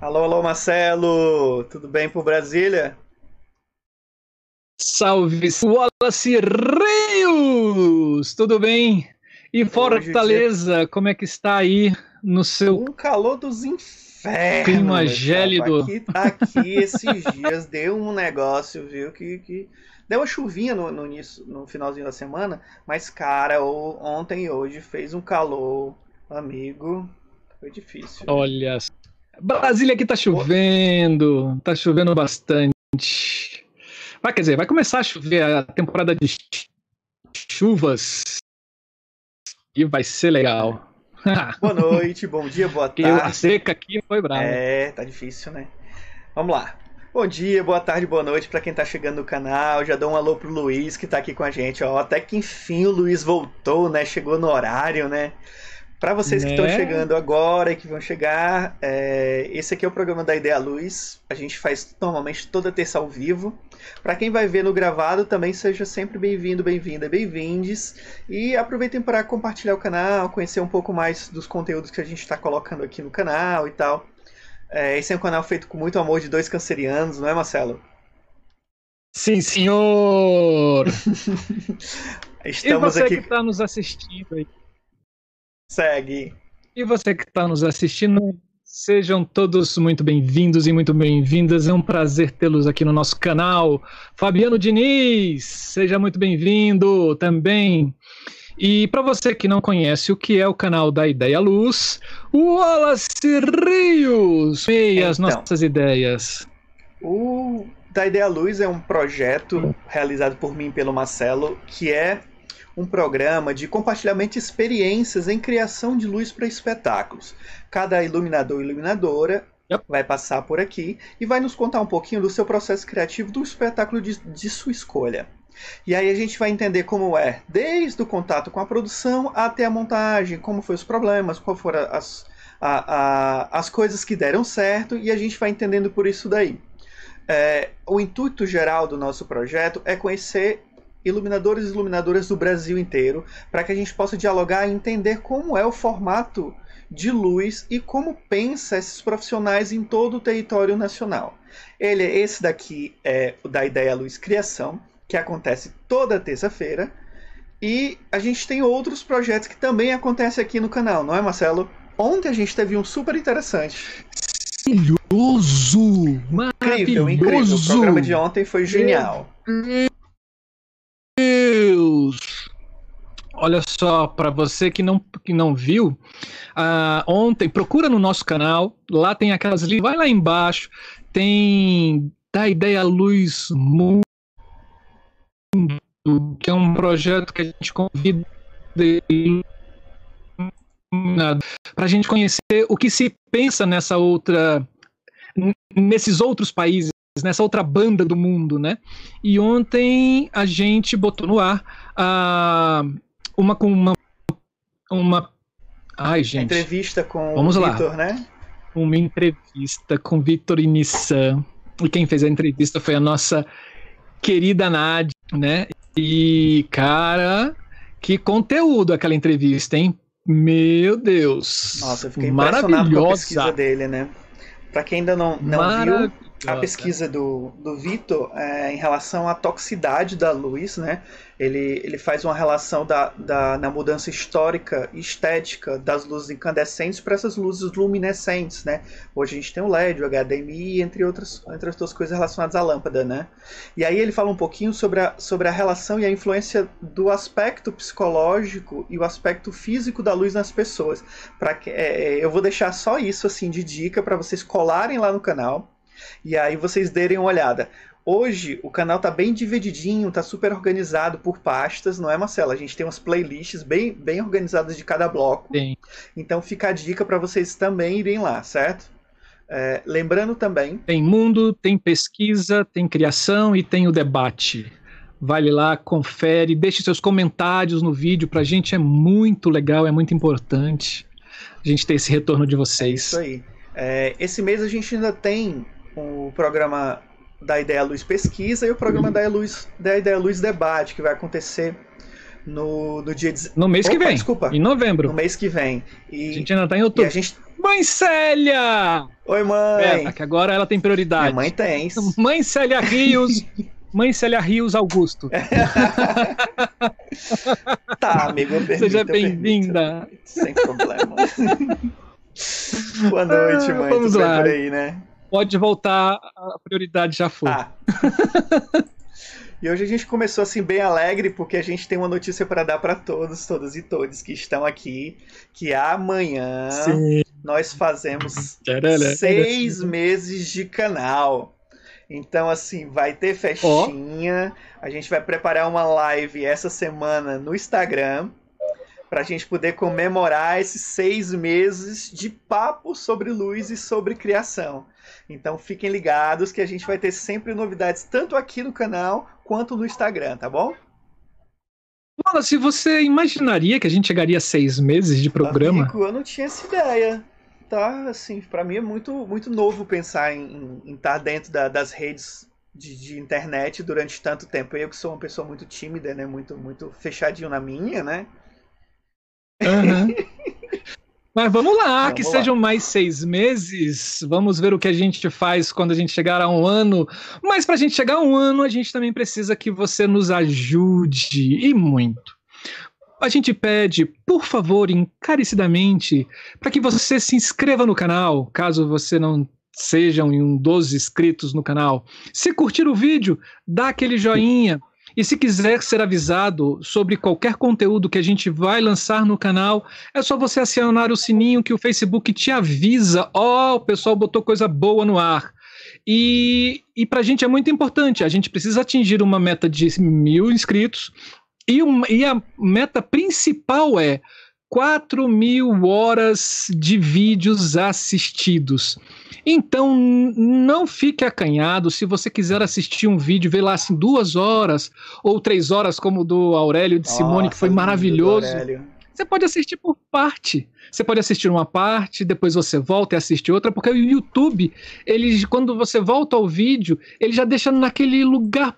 Alô, alô, Marcelo! Tudo bem por Brasília? Salve, Wallace Rios! Tudo bem? E Fortaleza, dia... como é que está aí no seu... Um calor dos infernos! Clima gélido. Aqui, aqui esses dias deu um negócio, viu, que... que... Deu uma chuvinha no, no, no finalzinho da semana, mas, cara, ontem e hoje fez um calor, amigo, foi difícil. Olha, Brasília aqui tá chovendo, tá chovendo bastante. Vai, quer dizer, vai começar a chover a temporada de chuvas e vai ser legal. boa noite, bom dia, boa tarde. a seca aqui foi brava. É, tá difícil, né? Vamos lá. Bom dia, boa tarde, boa noite para quem tá chegando no canal. Já dou um alô pro Luiz que tá aqui com a gente, ó. Até que enfim o Luiz voltou, né? Chegou no horário, né? Para vocês né? que estão chegando agora e que vão chegar, é, esse aqui é o programa da Ideia Luz. A gente faz normalmente toda terça ao vivo. Para quem vai ver no gravado, também seja sempre bem-vindo, bem-vinda, bem-vindes. E aproveitem para compartilhar o canal, conhecer um pouco mais dos conteúdos que a gente está colocando aqui no canal e tal. É, esse é um canal feito com muito amor de dois cancerianos, não é, Marcelo? Sim, senhor! Estamos e você aqui... que está nos assistindo aí? Segue. E você que está nos assistindo, sejam todos muito bem-vindos e muito bem-vindas. É um prazer tê-los aqui no nosso canal. Fabiano Diniz, seja muito bem-vindo também. E para você que não conhece o que é o canal da Ideia Luz, o Wallace Rios, as então, nossas ideias. O da Ideia Luz é um projeto realizado por mim e pelo Marcelo, que é um programa de compartilhamento de experiências em criação de luz para espetáculos. Cada iluminador e iluminadora yep. vai passar por aqui e vai nos contar um pouquinho do seu processo criativo do espetáculo de, de sua escolha. E aí a gente vai entender como é, desde o contato com a produção até a montagem, como foram os problemas, quais foram as, a, a, as coisas que deram certo, e a gente vai entendendo por isso daí. É, o intuito geral do nosso projeto é conhecer iluminadores e iluminadoras do Brasil inteiro, para que a gente possa dialogar e entender como é o formato de luz e como pensa esses profissionais em todo o território nacional. Ele, esse daqui é o da Ideia Luz Criação, que acontece toda terça-feira, e a gente tem outros projetos que também acontecem aqui no canal, não é, Marcelo? Ontem a gente teve um super interessante. Maravilhoso! Incrível, incrível. O programa de ontem foi genial. Deus! Olha só, para você que não, que não viu, uh, ontem, procura no nosso canal, lá tem aquelas linhas, vai lá embaixo, tem da Ideia Luz Mundo, que é um projeto que a gente convida para a gente conhecer o que se pensa nessa outra, nesses outros países nessa outra banda do mundo, né? E ontem a gente botou no ar uh, uma com uma, uma ai gente entrevista com Vamos o Vitor, né? Uma entrevista com Vitor e Nissan. E quem fez a entrevista foi a nossa querida Nádia, né? E cara, que conteúdo aquela entrevista, hein? Meu Deus. Nossa, eu fiquei impressionado com a pesquisa dele, né? Para quem ainda não, não viu, a pesquisa do, do Vitor é, em relação à toxicidade da luz, né? Ele, ele faz uma relação da, da, na mudança histórica e estética das luzes incandescentes para essas luzes luminescentes, né? Hoje a gente tem o LED, o HDMI, entre outras, entre outras coisas relacionadas à lâmpada, né? E aí ele fala um pouquinho sobre a, sobre a relação e a influência do aspecto psicológico e o aspecto físico da luz nas pessoas. Pra que, é, é eu vou deixar só isso assim de dica para vocês colarem lá no canal e aí vocês derem uma olhada. Hoje o canal tá bem divididinho, tá super organizado por pastas, não é, Marcelo? A gente tem umas playlists bem, bem organizadas de cada bloco. Sim. Então fica a dica para vocês também irem lá, certo? É, lembrando também. Tem mundo, tem pesquisa, tem criação e tem o debate. Vale lá, confere, deixe seus comentários no vídeo, pra gente é muito legal, é muito importante a gente ter esse retorno de vocês. É isso aí. É, esse mês a gente ainda tem o programa da Ideia Luz Pesquisa e o programa da, Luz, da Ideia Luz Debate, que vai acontecer no, no dia... No mês Opa, que vem. Desculpa. Em novembro. No mês que vem. E, a gente ainda tá em outubro. gente... Mãe Célia! Oi, mãe! É, que agora ela tem prioridade. Minha mãe tem. Mãe Célia Rios... Mãe Célia Rios Augusto. tá, amigo, eu Seja bem-vinda. Sem problema. Boa noite, mãe. Vamos lá. por aí, né? Pode voltar, a prioridade já foi. Ah. E hoje a gente começou assim bem alegre porque a gente tem uma notícia para dar para todos, todas e todos que estão aqui, que amanhã Sim. nós fazemos seis meses de canal. Então, assim, vai ter festinha. Oh. A gente vai preparar uma live essa semana no Instagram para a gente poder comemorar esses seis meses de papo sobre luz e sobre criação. Então fiquem ligados que a gente vai ter sempre novidades tanto aqui no canal quanto no Instagram, tá bom? Fala, se você imaginaria que a gente chegaria a seis meses de programa? Amigo, eu não tinha essa ideia. Tá, assim, para mim é muito, muito novo pensar em, em estar dentro da, das redes de, de, internet durante tanto tempo. Eu que sou uma pessoa muito tímida, né? Muito, muito fechadinho na minha, né? Uhum. Mas vamos lá, vamos que lá. sejam mais seis meses. Vamos ver o que a gente faz quando a gente chegar a um ano. Mas para a gente chegar a um ano, a gente também precisa que você nos ajude e muito. A gente pede, por favor, encarecidamente, para que você se inscreva no canal, caso você não sejam um dos inscritos no canal. Se curtir o vídeo, dá aquele joinha e se quiser ser avisado sobre qualquer conteúdo que a gente vai lançar no canal, é só você acionar o sininho que o Facebook te avisa. Ó, oh, o pessoal botou coisa boa no ar. E, e para a gente é muito importante, a gente precisa atingir uma meta de mil inscritos. E, e a meta principal é 4 mil horas de vídeos assistidos. Então, não fique acanhado. Se você quiser assistir um vídeo, vê lá assim duas horas ou três horas, como o do Aurélio de Simone, Nossa, que foi maravilhoso. Você pode assistir por parte. Você pode assistir uma parte, depois você volta e assiste outra, porque o YouTube, ele, quando você volta ao vídeo, ele já deixa naquele lugar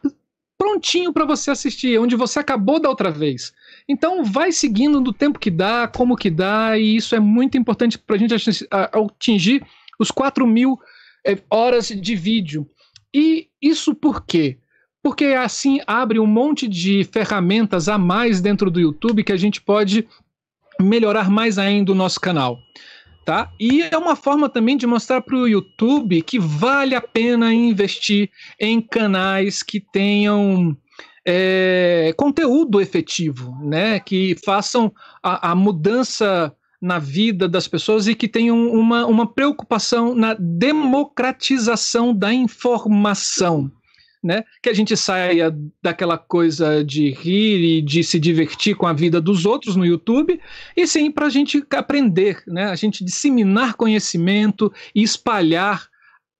prontinho para você assistir, onde você acabou da outra vez. Então, vai seguindo no tempo que dá, como que dá, e isso é muito importante para a gente atingir os 4 mil é, horas de vídeo. E isso por quê? Porque assim abre um monte de ferramentas a mais dentro do YouTube que a gente pode melhorar mais ainda o nosso canal. Tá? E é uma forma também de mostrar para o YouTube que vale a pena investir em canais que tenham é, conteúdo efetivo, né? que façam a, a mudança na vida das pessoas e que tenham uma, uma preocupação na democratização da informação. Né? Que a gente saia daquela coisa de rir e de se divertir com a vida dos outros no YouTube, e sim para a gente aprender, né? a gente disseminar conhecimento e espalhar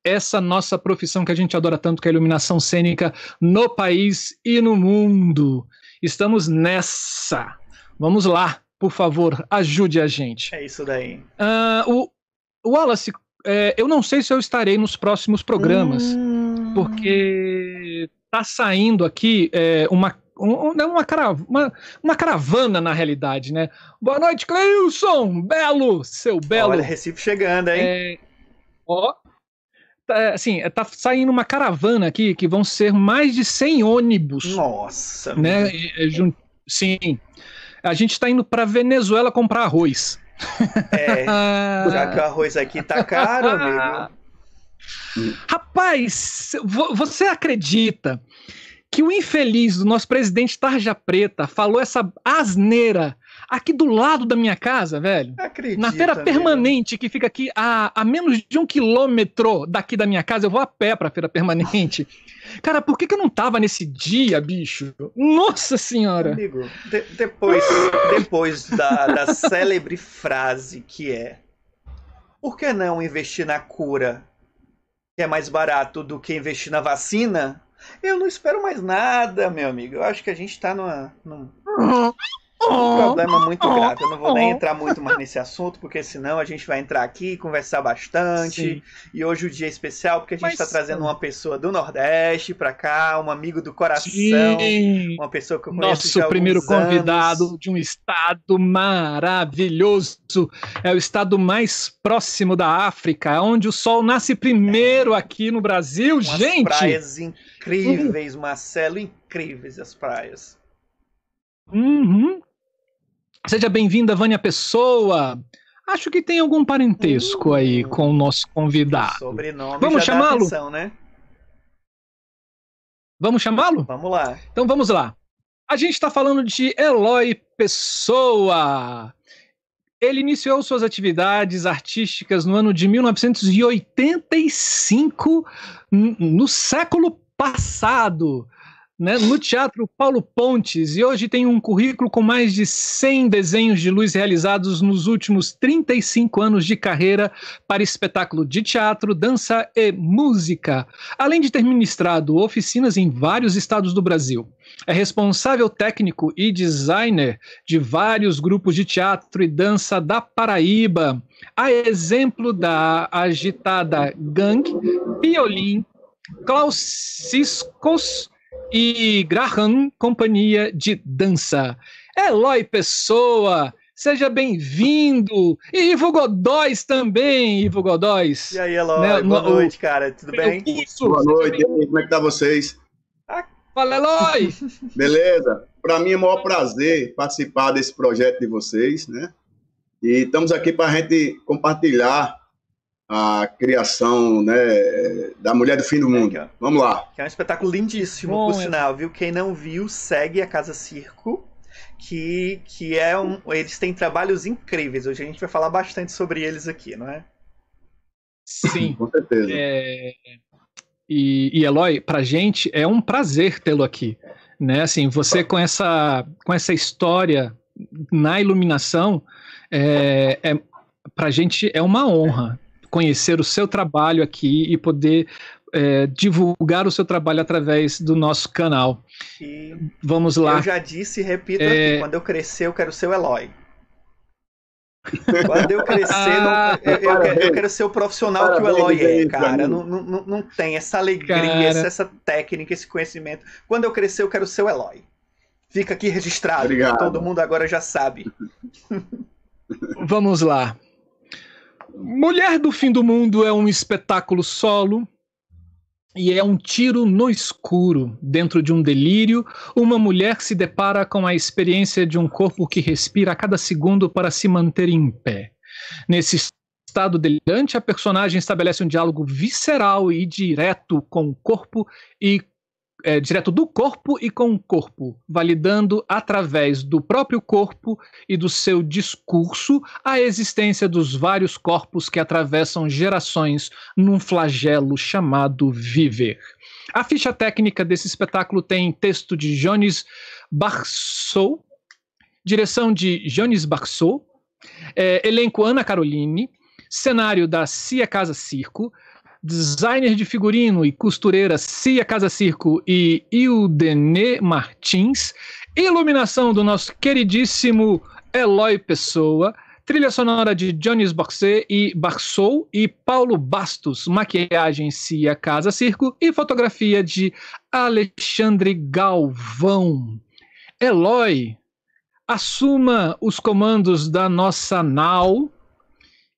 essa nossa profissão que a gente adora tanto, que é a iluminação cênica, no país e no mundo. Estamos nessa. Vamos lá por favor, ajude a gente. É isso daí. Uh, o Wallace, é, eu não sei se eu estarei nos próximos programas, hum... porque tá saindo aqui é, uma um, uma, uma, uma, caravana, na realidade, né? Boa noite, Cleilson! Belo! Seu belo! Olha, Recife chegando, hein? É, ó, assim, tá saindo uma caravana aqui que vão ser mais de 100 ônibus. Nossa! Né? Sim, a gente está indo para Venezuela comprar arroz. É, já que o arroz aqui tá caro, amigo. Rapaz, você acredita que o infeliz do nosso presidente Tarja Preta falou essa asneira aqui do lado da minha casa, velho. Acredita, na feira mesmo. permanente, que fica aqui a, a menos de um quilômetro daqui da minha casa, eu vou a pé pra feira permanente. Cara, por que, que eu não tava nesse dia, bicho? Nossa senhora! Amigo, de, depois, depois da, da célebre frase que é por que não investir na cura, que é mais barato do que investir na vacina? Eu não espero mais nada, meu amigo. Eu acho que a gente tá numa. num... um problema muito grave. Eu não vou nem entrar muito mais nesse assunto, porque senão a gente vai entrar aqui e conversar bastante. Sim. E hoje o dia é especial porque a gente está trazendo uma pessoa do Nordeste para cá, um amigo do coração, Sim. uma pessoa que eu conheço Nosso primeiro convidado anos. de um estado maravilhoso. É o estado mais próximo da África, onde o sol nasce primeiro aqui no Brasil, Umas gente. Praias incríveis, Marcelo, incríveis as praias. Uhum. Seja bem-vinda, Vânia Pessoa. Acho que tem algum parentesco uh, aí com o nosso convidado. Sobrenome vamos chamá-lo? Né? Vamos chamá-lo? Vamos lá. Então vamos lá. A gente está falando de Eloy Pessoa. Ele iniciou suas atividades artísticas no ano de 1985, no século passado né, no Teatro Paulo Pontes e hoje tem um currículo com mais de 100 desenhos de luz realizados nos últimos 35 anos de carreira para espetáculo de teatro, dança e música, além de ter ministrado oficinas em vários estados do Brasil. É responsável técnico e designer de vários grupos de teatro e dança da Paraíba, a exemplo da agitada Gang, Piolim, Klaus Ciscos, e Graham Companhia de Dança. Eloy Pessoa, seja bem-vindo. E Ivo Godóis também, Ivo Godóis. E aí, Eloy, né? boa no, noite, cara, tudo bem? Isso, boa noite, como é que tá vocês? Ah, fala, Eloy! Beleza, para mim é um maior prazer participar desse projeto de vocês, né? E estamos aqui para a gente compartilhar a criação né, da Mulher do Fim do Mundo. É, Vamos lá. Que é um espetáculo lindíssimo, Bom, por sinal, viu? Quem não viu, segue a Casa Circo. Que, que é um. Eles têm trabalhos incríveis. Hoje a gente vai falar bastante sobre eles aqui, não é? Sim. Com certeza. É... E, e Eloy, pra gente é um prazer tê-lo aqui. Né? Assim, você com essa, com essa história na iluminação, é, é, pra gente é uma honra conhecer o seu trabalho aqui e poder é, divulgar o seu trabalho através do nosso canal. E Vamos lá. Eu já disse e repito é... aqui, quando eu crescer eu quero ser o Eloy. Quando eu crescer, ah, eu, eu, quero, eu, quero, ser o profissional que o Eloy é, cara. Não, não, não tem essa alegria, essa, essa, técnica, esse conhecimento. Quando eu crescer, eu quero ser o Eloy. Fica aqui registrado, todo mundo agora já sabe. Vamos lá. Mulher do Fim do Mundo é um espetáculo solo e é um tiro no escuro. Dentro de um delírio, uma mulher se depara com a experiência de um corpo que respira a cada segundo para se manter em pé. Nesse estado delirante, a personagem estabelece um diálogo visceral e direto com o corpo e é, direto do corpo e com o corpo, validando através do próprio corpo e do seu discurso a existência dos vários corpos que atravessam gerações num flagelo chamado viver. A ficha técnica desse espetáculo tem texto de Jones Barçou, direção de Jones Barçou, é, elenco Ana Caroline, cenário da Cia Casa Circo, designer de figurino e costureira Cia Casa Circo e Ildene Martins, iluminação do nosso queridíssimo Eloy Pessoa, trilha sonora de Jones Boxer e Barçou e Paulo Bastos, maquiagem Cia Casa Circo e fotografia de Alexandre Galvão. Eloy, assuma os comandos da nossa nau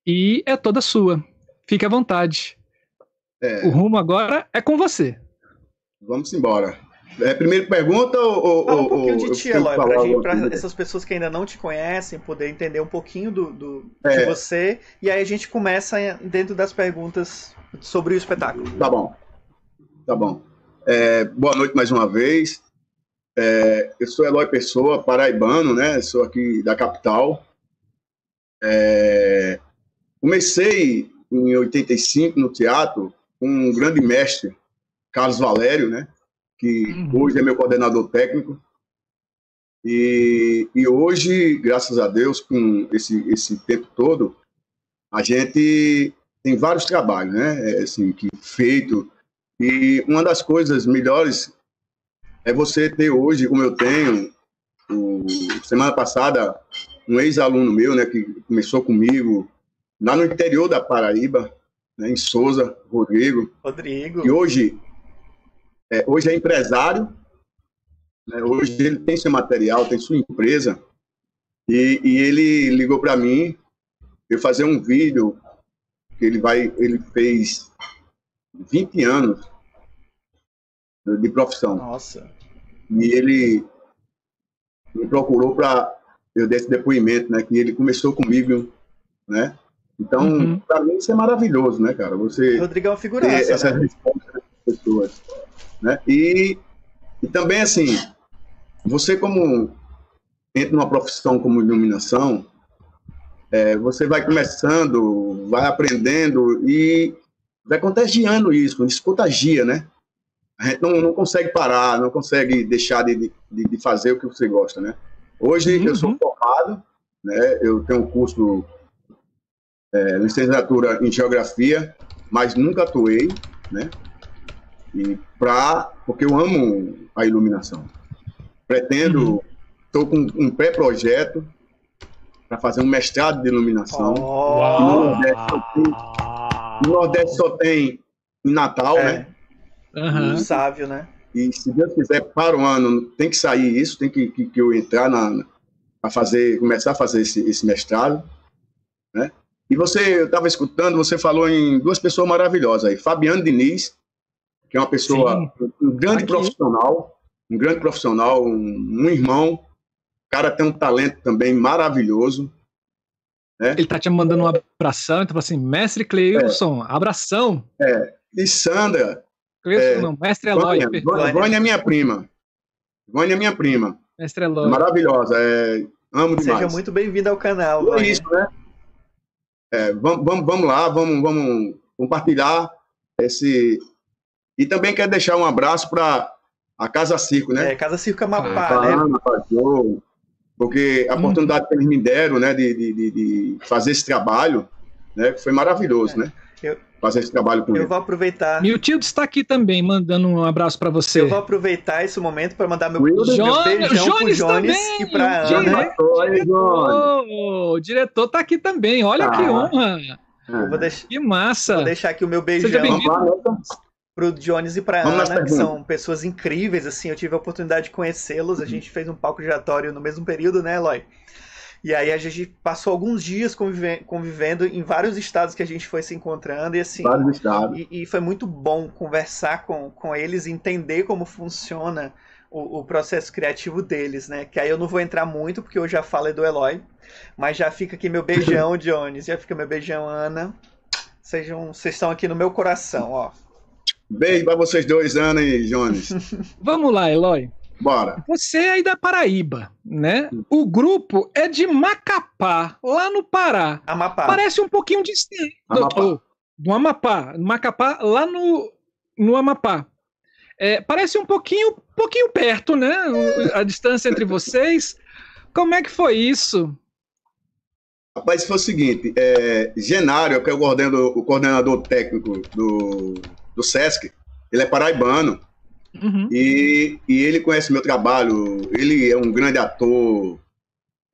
e é toda sua. Fique à vontade. É. O rumo agora é com você. Vamos embora. É, primeira pergunta ou. Fala um pouquinho de ti, Eloy, para essas pessoas que ainda não te conhecem, poder entender um pouquinho do, do é. de você. E aí a gente começa dentro das perguntas sobre o espetáculo. Tá bom. Tá bom. É, boa noite mais uma vez. É, eu sou Eloy Pessoa, paraibano, né? Sou aqui da capital. É, comecei em 85 no teatro um grande mestre, Carlos Valério, né? que uhum. hoje é meu coordenador técnico. E, e hoje, graças a Deus, com esse, esse tempo todo, a gente tem vários trabalhos, né? É, assim, que feito. E uma das coisas melhores é você ter hoje, como eu tenho, o, semana passada, um ex-aluno meu, né, que começou comigo lá no interior da Paraíba, né, em Souza, Rodrigo. Rodrigo. E hoje, é, hoje é empresário, né, hoje ele tem seu material, tem sua empresa, e, e ele ligou para mim, eu fazer um vídeo que ele vai, ele fez 20 anos de profissão. Nossa. E ele me procurou para eu dar esse depoimento, né? Que ele começou comigo, né? Então, uhum. para mim isso é maravilhoso, né, cara? Você Rodrigo é uma figura ter essas né? respostas das pessoas, né? E, e também assim, você como entra numa profissão como iluminação, é, você vai começando, vai aprendendo e vai contagiando isso, isso contagia, né? A gente não, não consegue parar, não consegue deixar de, de, de fazer o que você gosta, né? Hoje uhum. eu sou formado, né? Eu tenho um curso é, licenciatura em geografia, mas nunca atuei, né? E pra, porque eu amo a iluminação. Pretendo, estou uhum. com um pré-projeto para fazer um mestrado de iluminação. Oh, no, Nordeste tem, no, Nordeste só tem, em Natal, é. né? Uhum. Sábio, né? E se Deus quiser, para o ano, tem que sair isso, tem que, que, que eu entrar na, a fazer, começar a fazer esse, esse mestrado, né? E você, eu estava escutando, você falou em duas pessoas maravilhosas aí, Fabiano Diniz, que é uma pessoa, Sim. um grande Aqui. profissional, um grande profissional, um, um irmão, o cara tem um talento também maravilhoso, né? Ele tá te mandando um abração, então assim, mestre Cleilson, é. abração. É, e Sandra, Cleilson é, não, mestre Eloy. Vânia, Vânia é minha prima. Vânia é minha prima. Mestre Eloy. Maravilhosa, é, amo demais. Seja muito bem-vindo ao canal. É isso, né? É, vamos, vamos, vamos lá, vamos, vamos compartilhar esse. E também quero deixar um abraço para a Casa Circo, né? É, Casa Circo Amapá, ah, né? Ana, porque a hum. oportunidade que eles me deram, né, de, de, de fazer esse trabalho, né, foi maravilhoso, é. né? Eu, fazer esse trabalho com Eu ele. vou aproveitar. Miltildo está aqui também, mandando um abraço para você. Eu vou aproveitar esse momento para mandar meu, meu beijão pro Jones também. e para Ana. O diretor está aqui também, olha ah. que honra. Eu vou deixar, que massa. Vou deixar aqui o meu beijão pro Jones e pra Vamos Ana, que são pessoas incríveis, assim, eu tive a oportunidade de conhecê-los, a gente fez um palco giratório no mesmo período, né, Eloy? E aí a gente passou alguns dias convive convivendo em vários estados que a gente foi se encontrando e assim. Vários estados. E, e foi muito bom conversar com, com eles, entender como funciona o, o, processo criativo deles, né? Que aí eu não vou entrar muito, porque eu já falei do Eloy. Mas já fica aqui meu beijão, Jones. Já fica meu beijão, Ana. Sejam, vocês estão aqui no meu coração, ó. Beijo para vocês dois, Ana e Jones. Vamos lá, Eloy. Bora. Você é aí da Paraíba, né? O grupo é de Macapá, lá no Pará. Amapá. Parece um pouquinho distante. Amapá. Do, do Amapá. Macapá, lá no, no Amapá. É, parece um pouquinho, pouquinho perto, né? A distância entre vocês. Como é que foi isso? Rapaz, foi o seguinte: é, Genário, que é o coordenador, o coordenador técnico do, do SESC, ele é paraibano. Uhum. E, e ele conhece meu trabalho, ele é um grande ator,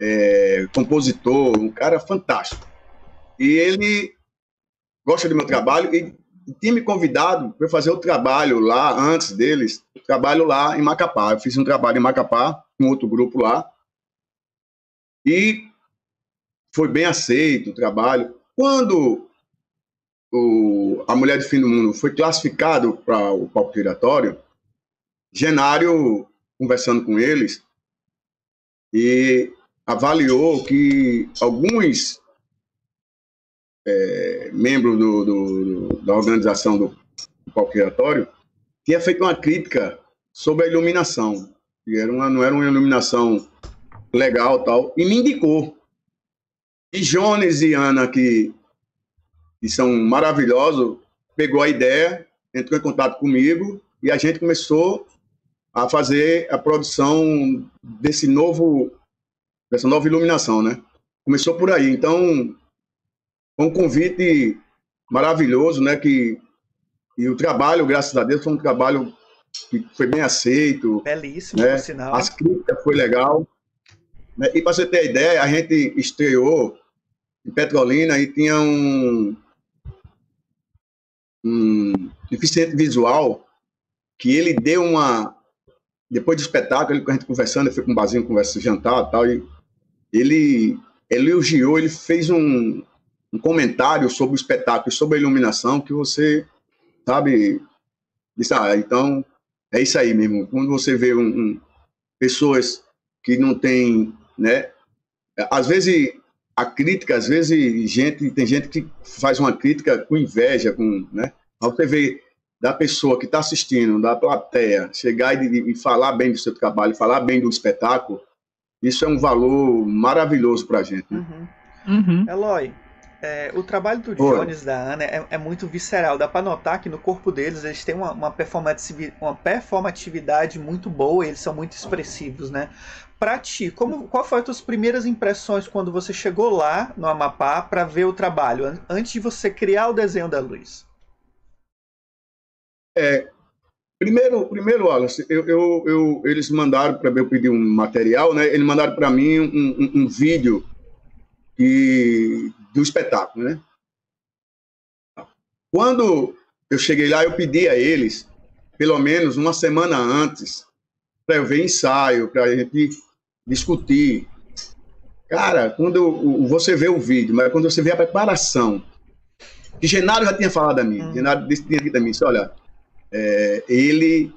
é, compositor, um cara fantástico. E ele gosta do meu trabalho e tinha me convidado para fazer o trabalho lá, antes deles, trabalho lá em Macapá. Eu fiz um trabalho em Macapá, com outro grupo lá, e foi bem aceito o trabalho. Quando o, a Mulher do Fim do Mundo foi classificado para o palco giratório, Genário, conversando com eles, e avaliou que alguns é, membros do, do, do, da organização do, do palco giratório tinha feito uma crítica sobre a iluminação, que era uma, não era uma iluminação legal tal, e me indicou. E Jones e Ana, que, que são maravilhosos, pegou a ideia, entrou em contato comigo e a gente começou a fazer a produção desse novo, dessa nova iluminação, né? Começou por aí. Então, foi um convite maravilhoso, né? Que e o trabalho, graças a Deus, foi um trabalho que foi bem aceito. Belíssimo, né? por sinal. As críticas foi legal. Né? E para você ter ideia, a gente estreou em Petrolina e tinha um, um deficiente visual que ele deu uma. Depois do espetáculo, ele, a gente conversando, eu fui com um barzinho, conversa, jantar e tal, e ele elogiou, ele fez um, um comentário sobre o espetáculo, sobre a iluminação, que você, sabe, disse, ah, então é isso aí mesmo. Quando você vê um, um, pessoas que não têm, né, às vezes a crítica, às vezes gente tem gente que faz uma crítica com inveja, com, né? Você vê da pessoa que está assistindo, da plateia, chegar e, e, falar bem do seu trabalho, falar bem do espetáculo, isso é um valor maravilhoso para a gente. Né? Uhum. Uhum. Eloy, é, o trabalho do Jones da Ana é, é, muito visceral. Dá para notar que no corpo deles eles têm uma, uma, uma performatividade muito boa, eles são muito expressivos, né? Para ti, como, qual foram as tuas primeiras impressões quando você chegou lá no Amapá para ver o trabalho, antes de você criar o desenho da luz? É, primeiro, primeiro, Wallace, eu, eu, eu eles mandaram para eu pedir um material, né? Eles mandaram para mim um, um, um vídeo e do espetáculo, né? Quando eu cheguei lá, eu pedi a eles, pelo menos uma semana antes, para eu ver ensaio, para a gente discutir. Cara, quando você vê o vídeo, mas quando você vê a preparação, que Genaro já tinha falado a mim, hum. Genaro tinha dito a mim, disse, olha, é, ele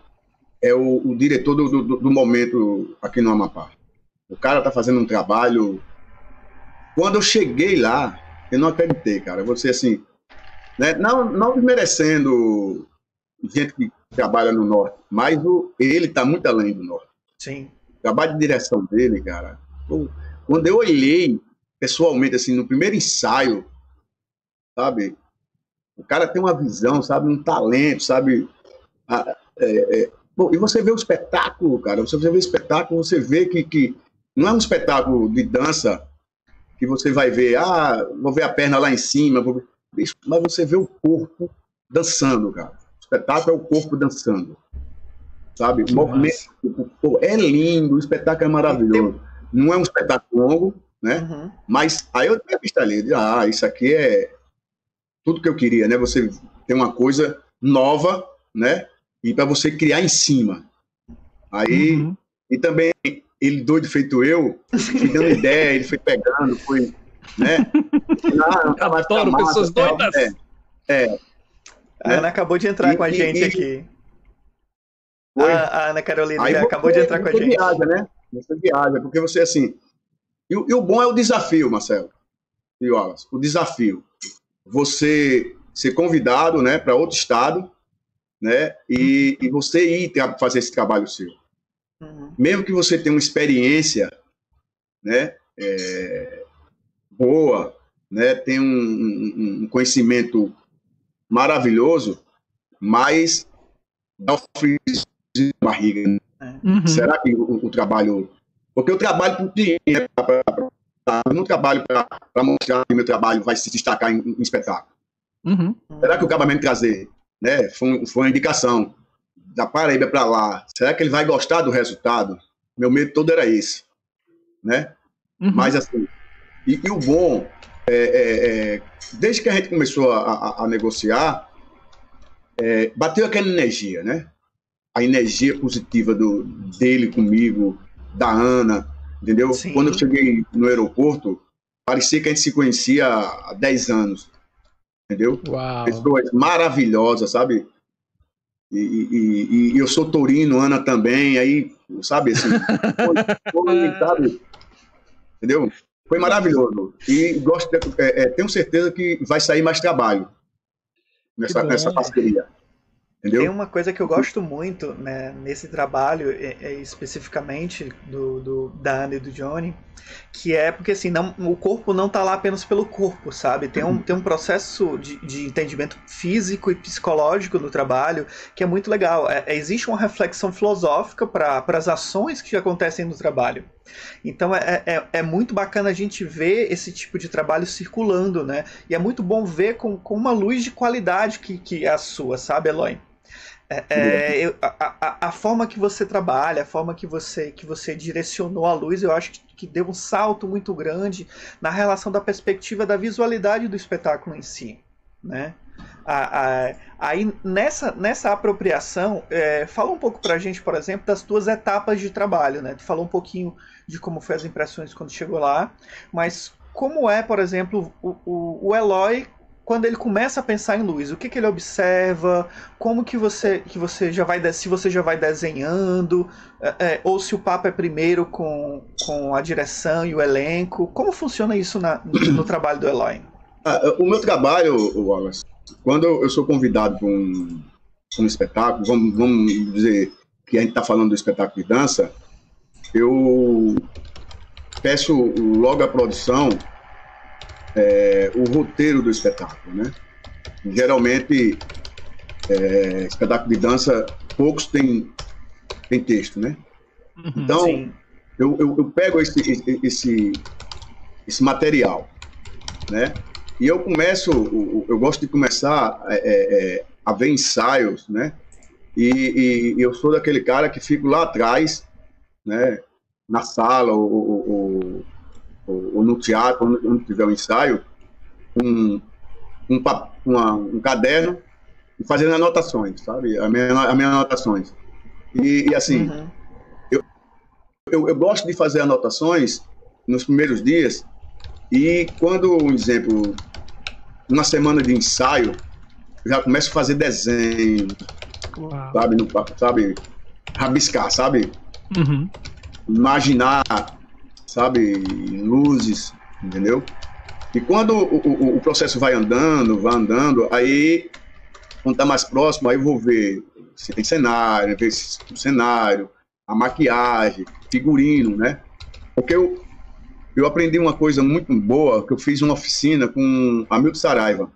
é o, o diretor do, do, do, momento aqui no Amapá. O cara está fazendo um trabalho quando eu cheguei lá, eu não acreditei, cara. Você assim, né? não, não desmerecendo gente que trabalha no norte, mas o, ele está muito além do norte. Sim. O trabalho de direção dele, cara. Quando eu olhei pessoalmente, assim, no primeiro ensaio, sabe? O cara tem uma visão, sabe? Um talento, sabe? Ah, é, é... Bom, e você vê o espetáculo, cara. Você vê o espetáculo, você vê que, que não é um espetáculo de dança que você vai ver, ah, vou ver a perna lá em cima, mas você vê o corpo dançando, cara. O espetáculo é o corpo dançando. Sabe? o movimento pô, é lindo, o espetáculo é maravilhoso. Não é um espetáculo longo, né? Uhum. Mas aí eu tenho a vista ali, ah, isso aqui é tudo que eu queria, né? Você tem uma coisa nova, né? E para você criar em cima. Aí uhum. e também ele doido feito eu, me dando ideia, ele foi pegando, foi, né? Ah, Adoro massa, pessoas doidas. É, é. A Ana acabou de entrar e, com a gente e, aqui. A, a, Ana Carolina Aí acabou de entrar com a gente. Viaja, né? Você viaja, porque você assim. E, e o bom é o desafio, Marcelo. E Wallace, o desafio. Você ser convidado, né, para outro estado, né, e, e você ir fazer esse trabalho seu. Uhum. Mesmo que você tenha uma experiência né, é, boa, né, tenha um, um, um, conhecimento maravilhoso, mas dá um frio de barriga. Né? Uhum. Será que o, o, trabalho. Porque eu trabalho para o cliente, né, eu não trabalho para mostrar que meu trabalho vai se destacar em, em espetáculo. Uhum. Será que o acabamento trazer né, foi, foi uma indicação? da Paraíba para lá, será que ele vai gostar do resultado? Meu medo todo era esse, né? Uhum. Mas assim, e, e o bom, é, é, é, desde que a gente começou a, a, a negociar, é, bateu aquela energia, né? A energia positiva do, dele comigo, da Ana, entendeu? Sim. Quando eu cheguei no aeroporto, parecia que a gente se conhecia há 10 anos, entendeu? Uau. Pessoas maravilhosas, sabe? E, e, e, eu sou taurino, Ana também, aí, sabe, assim, foi, foi, sabe, entendeu? Foi maravilhoso. E gosto, de, é, é, tenho certeza que vai sair mais trabalho nessa, nessa parceria. Entendeu? Tem uma coisa que eu gosto muito né, nesse trabalho, é, é especificamente do, do, da Ana e do Johnny, que é porque assim, não, o corpo não está lá apenas pelo corpo, sabe? Tem um, tem um processo de, de entendimento físico e psicológico no trabalho que é muito legal. É, é existe uma reflexão filosófica para as ações que acontecem no trabalho. Então é, é, é, muito bacana a gente ver esse tipo de trabalho circulando, né? E é muito bom ver com, com uma luz de qualidade que, que é a sua, sabe, Eloy? É, é, eu, a, a, a, forma que você trabalha, a forma que você, que você direcionou a luz, eu acho que, que deu um salto muito grande na relação da perspectiva da visualidade do espetáculo em si. Né? A, a, aí nessa, nessa apropriação, é, fala um pouco pra gente, por exemplo, das tuas etapas de trabalho, né? Tu falou um pouquinho de como foi as impressões quando chegou lá, mas como é, por exemplo, o, o, o Eloy quando ele começa a pensar em luz, o que, que ele observa, como que você que você já vai se você já vai desenhando, é, é, ou se o papo é primeiro com, com a direção e o elenco, como funciona isso na, no, no trabalho do Eloy? Ah, o meu trabalho, Wallace, quando eu sou convidado para um, um espetáculo, vamos, vamos dizer que a gente está falando do espetáculo de dança, eu peço logo a produção é, o roteiro do espetáculo, né? Geralmente, é, espetáculo de dança, poucos têm, têm texto, né? Uhum, então, eu, eu, eu, pego esse, esse, esse material, né? E eu começo, eu gosto de começar é, é, é, a ver ensaios, né? E, e, eu sou daquele cara que fico lá atrás, né? Na sala ou, no teatro, onde, onde tiver o um ensaio, um, um, uma, um caderno e fazendo anotações, sabe? As minhas, as minhas anotações. E, e assim, uhum. eu, eu, eu, gosto de fazer anotações nos primeiros dias e quando, um exemplo, uma semana de ensaio, eu já começo a fazer desenho, Uau. sabe? No, sabe? Rabiscar, sabe? Uhum. Imaginar sabe, luzes, entendeu? E quando o, o, o, processo vai andando, vai andando, aí, quando tá mais próximo, aí eu vou ver se tem cenário, ver se, o cenário, a maquiagem, figurino, né? Porque eu, eu aprendi uma coisa muito boa, que eu fiz uma oficina com Hamilton Saraiva,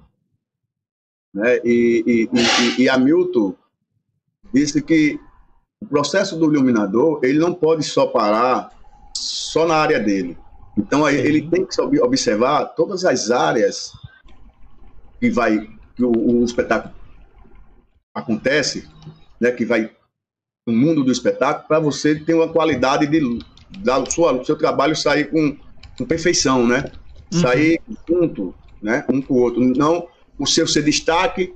né? E, e, e, e Hamilton disse que o processo do iluminador, ele não pode só parar só na área dele. Então ele tem que observar todas as áreas que vai que o, o espetáculo acontece, né, que vai no mundo do espetáculo para você ter uma qualidade de da sua seu trabalho sair com, com perfeição, né? Uhum. Sair junto, né, um com o outro, não o seu ser destaque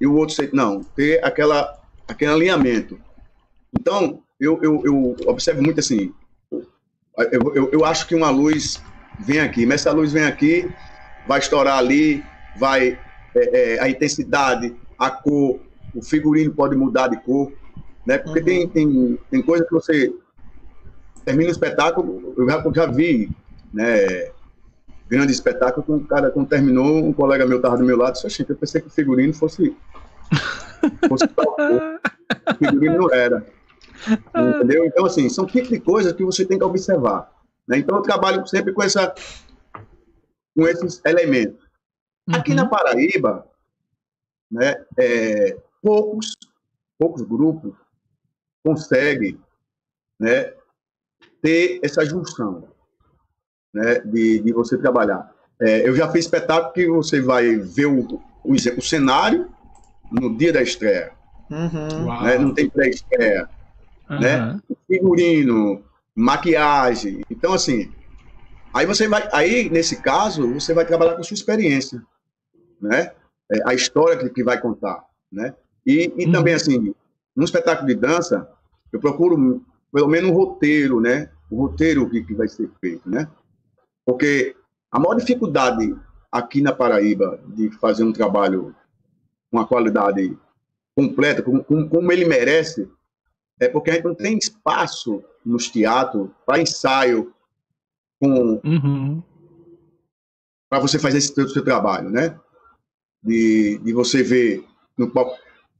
e o outro ser não, ter aquela aquele alinhamento. Então, eu, eu, eu observo muito assim, eu, eu, eu, acho que uma luz vem aqui, mas essa luz vem aqui, vai estourar ali, vai é, é, a intensidade, a cor, o figurino pode mudar de cor, né? Porque uhum. tem, tem, tem coisa que você termina o espetáculo, eu já, já vi, né? Grande espetáculo, com um cara, quando terminou, um colega meu estava do meu lado, disse, eu pensei que o figurino fosse. fosse o figurino não era. Entendeu? Então, assim, são tipos de coisas que você tem que observar. Né? Então, eu trabalho sempre com, essa, com esses elementos. Uhum. Aqui na Paraíba, né, é, poucos, poucos grupos conseguem né, ter essa junção né, de, de você trabalhar. É, eu já fiz espetáculo que você vai ver o, o, o cenário no dia da estreia. Uhum. Né, não tem pré-estreia uhum. né? Figurino, maquiagem. Então, assim, aí você vai, aí nesse caso, você vai trabalhar com a sua experiência, né? É, a história que, que vai contar, né? E, e uhum. também, assim, num espetáculo de dança, eu procuro pelo menos um roteiro, né? O roteiro que, que vai ser feito, né? Porque a maior dificuldade aqui na Paraíba de fazer um trabalho com uma qualidade completa, como, como ele merece, é porque a gente não tem espaço nos teatros para ensaio com uhum. para você fazer esse seu, trabalho, né? De, de você ver no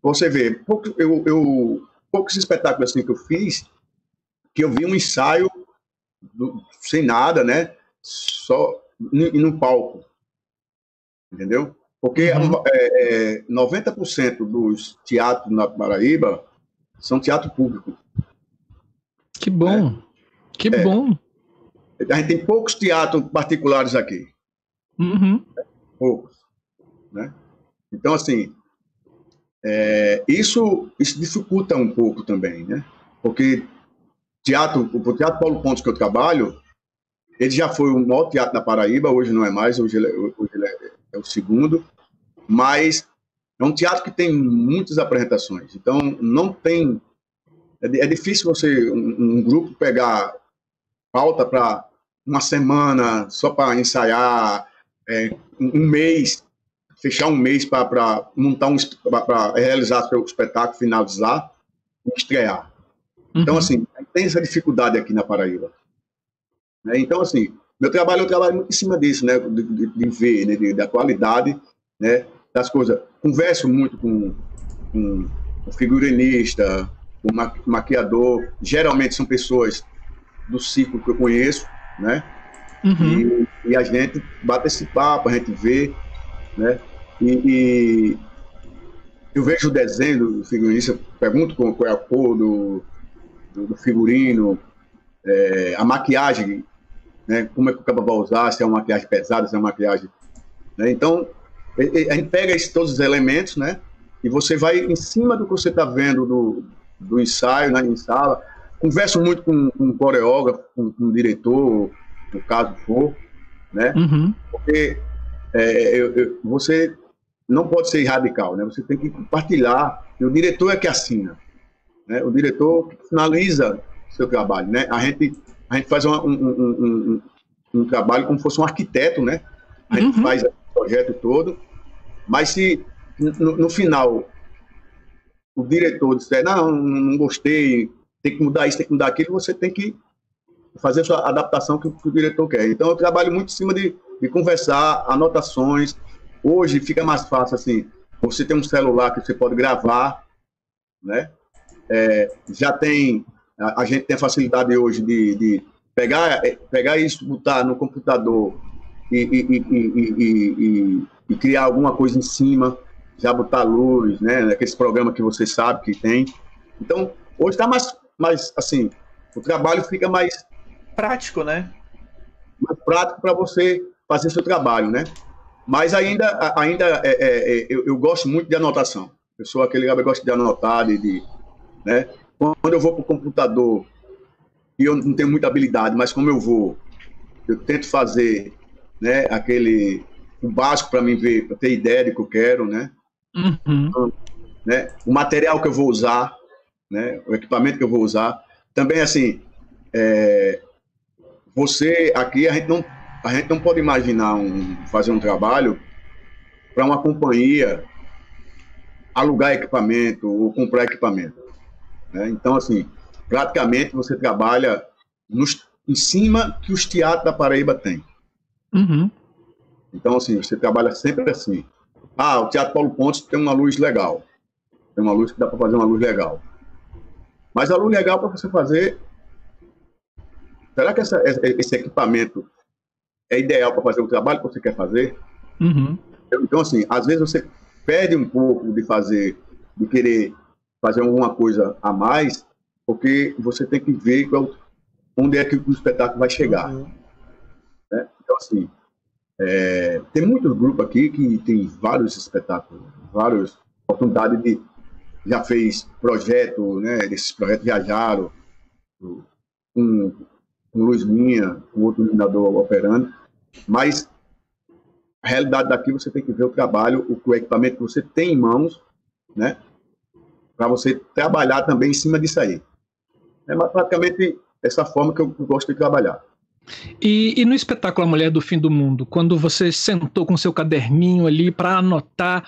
você vê pouco, eu, eu poucos espetáculos assim que eu fiz que eu vi um ensaio do, sem nada, né? Só e no palco, entendeu? Porque uhum. é, é, 90% dos teatros na Paraíba são teatro público. Que bom, é. que é. bom. A gente tem poucos teatros particulares aqui. Uhum. Poucos. Né? Então, assim, é, isso, isso dificulta um pouco também, né? Porque teatro, o Teatro Paulo Pontes que eu trabalho, ele já foi o maior teatro da Paraíba, hoje não é mais, hoje ele, é, hoje ele é, é, o segundo, mas é um teatro que tem muitas apresentações, então não tem. É, é difícil você, um, um grupo, pegar pauta para uma semana só para ensaiar, é, um mês fechar um mês para montar um para realizar seu espetáculo, finalizar e estrear. Então, uhum. Então, assim, tem essa dificuldade aqui na Paraíba. Né? Então, assim, meu trabalho, eu trabalho muito em cima disso, né? De, de, de ver, né? De, da qualidade, né? Das coisas. Converso muito com, com o figurinista, o ma maquiador. Geralmente são pessoas do ciclo que eu conheço, né? Uhum. E, e, a gente bate esse papo, a gente vê, né? E, e eu vejo o desenho do figurinista, pergunto qual é a cor do, do figurino, é, a maquiagem, né, como é que o cara vai usar, se é uma maquiagem pesada, se é uma maquiagem. Né? Então, a gente pega esses, todos os elementos, né? E você vai em cima do que você está vendo do, do ensaio, né, em sala. Converso muito com, com um coreógrafo, com, com um diretor, no caso for, né? Uhum. Porque é, eu, eu, você não pode ser radical, né? Você tem que compartilhar. E o diretor é que assina, né? O diretor finaliza seu trabalho, né? A gente a gente faz um, um, um, um trabalho como se fosse um arquiteto, né? A gente uhum. faz projeto todo, mas se no, no, final o diretor disser não, não gostei, tem que mudar isso, tem que mudar aquilo, você tem que fazer a sua adaptação que, que o diretor quer. Então eu trabalho muito em cima de, de conversar, anotações, Hoje fica mais fácil assim, você tem um celular que você pode gravar, né? É, já tem, a, a, gente tem a facilidade hoje de, de pegar, é, pegar isso, botar no computador e, e, e, criar alguma coisa em cima, já botar luz, né? Aqueles programas que você sabe que tem. Então, hoje está mais, mais, assim, o trabalho fica mais... Prático, né? Mais prático para você fazer seu trabalho, né? Mas ainda, ainda é, é, é, eu, eu, gosto muito de anotação. Eu sou aquele cara que gosta de anotar, de, de né? Quando eu vou para o computador e eu não tenho muita habilidade, mas como eu vou, eu tento fazer, né? Aquele o básico para mim ver, para ter ideia de que eu quero, né? Uhum. Então, né? O material que eu vou usar, né? O equipamento que eu vou usar. Também assim, é, você aqui a gente não a gente não pode imaginar um, fazer um trabalho para uma companhia alugar equipamento ou comprar equipamento. Né? Então, assim, praticamente você trabalha nos, em cima que os teatros da Paraíba têm. Uhum. Então, assim, você trabalha sempre assim. Ah, o Teatro Paulo Pontes tem uma luz legal. Tem uma luz que dá para fazer uma luz legal. Mas a luz legal para você fazer. Será que essa, esse equipamento é ideal para fazer o trabalho que você quer fazer. Uhum. Então, assim, às vezes você perde um pouco de fazer, de querer fazer alguma coisa a mais, porque você tem que ver qual, onde é que o espetáculo vai chegar. Uhum. Então, assim, é, tem muitos grupos aqui que tem vários espetáculos, várias oportunidades de. Já fez projeto, né? Esses projetos viajaram, com com Luiz Minha, com outro iluminador operando, mas a realidade daqui você tem que ver o trabalho, o, o equipamento que você tem em mãos, né? Para você trabalhar também em cima disso aí. É praticamente essa forma que eu gosto de trabalhar. E, e, no espetáculo A Mulher do Fim do Mundo, quando você sentou com seu caderninho ali para anotar,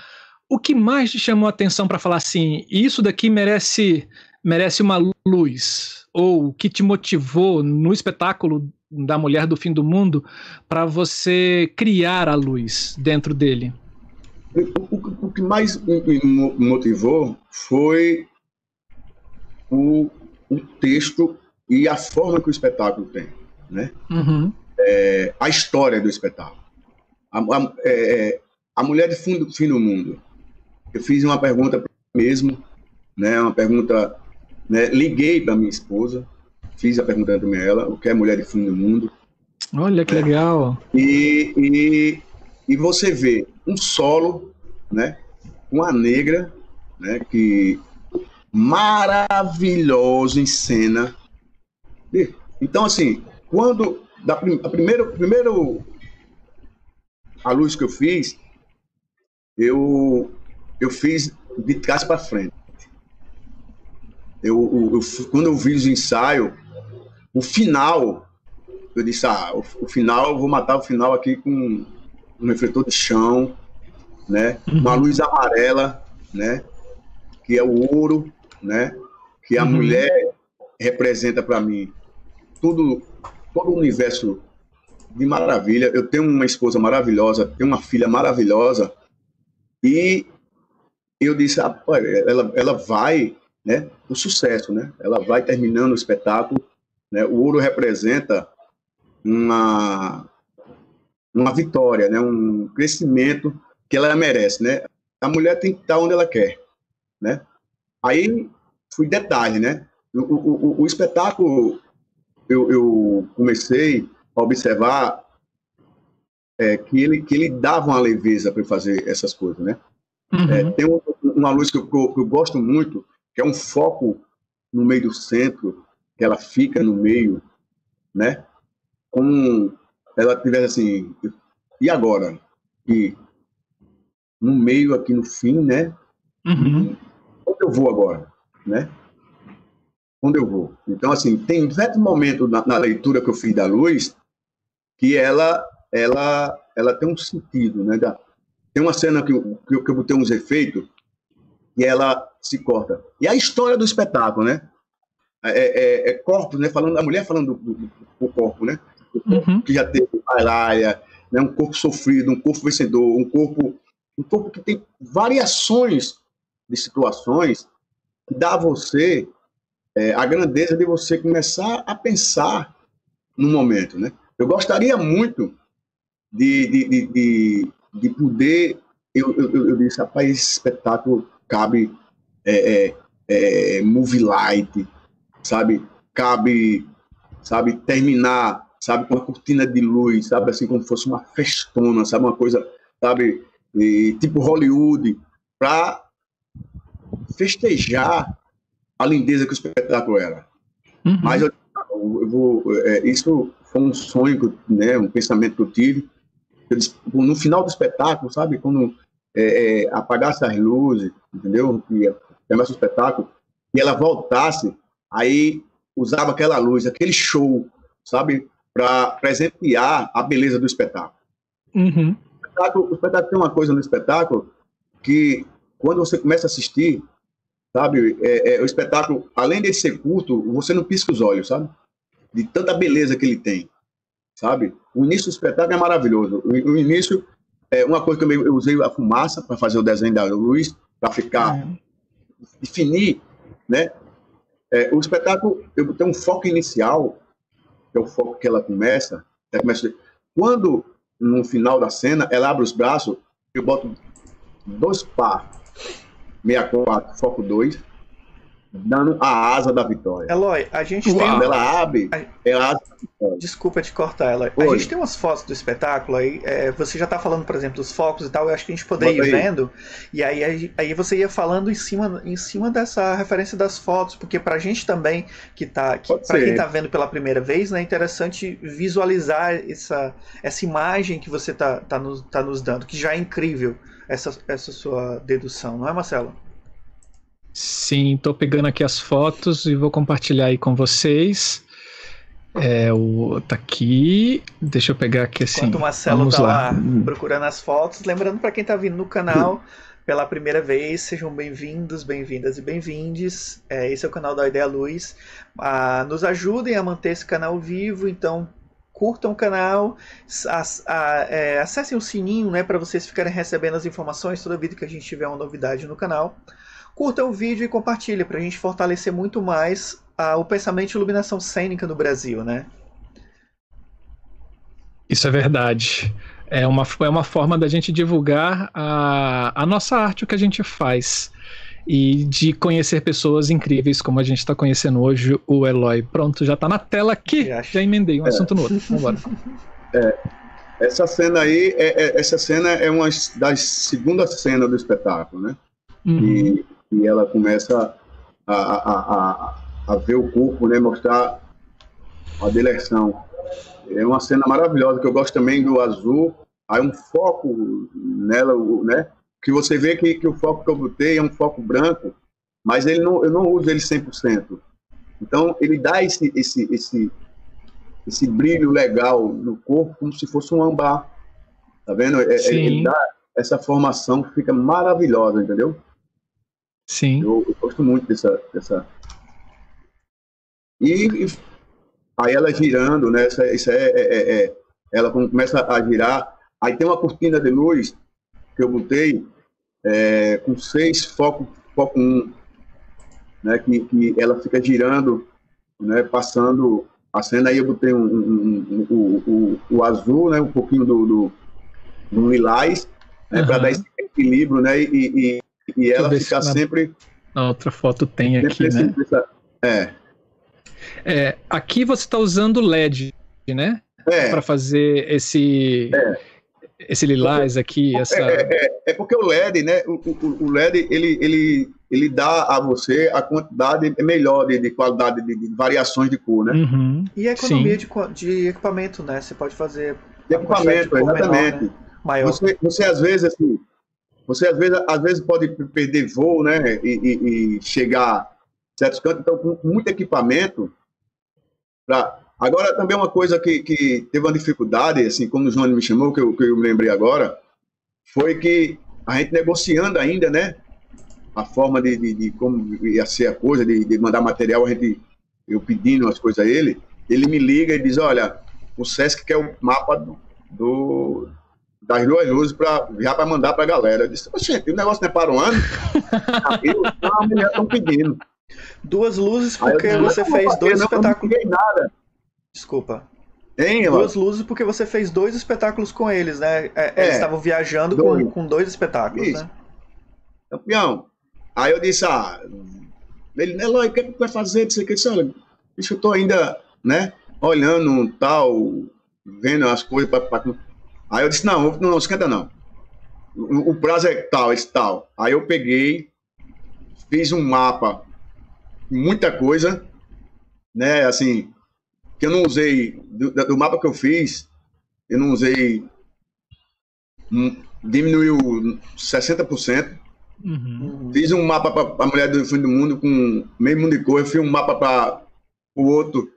o que mais te chamou a atenção para falar assim, isso daqui merece merece uma luz? ou o que te motivou no espetáculo da Mulher do Fim do Mundo para você criar a luz dentro dele? O, o, que mais me motivou foi o, o, texto e a forma que o espetáculo tem, né? Uhum. É, a história do espetáculo. A, a, é, a Mulher do Fim, do Fim do Mundo. Eu fiz uma pergunta mesmo, né? Uma pergunta né? Liguei para minha esposa, fiz a pergunta também a ela, o que é mulher de fim do mundo. Olha que né? legal. E, e, e você vê um solo, né? Uma negra né, que maravilhoso em cena. Então, assim, quando da a primeiro, primeiro a luz que eu fiz, eu eu fiz de trás para frente. Eu, eu, eu, quando eu vi os ensaios, o final, eu disse, ah, o, o, final, eu vou matar o final aqui com um refletor de chão, né? Uhum. Uma luz amarela, né? Que é o ouro, né? Que a uhum. mulher representa para mim tudo, todo universo de maravilha. Eu tenho uma esposa maravilhosa, tenho uma filha maravilhosa e eu disse, ah, ela, ela vai, né? O sucesso, né? Ela vai terminando o espetáculo, né? O ouro representa uma uma vitória, né? Um crescimento que ela merece, né? A mulher tem que estar onde ela quer, né? Aí fui detalhe, né? O, o, o espetáculo eu, eu, comecei a observar é, que ele que ele dava uma leveza para fazer essas coisas, né? Uhum. É, tem um, uma luz que eu, que eu gosto muito, que é um foco no meio do centro, que ela fica no meio, né? Como ela tivesse assim, e agora? E no meio aqui no fim, né? Uhum. Onde eu vou agora, né? Onde eu vou? Então, assim, tem certo momento na, na, leitura que eu fiz da luz que ela, ela, ela tem um sentido, né? Tem uma cena que eu, que que eu botei uns efeitos e ela se corta. E a história do espetáculo, né? É, é, é corpo, né? Falando, a mulher falando do, do, do corpo, né? Corpo uhum. Que já teve malaria, né? um corpo sofrido, um corpo vencedor, um corpo um corpo que tem variações de situações que dá a você é, a grandeza de você começar a pensar no momento, né? Eu gostaria muito de, de, de, de, de poder... Eu, eu, eu, disse, rapaz, esse espetáculo cabe é, é, é, movie light, sabe? Cabe, sabe, terminar, sabe, com uma cortina de luz, sabe, assim como fosse uma festona, sabe, uma coisa, sabe, e, tipo Hollywood, para festejar a lindeza que o espetáculo era. Uhum. Mas eu, eu vou, é, isso foi um sonho, né, um pensamento que eu tive. Eu disse, no final do espetáculo, sabe, quando é, é, apagasse as luzes, entendeu? E o espetáculo, e ela voltasse, aí usava aquela luz, aquele show, sabe, para presentear a beleza do espetáculo. Uhum espetáculo, o espetáculo tem uma coisa no espetáculo que, quando você começa a assistir, sabe, é, é, o espetáculo, além de ser curto, você não pisca os olhos, sabe? De tanta beleza que ele tem, sabe? O início do espetáculo é maravilhoso. O, o início, é uma coisa que eu, eu usei a fumaça para fazer o desenho da luz, para ficar, é. definir, né? É, o espetáculo, eu tenho um foco inicial, que é o foco que ela começa, ela começa quando no final da cena, ela abre os braços, eu boto dois par 64, foco 2, dando a asa da vitória. Eloy, a gente Quando tem. Quando ela abre, a... é a asa da vitória. Desculpa te cortar, Eloy. Oi. A gente tem umas fotos do espetáculo aí. É, você já está falando, por exemplo, dos focos e tal. Eu acho que a gente poderia ir vendo. E aí, aí você ia falando em cima, em cima dessa referência das fotos, porque pra gente também, que tá. Que, pra quem tá vendo pela primeira vez, né, é interessante visualizar essa, essa imagem que você tá, tá, nos, tá nos dando, que já é incrível essa, essa sua dedução, não é, Marcelo? Sim, estou pegando aqui as fotos e vou compartilhar aí com vocês. É, o, tá aqui. Deixa eu pegar aqui assim. Enquanto o Marcelo tá lá. lá procurando as fotos. Lembrando para quem tá vindo no canal pela primeira vez, sejam bem-vindos, bem-vindas e bem-vindes. É, esse é o canal da Ideia Luz. Ah, nos ajudem a manter esse canal vivo, então curtam o canal, é, acessem o sininho né, para vocês ficarem recebendo as informações toda vida que a gente tiver uma novidade no canal curta o vídeo e compartilhe para a gente fortalecer muito mais o pensamento de iluminação cênica no Brasil, né? Isso é verdade. É uma, é uma forma da gente divulgar a, a nossa arte, o que a gente faz. E de conhecer pessoas incríveis, como a gente está conhecendo hoje o Eloy. Pronto, já está na tela aqui. Já emendei um é. assunto no outro. Vamos É, essa cena aí, é, é, essa cena é uma das segundas cenas do espetáculo, né? Uhum. E e ela começa a, a, a, a ver o corpo, né? Mostrar a deleção. É uma cena maravilhosa que eu gosto também do azul. Aí um foco nela, né? Que você vê que, que o foco que eu botei é um foco branco, mas ele não, eu não uso ele 100%. Então, ele dá esse, esse, esse, esse brilho legal no corpo, como se fosse um ambar. Tá vendo? É, é, Sim. Ele dá essa formação que fica maravilhosa, entendeu? Sim. Eu, eu gosto muito dessa. dessa... E, e aí ela girando, né? Isso, é, isso é, é, é, ela começa a girar. Aí tem uma cortina de luz que eu botei é, com seis focos, foco um, né? Que, que ela fica girando, né? Passando a cena. Aí eu botei um, um, um, o, azul, né? Um pouquinho do, do, do lilás, né? Uhum. Para dar esse equilíbrio, né? E, e, e ela fica sempre. Na outra foto tem aqui, né? É. é. Aqui você está usando LED, né? É. Para fazer esse. É. Esse lilás aqui, essa... É, é, é, porque o LED, né? O, o, o, LED, ele, ele, ele dá a você a quantidade melhor de, de qualidade, de, de, variações de cor, né? Uhum. E a economia de, de, equipamento, né? Você pode fazer... De equipamento, de exatamente. Menor, né? Maior. Você, você, às vezes, assim, você às vezes, às vezes pode perder voo, né? E, e, e chegar a certos cantos. Então, com muito equipamento, pra... Agora, também uma coisa que, que teve uma dificuldade, assim, como o João me chamou, que eu, que eu me lembrei agora, foi que a gente negociando ainda, né? A forma de, de, de como ia ser a coisa, de, de, mandar material, a gente, eu pedindo as coisas a ele, ele me liga e diz, olha, o Sesc quer o mapa do, do das duas luzes para já para mandar para a galera. Eu disse, gente, o negócio não é para o ano? Aí a mulher estão pedindo. Duas luzes porque disse, você fez fazer, dois não, espetáculos. Eu não nada. Desculpa. Hein, Duas luzes porque você fez dois espetáculos com eles, né? É, é, eles estavam viajando dois. Com, com dois espetáculos, Isso. né? Campeão. Aí eu disse, ah, ele, Eloy, o que, é que tu vai fazer? Disse, disse, olha, bicho, eu tô ainda, né, olhando tal, vendo as coisas pra, pra... Aí eu disse, não, não, não esquenta não. O, o prazo é tal, esse tal. Aí eu peguei, fiz um mapa, muita coisa, né, assim, que eu não usei, do, do, mapa que eu fiz, eu não usei, um, diminuiu 60%. Uhum. Fiz um mapa para a mulher do fim do mundo com meio mundo de cor, eu fiz um mapa para o outro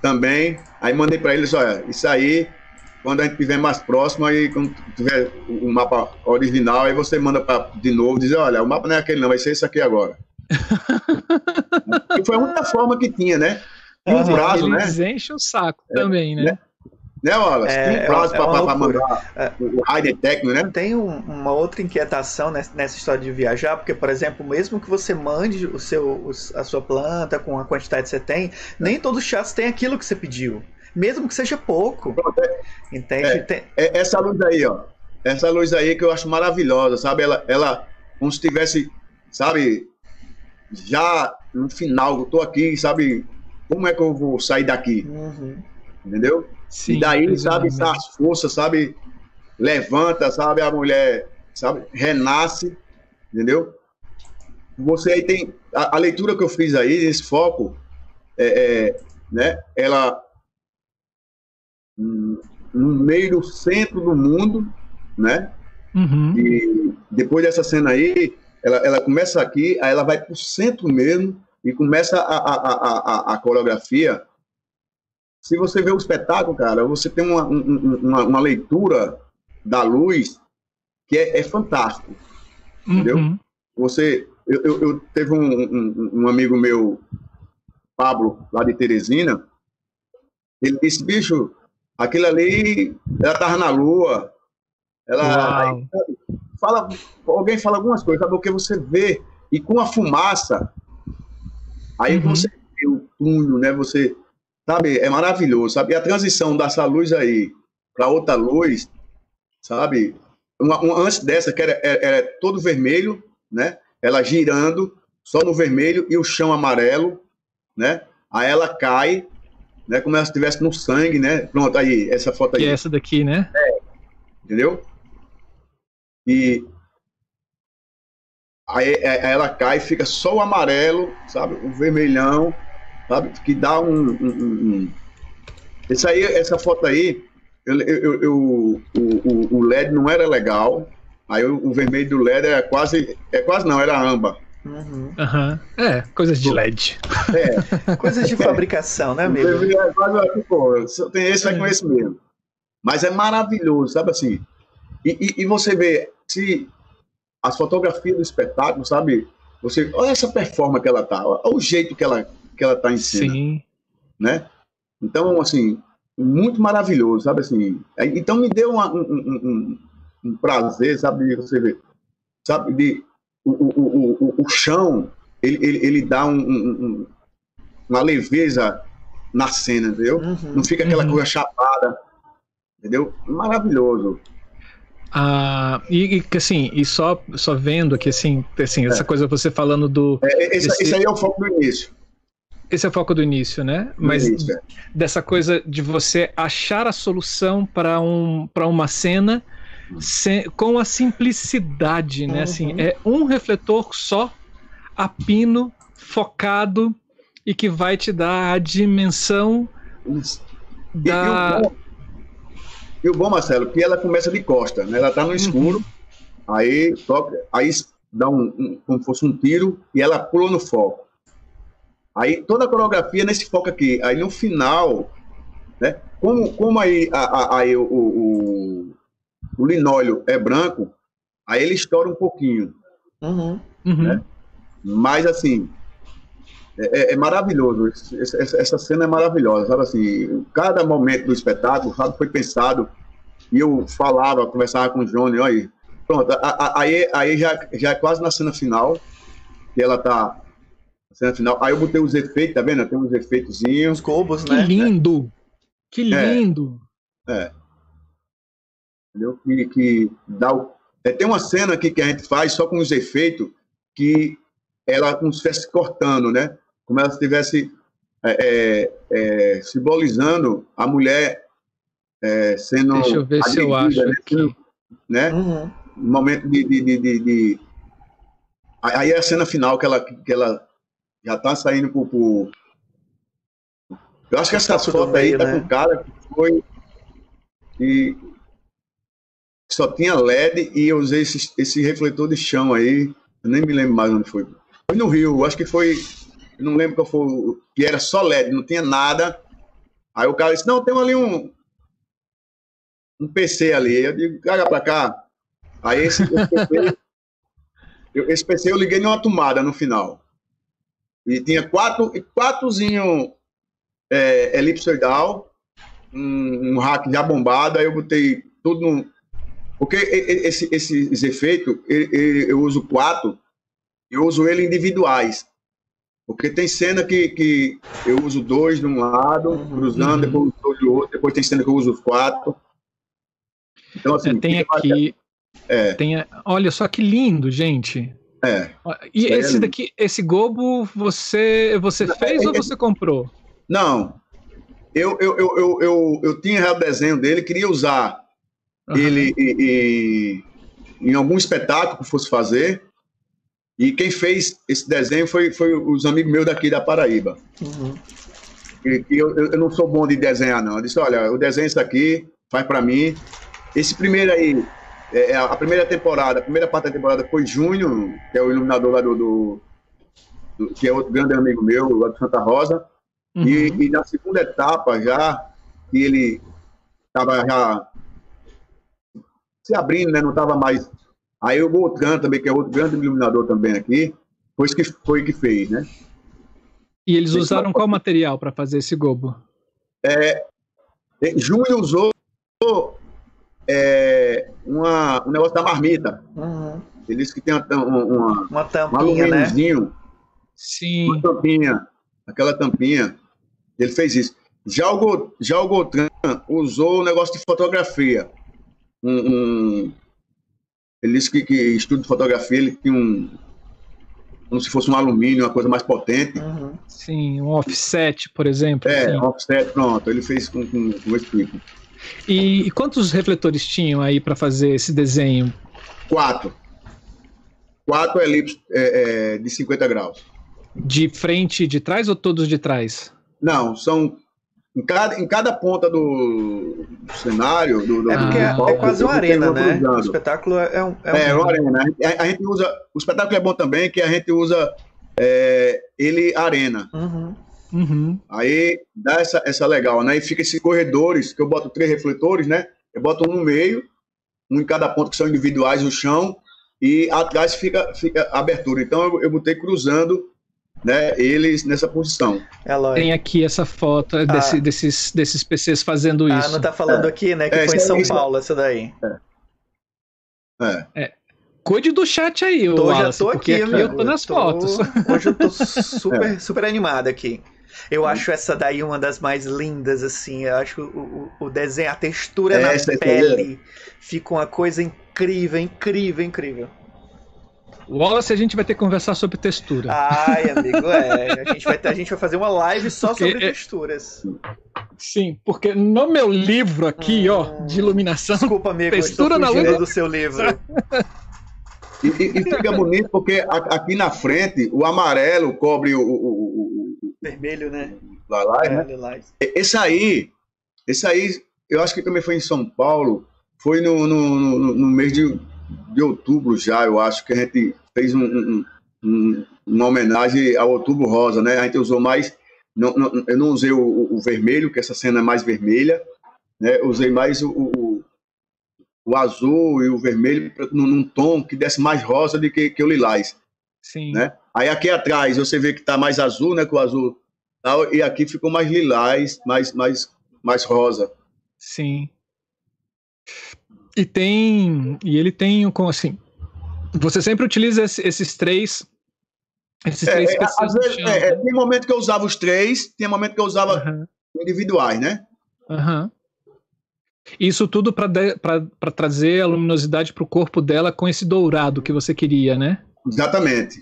também. Aí mandei para eles, olha, isso aí, quando a gente estiver mais próximo, aí quando tiver o mapa original, aí você manda pra, de novo, dizer, olha, o mapa não é aquele não, vai ser esse aqui agora. e foi a única forma que tinha, né? Tinha um prazo, né? Eles enchem o saco é, também, né? né? Né, Wallace? É, Tem um prazo é para mandar é, o rider técnico, né? Tem um, uma outra inquietação nessa, nessa, história de viajar, porque, por exemplo, mesmo que você mande o seu, a sua planta com a quantidade que você tem, nem todos os chats têm aquilo que você pediu. Mesmo que seja pouco. Entende? É, tem... é, essa luz aí, ó. Essa luz aí que eu acho maravilhosa, sabe? Ela, ela como se tivesse, sabe, já no final, eu tô aqui, sabe? Como é que eu vou sair daqui? Uhum. Entendeu? Sim, e daí, sabe, as forças, sabe, levanta, sabe, a mulher, sabe, renasce, entendeu? Você aí tem, a, a leitura que eu fiz aí, esse foco, é, é, né, ela, no meio do centro do mundo, né, uhum. e depois dessa cena aí, ela, ela começa aqui, aí ela vai pro centro mesmo, e começa a, a, a, a, coreografia, se você vê o espetáculo, cara, você tem uma, uma, uma leitura da luz que é, é fantástico. Uhum. Entendeu? Você. Eu, eu, eu teve um, um, um, amigo meu, Pablo, lá de Teresina, ele disse, bicho, aquilo ali, ela tava na lua. Ela. Aí, fala, alguém fala algumas coisas, sabe? Porque você vê, e com a fumaça, aí uhum. você vê o túnel, né? Você sabe, é maravilhoso, sabe? E a transição dessa luz aí para outra luz, sabe? Uma, uma, antes dessa, que era, era, era, todo vermelho, né? Ela girando, só no vermelho e o chão amarelo, né? Aí ela cai, né? Como se estivesse no sangue, né? Pronto, aí, essa foto aí. Que é essa daqui, né? É, entendeu? E aí, aí ela cai e fica só o amarelo, sabe? O vermelhão, sabe? Que dá um. um, um, um... Esse aí, essa foto aí, eu, eu, eu, o, o LED não era legal. Aí o, o, vermelho do LED era quase. É quase não, era âmbar. Uhum. Uhum. É, coisas de LED. É. coisas de fabricação, né, amigo? É pô, tem esse, vai com esse mesmo. Mas é maravilhoso, sabe assim? E, e, e, você vê, se as fotografias do espetáculo, sabe? Você, olha essa performance que ela tá, olha o jeito que ela, que ela tá em cena. Sim. Né? Então, assim, muito maravilhoso, sabe assim? Então me deu uma, um, um, um, um, prazer, sabe, de você ver, sabe, de o, o, o, o chão, ele, ele, ele dá um, uma leveza na cena, entendeu? Uhum, Não fica aquela uhum. coisa chapada, entendeu? Maravilhoso. Ah, e que assim, e só, só vendo aqui, assim, assim essa é. coisa você falando do. É, esse, esse, esse aí é o foco do início. Esse é o foco do início, né? Mas início, é. dessa coisa de você achar a solução para um, uma cena sem, com a simplicidade, né? Assim, uhum. Assim, é um refletor só, a pino, focado e que vai te dar a dimensão da. E, e, o bom, e o bom, Marcelo, que ela começa de costa, né? Ela tá no escuro, uhum. aí toca, aí dá um, um, como fosse um tiro e ela pula no foco. Aí toda a coreografia nesse foco aqui. Aí no final, né? Como, como aí, a, a, aí o, o, o, linóleo é branco, aí ele estoura um pouquinho. Uhum. Uhum. Né? Mas assim, é, é, é maravilhoso. Essa, essa, cena é maravilhosa, sabe assim? Cada momento do espetáculo, sabe, foi pensado. E eu falava, conversava com o Johnny, olha aí. Pronto, aí, aí já, já é quase na cena final, que ela tá cena final. Aí eu botei os efeitos, tá vendo? Tem uns efeitozinhos. Os cobos, né? Que lindo! Que lindo! É. é. Entendeu? Que, que dá o... É, tem uma cena aqui que a gente faz só com os efeitos que ela como se estivesse cortando, né? Como ela estivesse é, é, é, simbolizando a mulher é, sendo. Deixa eu ver se eu acho né? aqui. Né? Uhum. Um momento de, de, de, de, Aí é a cena final que ela, que ela já tá saindo pro. pro... Eu acho que essa foto aí tá né? com cara que foi. E só tinha LED e eu usei esse, esse refletor de chão aí. Eu nem me lembro mais onde foi. Foi no Rio, acho que foi. Eu não lembro qual foi. Que era só LED, não tinha nada. Aí o cara disse: Não, tem ali um. Um PC ali. Eu digo: Caga pra cá. Aí esse, esse PC. eu, esse PC eu liguei numa tomada no final. E tinha quatro, quatrozinho é, elipsoidal, um, um rack já bombado, aí eu botei tudo no. Porque esse, esses efeitos, eu uso quatro, eu uso ele individuais. Porque tem cena que, que eu uso dois de um lado, uhum. cruzando, depois eu uso dois do outro, depois tem cena que eu uso quatro. Então, assim, é, tem aqui. É. Tem, olha só que lindo, gente. É. E esse é... daqui, esse Gobo, você, você fez é, ou você comprou? Não. Eu, eu, eu, eu, eu, eu tinha o desenho dele, queria usar uhum. ele e, e, em algum espetáculo que fosse fazer. E quem fez esse desenho foi, foi os amigos meus daqui da Paraíba. Uhum. E, e eu, eu não sou bom de desenhar, não. Eu disse: olha, o desenho é isso aqui, faz para mim. Esse primeiro aí, é, é, a primeira temporada, a primeira parte da temporada foi Junho, que é o iluminador lá do, do, do que é outro grande amigo meu, lá de Santa Rosa. Uhum. E, e, na segunda etapa já, que ele estava já se abrindo, né? Não estava mais. Aí o Botran também, que é outro grande iluminador também aqui, foi que foi que fez, né? E eles usaram qual material para fazer esse gobo? É, Júnior usou é, uma, um negócio da marmita. Uhum. Ele disse que tem uma, uma, uma tampinha, um né? Sim. Uma tampinha, aquela tampinha. Ele fez isso. Já o, já o Gotran usou o negócio de fotografia. Um, um, ele disse que, que estudo de fotografia, ele tinha um. Como se fosse um alumínio, uma coisa mais potente. Uhum. Sim, um offset, por exemplo. É, assim. um offset, pronto. Ele fez com, com, com esse tipo. E, e quantos refletores tinham aí para fazer esse desenho? Quatro. quatro elipses é, é, de 50 graus. De frente e de trás ou todos de trás? Não, são em cada, em cada ponta do, cenário. Do, do é porque do é, é, quase uma arena, né? Cruzando. O espetáculo é um. É, um... é uma arena. A, a, gente usa. O espetáculo é bom também, que a gente usa é, ele arena. Uhum. Uhum. Aí dá essa, essa legal, né? E fica esses corredores, que eu boto três refletores, né? Eu boto um no meio, um em cada ponto, que são individuais no chão, e atrás fica, fica abertura. Então eu, eu botei cruzando né, eles nessa posição. É Tem aqui essa foto ah. desse, desses, desses PCs fazendo ah, isso. Ah, não tá falando é. aqui, né? Que é, foi em São é, Paulo, essa daí. É. é. Cuide do chat aí, tô, Wallace, já tô aqui, aqui eu tô nas tô... fotos. Hoje eu tô super, é. super animado aqui. Eu acho essa daí uma das mais lindas, assim. Eu acho o, o, o desenho, a textura na pele fica uma coisa incrível, incrível, incrível. Wallace, a gente vai ter que conversar sobre textura. Ai, amigo, é. A gente vai, a gente vai fazer uma live só porque sobre é... texturas. Sim, porque no meu livro aqui, hum... ó, de iluminação. Desculpa, amigo, textura na luz do seu livro. E, e, e, fica bonito porque aqui na frente o amarelo cobre o, o, o, o vermelho, né? Lá, lá, né? Esse aí, esse aí, eu acho que também foi em São Paulo, foi no, no, no, no mês de, de outubro já, eu acho que a gente fez um, um, um, uma homenagem ao Outubro Rosa, né? A gente usou mais, não, não, eu não usei o, o, vermelho, que essa cena é mais vermelha, né? usei mais o, o azul e o vermelho num, num, tom que desse mais rosa do que, que o lilás. Sim. Né? Aí aqui atrás você vê que está mais azul, né? Com o azul tal, e aqui ficou mais lilás, mais, mais, mais rosa. Sim. E tem. E ele tem como assim. Você sempre utiliza esses três. Esses é, três é, às vezes, é, é, tem momento que eu usava os três, tem momento que eu usava uhum. individuais, né? Aham. Uhum. Isso tudo para trazer a luminosidade para o corpo dela com esse dourado que você queria, né? Exatamente.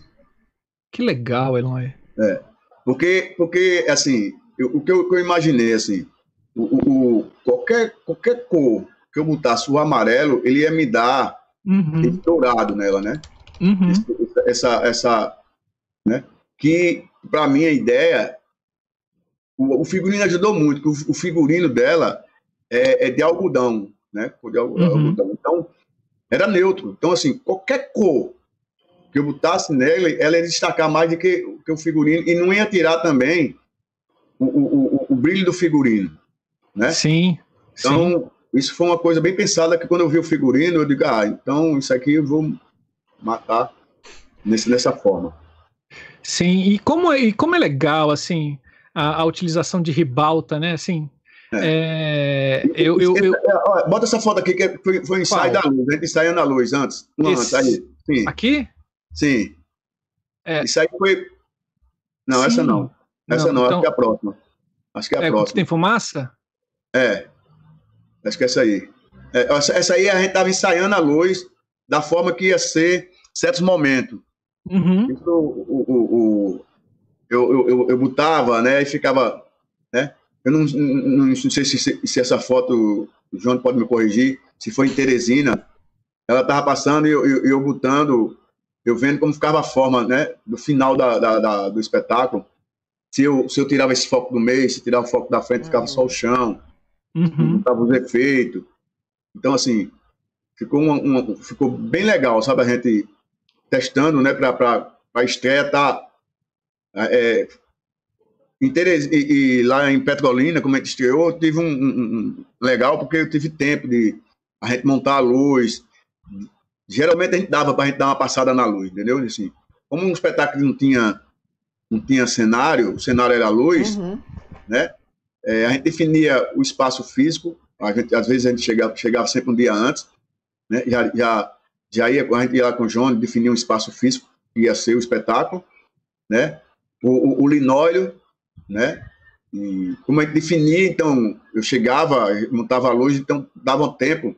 Que legal, Eloy. É. Porque, porque assim, eu, o que eu, que eu, imaginei, assim, o, o, qualquer, qualquer cor que eu botasse o amarelo, ele ia me dar uhum. esse dourado nela, né? Uhum. Essa, essa, né? Que, para mim, a ideia, o, o figurino ajudou muito, o, o figurino dela é, é de algodão, né? De uhum. algodão. Então, era neutro. Então, assim, qualquer cor que eu botasse nele, ela ia destacar mais do que, que o figurino e não ia tirar também o, o, o, o brilho do figurino, né? Sim. Então, sim. Isso foi uma coisa bem pensada que quando eu vi o figurino, eu digo, ah, então isso aqui eu vou matar nesse, dessa forma. Sim, e como, é, e como é legal, assim, a, a utilização de ribalta, né, assim, é. É, eu, eu, eu... É, bota essa foto aqui que foi, foi ensaio da luz, a gente ensaiando a luz antes. Esse... antes aí. Sim. Aqui? Sim. É. Isso aí foi. Não, Sim. essa não. Essa não, não. Então... acho que é a próxima. Acho que é a é, próxima. Tem fumaça? É. Acho que é essa aí. É, essa, essa aí a gente estava ensaiando a luz da forma que ia ser certos momentos. Uhum. Isso, o, o, o, eu, eu, eu, eu botava, né, e ficava, né, eu não, não, não sei se, se, essa foto, o João pode me corrigir, se foi em Teresina, ela estava passando e eu, eu, eu, botando, eu vendo como ficava a forma, né, do final da, da, da, do espetáculo. Se eu, se eu tirava esse foco do meio, se tirava o foco da frente, ficava só o chão, uhum. botava os efeitos. Então, assim, ficou, uma, uma, ficou bem legal, sabe, a gente testando, né, para a estreia tá é, em Teres... e, e, lá em Petrolina, como a gente estreou, tive um, um, um, legal porque eu tive tempo de a gente montar a luz. Geralmente a gente dava para a gente dar uma passada na luz, entendeu? Assim, como um espetáculo não tinha não tinha cenário, o cenário era a luz, uhum. né? É, a gente definia o espaço físico. A gente, às vezes a gente chegava, chegava sempre um dia antes, né? Já já já ia a gente ia lá com o João, definia um espaço físico que ia ser o espetáculo, né? O, o, o linóleo né? E como é que definia, então, eu chegava, montava a luz, então dava um tempo,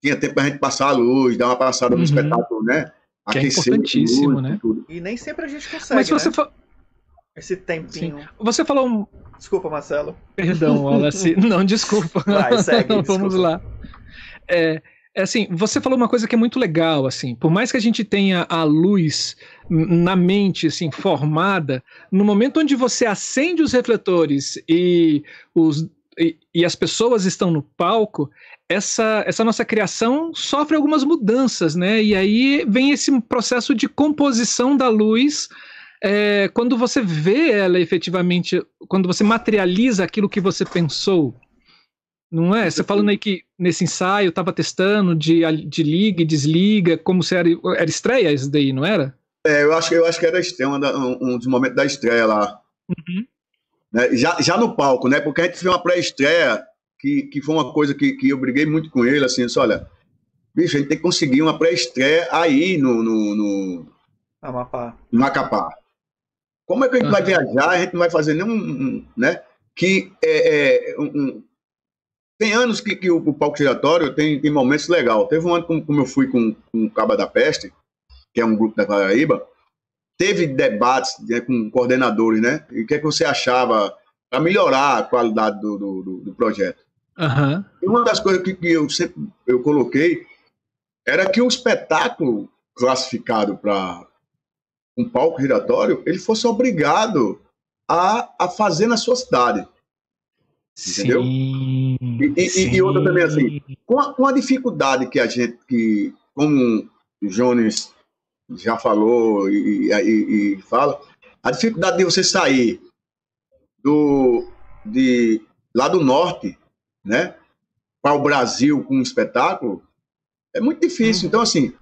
tinha tempo para a gente passar a luz, dar uma passada uhum. no espetáculo, né? Que é importantíssimo, luz, né? Tudo. E nem sempre a gente consegue, Mas você né? Fa... Esse tempinho. Sim. Você falou um... Desculpa, Marcelo. Perdão, Wallace. Não, desculpa. Vai, segue, Vamos desculpa. lá. É, É assim, você falou uma coisa que é muito legal, assim, por mais que a gente tenha a luz na mente, assim, formada, no momento onde você acende os refletores e, os, e, e as pessoas estão no palco, essa, essa nossa criação sofre algumas mudanças, né? E aí vem esse processo de composição da luz é, quando você vê ela efetivamente, quando você materializa aquilo que você pensou. Não é? Você falando aí que nesse ensaio estava testando de, de liga e desliga, como se era, era estreia isso daí, não era? É, eu acho, eu acho que era estreia, um, um dos momentos da estreia lá. Uhum. Né? Já, já no palco, né? Porque a gente fez uma pré-estreia que, que foi uma coisa que, que eu briguei muito com ele, assim, disse, olha, bicho, a gente tem que conseguir uma pré-estreia aí no, no, no, Amapá. no Macapá. Como é que a gente uhum. vai viajar? A gente não vai fazer nenhum, né? Que é, é um, tem anos que, que o, o, palco giratório tem, tem momentos legais. Teve um ano como, como eu fui com, com o Caba da Peste, que é um grupo da Paraíba, teve debates né, com coordenadores, né? E o que, é que você achava para melhorar a qualidade do, do, do projeto? Uhum. E uma das coisas que, que eu sempre eu coloquei era que o espetáculo classificado para um palco giratório, ele fosse obrigado a, a fazer na sua cidade. Entendeu? Sim, e, e, e, outra também assim, com a, com a dificuldade que a gente, que, como o Jones já falou e, e, e fala, a dificuldade de você sair do, de, lá do norte, né, para o Brasil com um espetáculo, é muito difícil. Uhum. Então, assim,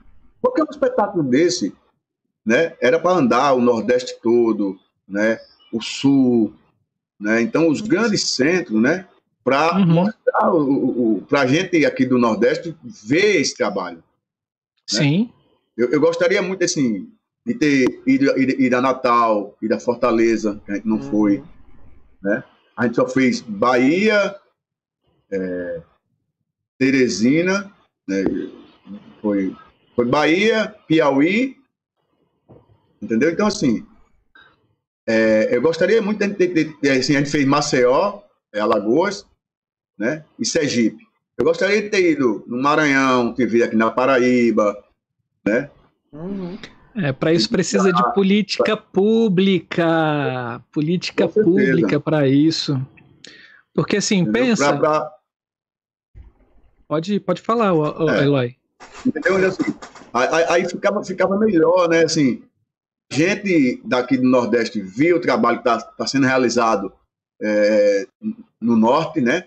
qualquer um espetáculo desse, né, era para andar o Nordeste todo, né, o Sul, né? Então, os grandes centros, né? Para uhum. mostrar para a gente aqui do Nordeste ver esse trabalho. Né? Sim. Eu, eu, gostaria muito, assim, de ter ido, ido, ido a Natal, ido a Fortaleza, que a gente não uhum. foi. Né? A gente só fez Bahia, é, Teresina, né? foi, foi Bahia, Piauí, entendeu? Então, assim, é, eu gostaria muito de, de, de, assim, a gente fez Maceió, é, Alagoas, né, e Sergipe. Eu gostaria de ter ido no Maranhão, que aqui na Paraíba, né? Uhum. É, para isso precisa de política pública, política pública para isso. Porque assim, Entendeu? pensa. Pra, pra... Pode, pode falar, o, o é. Eloy. Entendeu? Assim, aí, aí ficava, ficava melhor, né? Assim, gente daqui do Nordeste viu o trabalho que está tá sendo realizado é, no Norte, né?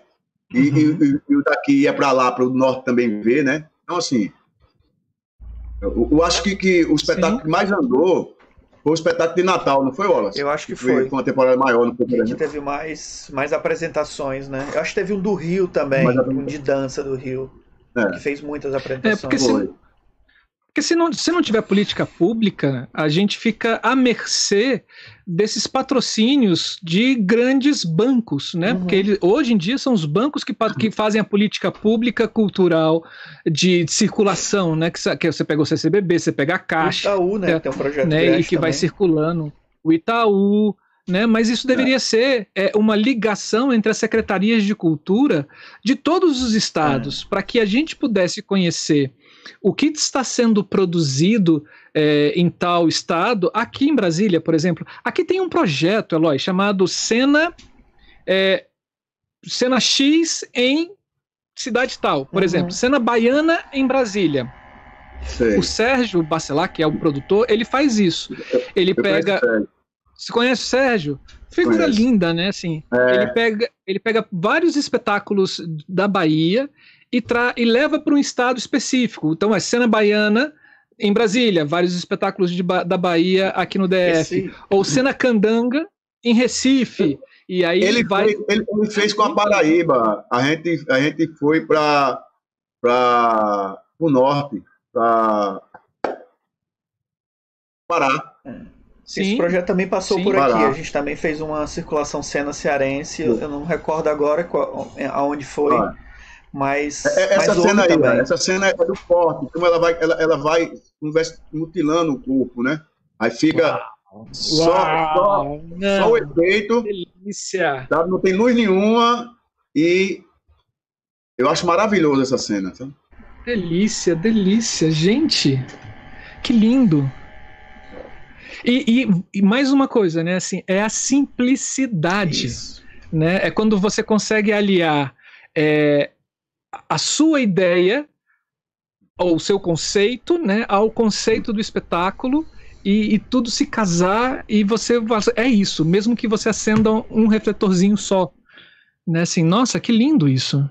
E, uhum. e, e o daqui ia para lá, para o Norte também ver, né? Então, assim, eu, eu acho que, que o espetáculo Sim. que mais andou foi o espetáculo de Natal, não foi, Wallace? Eu acho que foi. Foi uma temporada maior, não foi? Que teve mais, mais apresentações, né? Eu acho que teve um do Rio também, um de dança do Rio, é. que fez muitas apresentações. É, porque se, porque se não, se não tiver política pública, a gente fica à mercê desses patrocínios de grandes bancos, né? Uhum. Porque ele, hoje em dia são os bancos que, que fazem a política pública cultural de, de circulação, né? Que, que, você pega o CCBB, você pega a Caixa. O Itaú, né? É, tem um projeto né? E que também. vai circulando. O Itaú, né? Mas isso deveria é. ser é, uma ligação entre as secretarias de cultura de todos os estados, é. para que a gente pudesse conhecer o que está sendo produzido é, em tal estado, aqui em Brasília, por exemplo. Aqui tem um projeto, Eloy, chamado Cena, é, Cena X em cidade tal. Por uhum. exemplo, Cena Baiana em Brasília. Sei. O Sérgio Bacelar, que é o produtor, ele faz isso. Ele Eu pega. Você conhece o Sérgio? Figura Conheço. linda, né? Assim, é. ele, pega, ele pega vários espetáculos da Bahia e, tra e leva para um estado específico. Então, é cena baiana em Brasília, vários espetáculos de, da Bahia aqui no DF. Ou cena candanga em Recife. E aí ele vai. Fez, ele, ele, fez com a Paraíba. A gente, a gente foi para o norte, para Pará. Sim, Esse projeto também passou sim, por aqui. Pará. A gente também fez uma circulação cena cearense. Eu, eu não recordo agora qual, aonde foi. Ah. Mas, é, é, essa cena aí, também. essa cena é do corte, como ela vai, ela, ela vai mutilando o corpo, né? Aí fica só, Uau, só, só, o efeito. Delícia. Sabe? Não tem luz nenhuma e eu acho maravilhoso essa cena. Sabe? Delícia, delícia. Gente, que lindo. E, e, e, mais uma coisa, né? Assim, é a simplicidade. Isso. Né? É quando você consegue aliar é, a sua ideia ou o seu conceito né, ao conceito do espetáculo e, e, tudo se casar e você é isso, mesmo que você acenda um refletorzinho só. Né? Assim, nossa, que lindo isso.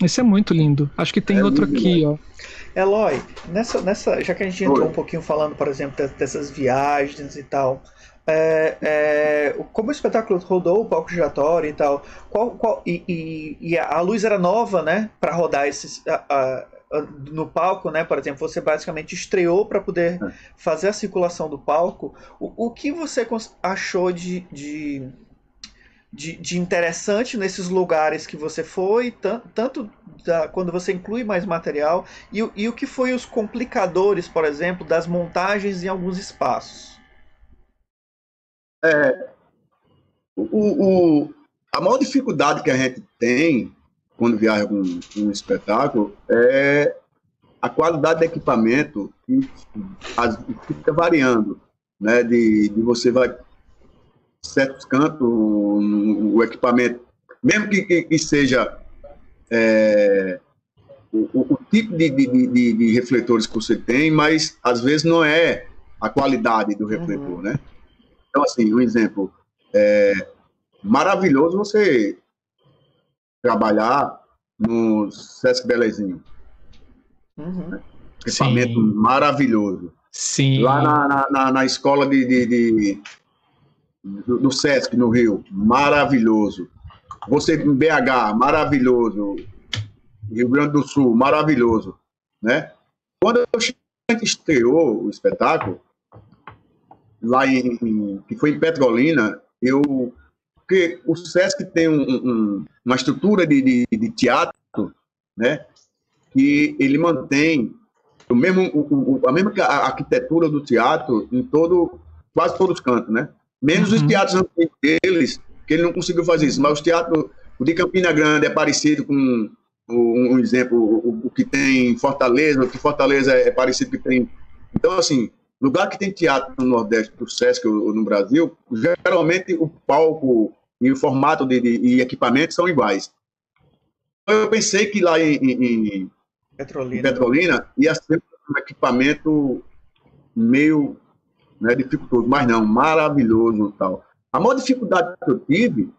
Esse é muito lindo. Acho que tem é outro lindo, aqui, né? ó. Eloy, nessa, nessa, já que a gente entrou Oi. um pouquinho falando, por exemplo, dessas viagens e tal, é, é, como o espetáculo rodou o palco giratório e tal, qual, qual, e, e, e a luz era nova, né, para rodar esses, a, a, a, no palco, né, por exemplo, você basicamente estreou para poder é. fazer a circulação do palco. O, o que você achou de, de de, de, interessante nesses lugares que você foi, tanto da, quando você inclui mais material, e, e, o que foi os complicadores, por exemplo, das montagens em alguns espaços? É, o, o, a maior dificuldade que a gente tem quando viaja com um, um espetáculo é a qualidade do equipamento que, fica variando, né? De, de você vai certos cantos, o equipamento, mesmo que, que, que seja é, o, o, tipo de, de, de, de, refletores que você tem, mas às vezes não é a qualidade do refletor, uhum. né? Então, assim, um exemplo, é maravilhoso você trabalhar no Sesc Belezinho. Uhum. Equipamento Sim. maravilhoso. Sim. Lá na, na, na escola de, de, de do, do Sesc no Rio, maravilhoso. Você em BH, maravilhoso. Rio Grande do Sul, maravilhoso, né? Quando a gente estreou o espetáculo, lá em, em, que foi em Petrolina, eu porque o Sesc tem um, um, uma estrutura de, de, de, teatro, né, que ele mantém o mesmo, o, o, a mesma arquitetura do teatro em todo, quase todos os cantos, né? Menos uhum. os teatros deles, que ele não conseguiu fazer isso. Mas os teatros, o de Campina Grande é parecido com um, um exemplo, o, o, que tem em Fortaleza, o que Fortaleza é, é parecido com que tem. Então, assim, lugar que tem teatro no Nordeste, do Sesc ou no Brasil, geralmente o palco e o formato de, de e equipamento são iguais. Então, eu pensei que lá em, em, Petrolina. em Petrolina ia ser um equipamento meio né, dificultoso, mas não, maravilhoso tal. A maior dificuldade que eu tive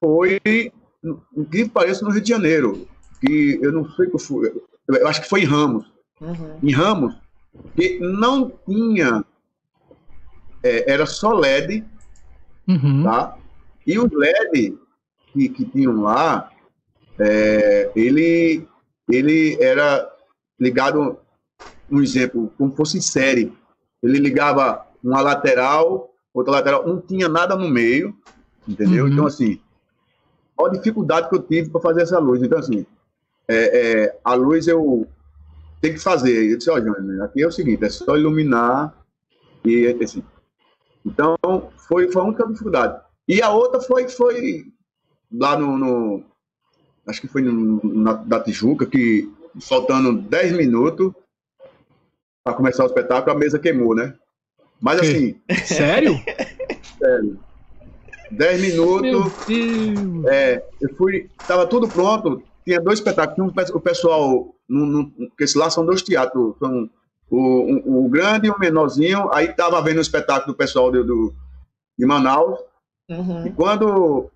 foi, que pareça, no Rio de Janeiro, que eu não sei que eu fui, eu acho que foi em Ramos. Uhum. Em Ramos, que não tinha, é, era só LED, uhum. tá? E os LED que, que tinham lá, é, ele, ele era ligado, um exemplo, como fosse série. Ele ligava uma lateral, outra lateral, não tinha nada no meio, entendeu? Uhum. Então, assim, olha a dificuldade que eu tive para fazer essa luz. Então, assim, é, é, a luz eu tenho que fazer. Eu disse, olha, aqui é o seguinte, é só iluminar e assim. Então, foi, foi a única dificuldade. E a outra foi, foi lá no, no acho que foi no, na, da Tijuca, que faltando 10 minutos, para começar o espetáculo, a mesa queimou, né? Mas assim. Sério? Sério. Dez minutos. É, eu fui. Tava tudo pronto. Tinha dois espetáculos. o pessoal. No, no, porque lá são dois teatros. São o, o, o, grande e o menorzinho. Aí tava vendo o espetáculo do pessoal do, do de Manaus. Uhum. E quando.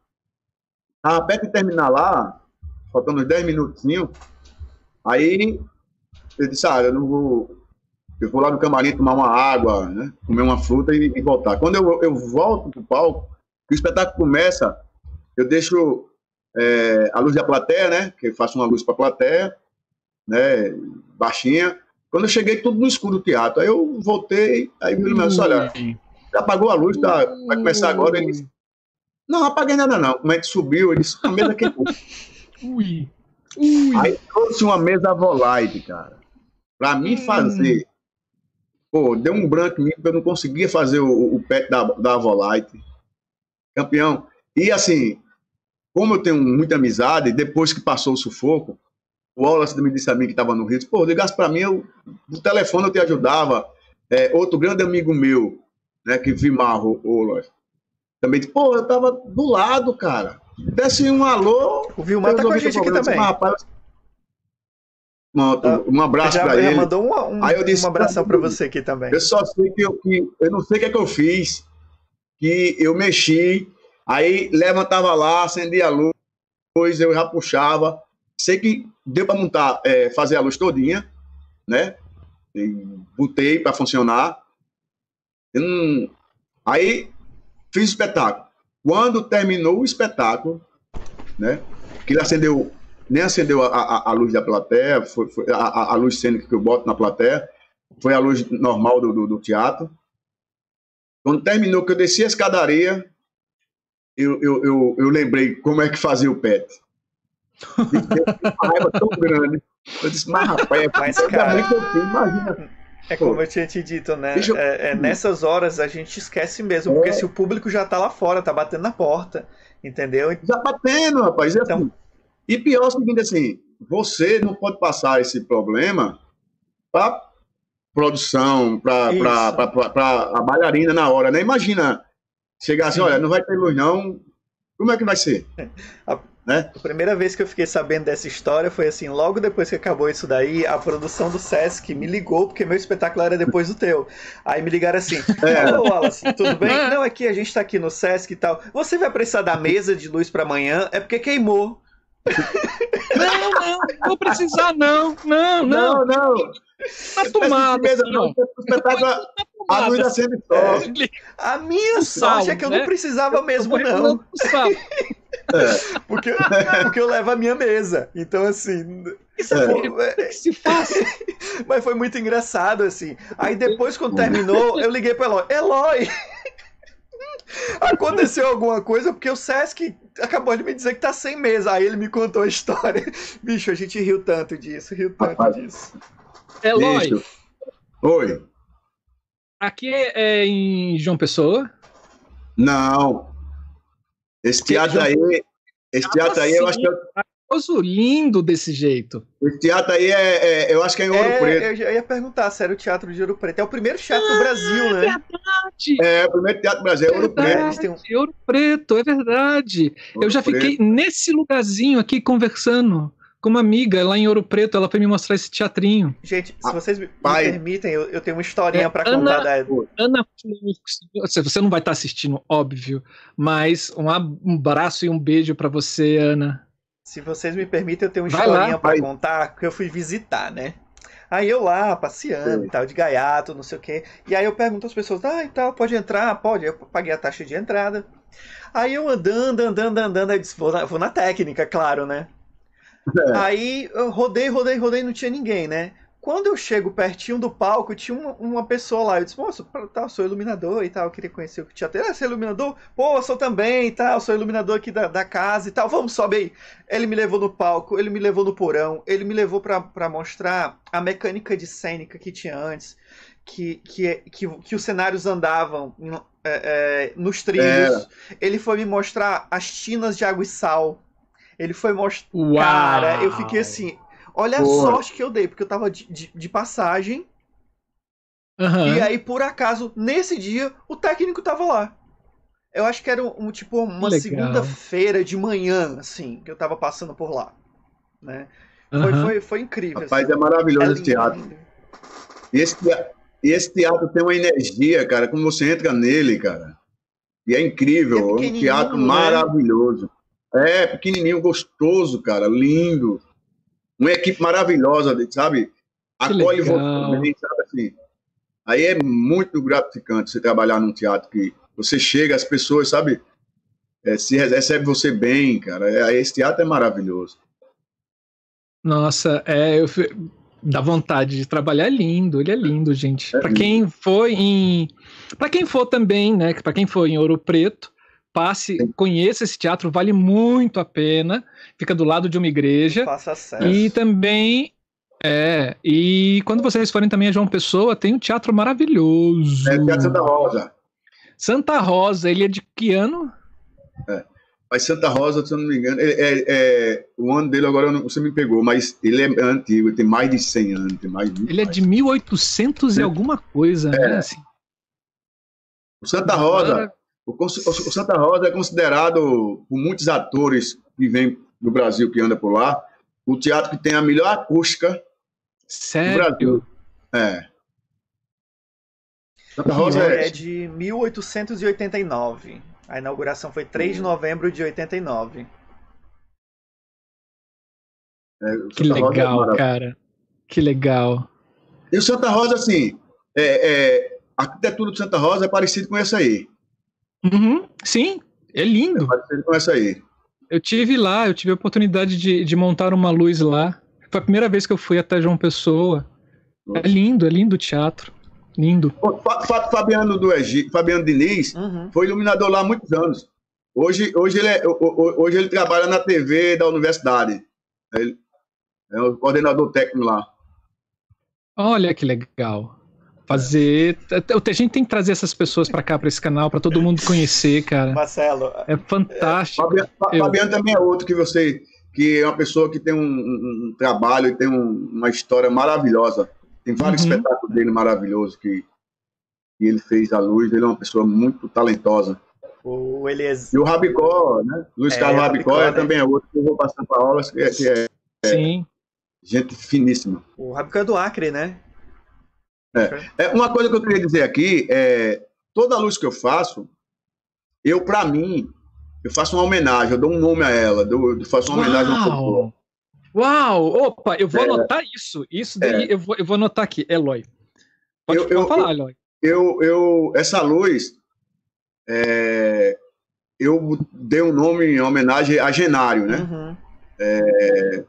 a perto de terminar lá, faltando uns 10 minutinhos, aí eu disse, ah, eu não vou eu vou lá no camarim tomar uma água, né? comer uma fruta e, e voltar. Quando eu, eu volto para o palco, o espetáculo começa, eu deixo é, a luz da plateia, né? Que eu faço uma luz para a plateia, né? Baixinha. Quando eu cheguei, tudo no escuro do teatro. Aí eu voltei, aí o William disse, olha, já apagou a luz, tá, vai começar agora. Ele disse, não, não apaguei nada não. Como é que subiu? Ele disse, a mesa queimou. Ui. Ui. Aí trouxe uma mesa Volite, cara. Para mim fazer Pô, deu um branco em mim porque eu não conseguia fazer o, o pet da, da Avolite. Campeão. E assim, como eu tenho muita amizade, depois que passou o sufoco, O Wallace me disse a mim que estava no Rio, disse, pô, ligasse para mim, eu, no telefone eu te ajudava. É, outro grande amigo meu, né, que Vimar, o, o também disse, pô, eu tava do lado, cara. Desse um alô. O Vilmar tá com a gente aqui também. Disse, rapaz, ah, um abraço para ele. mandou um, um, Aí eu disse, um abração para você aqui também. Eu só sei que eu, que, eu não sei o que é que eu fiz, que eu mexi, aí levantava lá, acendia a luz, eu já puxava. Sei que deu para montar, é, fazer a luz todinha, né? E botei para funcionar. Não... Aí fiz o espetáculo. Quando terminou o espetáculo, né? Que ele acendeu nem acendeu a, a, a luz da plateia, foi, foi a, a, luz cênica que eu boto na plateia, foi a luz normal do, do, do teatro. Quando terminou, que eu desci a escadaria, eu, eu, eu, eu lembrei como é que fazia o PET. uma raiva tão grande. Eu disse, mas rapaz, é mas, cara, que eu fiz, imagina. É como eu tinha te dito, né? Eu... É, é, nessas horas a gente esquece mesmo, é. porque se o público já tá lá fora, tá batendo na porta, entendeu? Já batendo, rapaz. É então, assim, e pior é o seguinte, assim, você não pode passar esse problema para produção, para a bailarina na hora, né? Imagina chegar assim, olha, não vai ter luz não, como é que vai ser? A, né? a primeira vez que eu fiquei sabendo dessa história foi assim, logo depois que acabou isso daí, a produção do Sesc me ligou, porque meu espetáculo era depois do teu. Aí me ligaram assim, é. Ô Wallace, tudo bem? Não, aqui a gente tá aqui no Sesc e tal. Você vai precisar da mesa de luz para amanhã? É porque queimou. Não, não, não vou precisar, não. Não, não. Não, não. Tá tomado. Mesa, assim, não, espetáculo, a luz acende só. É. A minha sorte é que eu né? não precisava mesmo, não. É. Porque, porque eu levo a minha mesa. Então, assim. Isso é. é. se faz. Mas foi muito engraçado, assim. Aí depois, quando terminou, eu liguei pro Eloy. Eloy! Aconteceu alguma coisa porque o Sesc acabou de me dizer que tá sem mesa. Aí ele me contou a história. Bicho, a gente riu tanto disso, riu tanto Rapaz. disso. Eloy. Bicho. Oi. Aqui é em João Pessoa? Não. Esse teatro aí, esse teatro aí, eu acho que é lindo desse jeito. O teatro aí é, é, eu acho que é em Ouro é, Preto. Eu ia perguntar se era o Teatro de Ouro Preto. É o primeiro teatro ah, do Brasil, né? É verdade. É, o primeiro teatro do Brasil é Ouro verdade, Preto. Um... Ouro Preto, é verdade. Ouro eu já Preto. fiquei nesse lugarzinho aqui conversando com uma amiga lá em Ouro Preto, ela foi me mostrar esse teatrinho. Gente, se vocês me, Pai. permitem, eu, eu, tenho uma historinha é, para contar da Ana você não vai estar assistindo, óbvio, mas um abraço e um beijo para você, Ana. Se vocês me permitem, eu tenho uma vai historinha para contar que eu fui visitar, né? Aí eu lá, passeando e tal, de gaiato, não sei o quê. E aí eu pergunto às pessoas, ah, e tal, pode entrar? Pode. Eu paguei a taxa de entrada. Aí eu andando, andando, andando, aí disse, vou na, vou na técnica, claro, né? É. Aí eu rodei, rodei, rodei, não tinha ninguém, né? Quando eu chego pertinho do palco, tinha uma, uma pessoa lá. Eu disse, moço, tá, sou iluminador e tal. Eu queria conhecer o que tinha. Ah, você é iluminador? Pô, sou também e tal. Sou iluminador aqui da, da casa e tal. Vamos, sobe aí. Ele me levou no palco, ele me levou no porão, ele me levou para mostrar a mecânica de cênica que tinha antes. Que, que, que, que os cenários andavam é, é, nos trilhos. É. Ele foi me mostrar as tinas de água e sal. Ele foi mostrar. Cara, eu fiquei assim Olha a sorte que eu dei, porque eu tava de, de, de passagem. Uhum. E aí, por acaso, nesse dia, o técnico tava lá. Eu acho que era um, um tipo uma segunda-feira de manhã, assim, que eu tava passando por lá. Né? Uhum. Foi, foi, foi incrível. Rapaz, assim. é maravilhoso é esse teatro. E esse, esse teatro tem uma energia, cara, como você entra nele, cara. E é incrível, é um teatro né? maravilhoso. É, pequenininho, gostoso, cara, lindo uma equipe maravilhosa, sabe? Acolhe você também, sabe assim? Aí é muito gratificante você trabalhar num teatro que você chega, as pessoas, sabe? É, se recebe você bem, cara. É, esse teatro é maravilhoso. Nossa, é, eu dá vontade de trabalhar é lindo, ele é lindo, gente. É para quem foi em, para quem for também, né? Para quem for em Ouro Preto, passe, conheça esse teatro, vale muito a pena. Fica do lado de uma igreja. Faça acesso. E também é, e quando vocês forem também a João Pessoa, tem um teatro maravilhoso. É o Teatro Santa Rosa. Santa Rosa, ele é de que ano? É. Mas Santa Rosa, se eu não me engano, é, é, é o ano dele agora não, você me pegou, mas ele é antigo, tem mais de 100 anos, tem mais Ele é de 1800 e alguma coisa, né? é. né? Assim. O Santa Rosa, o, o, Santa Rosa é considerado por muitos atores que vêm do Brasil, que anda por lá, o teatro que tem a melhor acústica Sério? do Brasil. É. Santa Rosa é... é de 1889. A inauguração foi 3 de novembro de 89. É, que é legal, é cara. Que legal. E o Santa Rosa, assim, é, é, a arquitetura do Santa Rosa é parecida com essa aí. Uhum, sim, é lindo. É com essa aí. Eu tive lá, eu tive a oportunidade de, de montar uma luz lá. Foi a primeira vez que eu fui até João Pessoa. É lindo, é lindo o teatro. Lindo. Fabiano do Egito, Fabiano Diniz, uhum. foi iluminador lá há muitos anos. Hoje, hoje, ele é, hoje ele trabalha na TV da universidade. Ele é o coordenador técnico lá. Olha que legal. Fazer. A gente tem que trazer essas pessoas para cá, para esse canal, para todo mundo conhecer, cara. Marcelo. É fantástico. Fabiano, Eu... Fabiano também é outro que você. Que é uma pessoa que tem um, um, um trabalho e tem um, uma história maravilhosa. Tem vários uhum. espetáculos dele maravilhosos que, que ele fez à luz. Ele é uma pessoa muito talentosa. O Elias... E o Rabicó, né? Luiz é, Carlos Rabicó, Rabicó é, né? também é outro que eu vou passar para aulas, que, é, que é, Sim. gente finíssima. O Rabicó é do Acre, né? É. é. Uma coisa que eu queria dizer aqui é toda a luz que eu faço, eu, para mim, eu faço uma homenagem, eu dou um nome a ela, eu faço uma homenagem ao pessoa. Uau! Opa, eu vou é, anotar isso. Isso daí é, eu, vou, eu vou anotar aqui. Eloy. Pode, eu, eu falar, Eloy. Eu, eu, essa luz, é, eu dei um nome em homenagem a Genário, né? Uhum. É,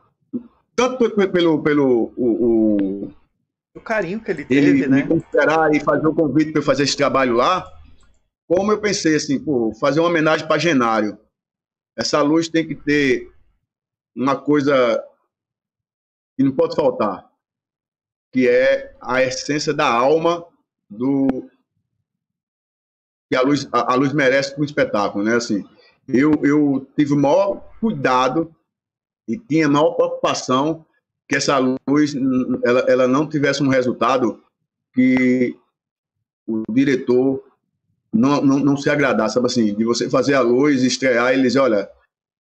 tanto pelo, pelo o, o, o, carinho que ele teve, ele né? Me considerar e fazer o convite para eu fazer esse trabalho lá, como eu pensei assim, pô, fazer uma homenagem para Genário. Essa luz tem que ter uma coisa que não pode faltar, que é a essência da alma do que a luz, a, a luz merece para um espetáculo, né? Assim, eu, eu tive o maior cuidado e tinha a maior preocupação que essa luz ela, ela não tivesse um resultado que o diretor não, não, não se agradasse, sabe assim, de você fazer a luz, estrear e eles, olha,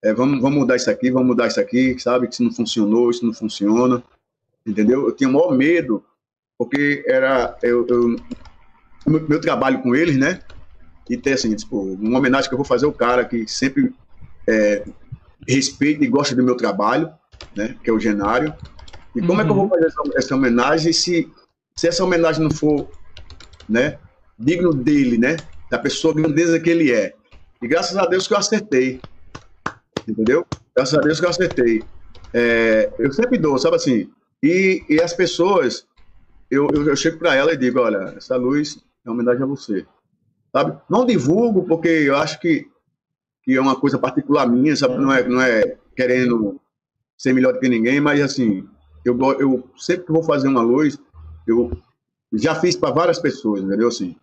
é, vamos, vamos mudar isso aqui, vamos mudar isso aqui, sabe? Que se não funcionou, isso não funciona, entendeu? Eu tinha o maior medo, porque era eu, eu meu, meu trabalho com eles, né? E ter assim, tipo, uma homenagem que eu vou fazer ao cara que sempre é, respeita e gosta do meu trabalho, né? Que é o Genário. E como uhum. é que eu vou uhum. fazer essa, essa, homenagem se, se essa homenagem não for, né? Digno dele, né? Da pessoa grandeza que ele é. E graças a Deus que eu acertei entendeu? Graças a Deus que eu acertei. É, eu sempre dou, sabe assim? E, e as pessoas, eu, eu, eu chego para ela e digo: olha, essa luz é uma homenagem a você. Sabe? Não divulgo, porque eu acho que, que é uma coisa particular minha, sabe? Não é, não é querendo ser melhor do que ninguém, mas assim, eu, eu sempre que vou fazer uma luz, eu já fiz para várias pessoas, entendeu? Assim,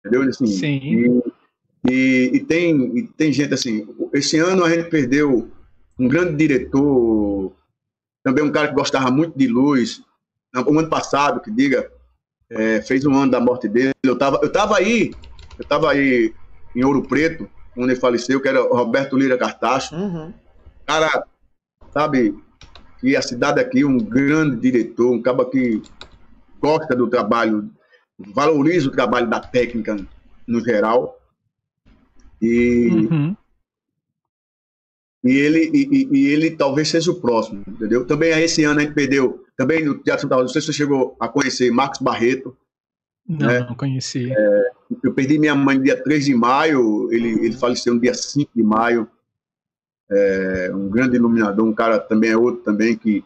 entendeu? Assim, Sim. E, e, e, tem, e tem gente assim. Esse ano a gente perdeu um grande diretor, também um cara que gostava muito de luz. O ano passado, que diga, é, fez um ano da morte dele. Eu estava eu tava aí, eu estava aí em Ouro Preto, quando ele faleceu, que era Roberto Lira Cartacho. Uhum. Cara, sabe, que a cidade aqui, um grande diretor, um cara que gosta do trabalho, valoriza o trabalho da técnica no geral. E, uhum. e, ele, e, e, ele talvez seja o próximo, entendeu? Também esse ano a gente perdeu, também no Teatro Santa Rosa, não sei se você chegou a conhecer Marcos Barreto. Não, né? não conheci. É, eu perdi minha mãe no dia 3 de maio, ele, ele faleceu no dia 5 de maio. É, um grande iluminador, um cara também é outro também que,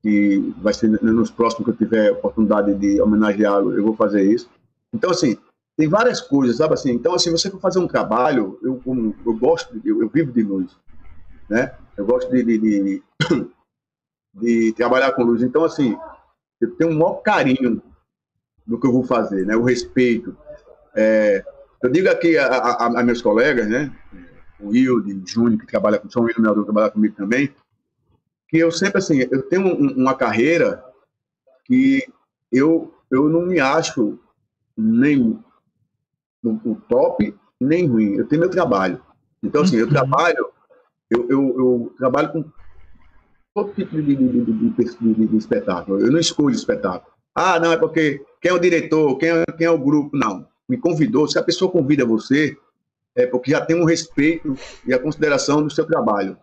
que vai ser nos próximos que eu tiver oportunidade de homenageá-lo, eu vou fazer isso. Então, assim, tem várias coisas, sabe assim? Então, assim, você for fazer um trabalho, eu, como, eu gosto, eu, eu, vivo de luz, né? Eu gosto de, de, de, de, trabalhar com luz. Então, assim, eu tenho um maior carinho do que eu vou fazer, né? O respeito. É, eu digo aqui a, a, a, meus colegas, né? O Wilde Júnior, que trabalha com São William que trabalha comigo também, que eu sempre, assim, eu tenho um, uma carreira que eu, eu não me acho nem no, top, nem ruim. Eu tenho meu trabalho. Então, assim, eu uhum. trabalho, eu, eu, eu trabalho com todo tipo de, de, de, de, espetáculo. Eu não escolho espetáculo. Ah, não, é porque quem é o diretor, quem é, quem é o grupo. Não. Me convidou. Se a pessoa convida você, é porque já tem um respeito e a consideração do seu trabalho.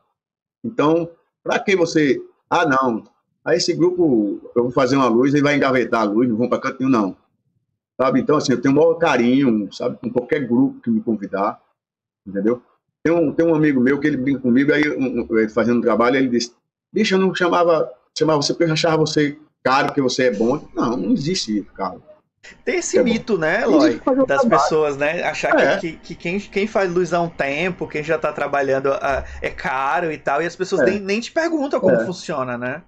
Então, para que você. Ah, não. Aí esse grupo, eu vou fazer uma luz, ele vai engavetar a luz, não vão para cantinho, não. Sabe? Então, assim, eu tenho o maior carinho, sabe, com qualquer grupo que me convidar, entendeu? Tem um, tem um amigo meu que ele brinca comigo, aí um, fazendo um trabalho, ele disse: Bicho, eu não chamava, chamava você porque eu achava você caro, porque você é bom. Não, não existe isso, cara. Tem esse é mito, bom. né, Eloy, das pessoas, né? Achar é. que, que, que, quem, quem faz luz há um tempo, quem já tá trabalhando uh, é caro e tal, e as pessoas é. nem, nem te perguntam como é. funciona, né?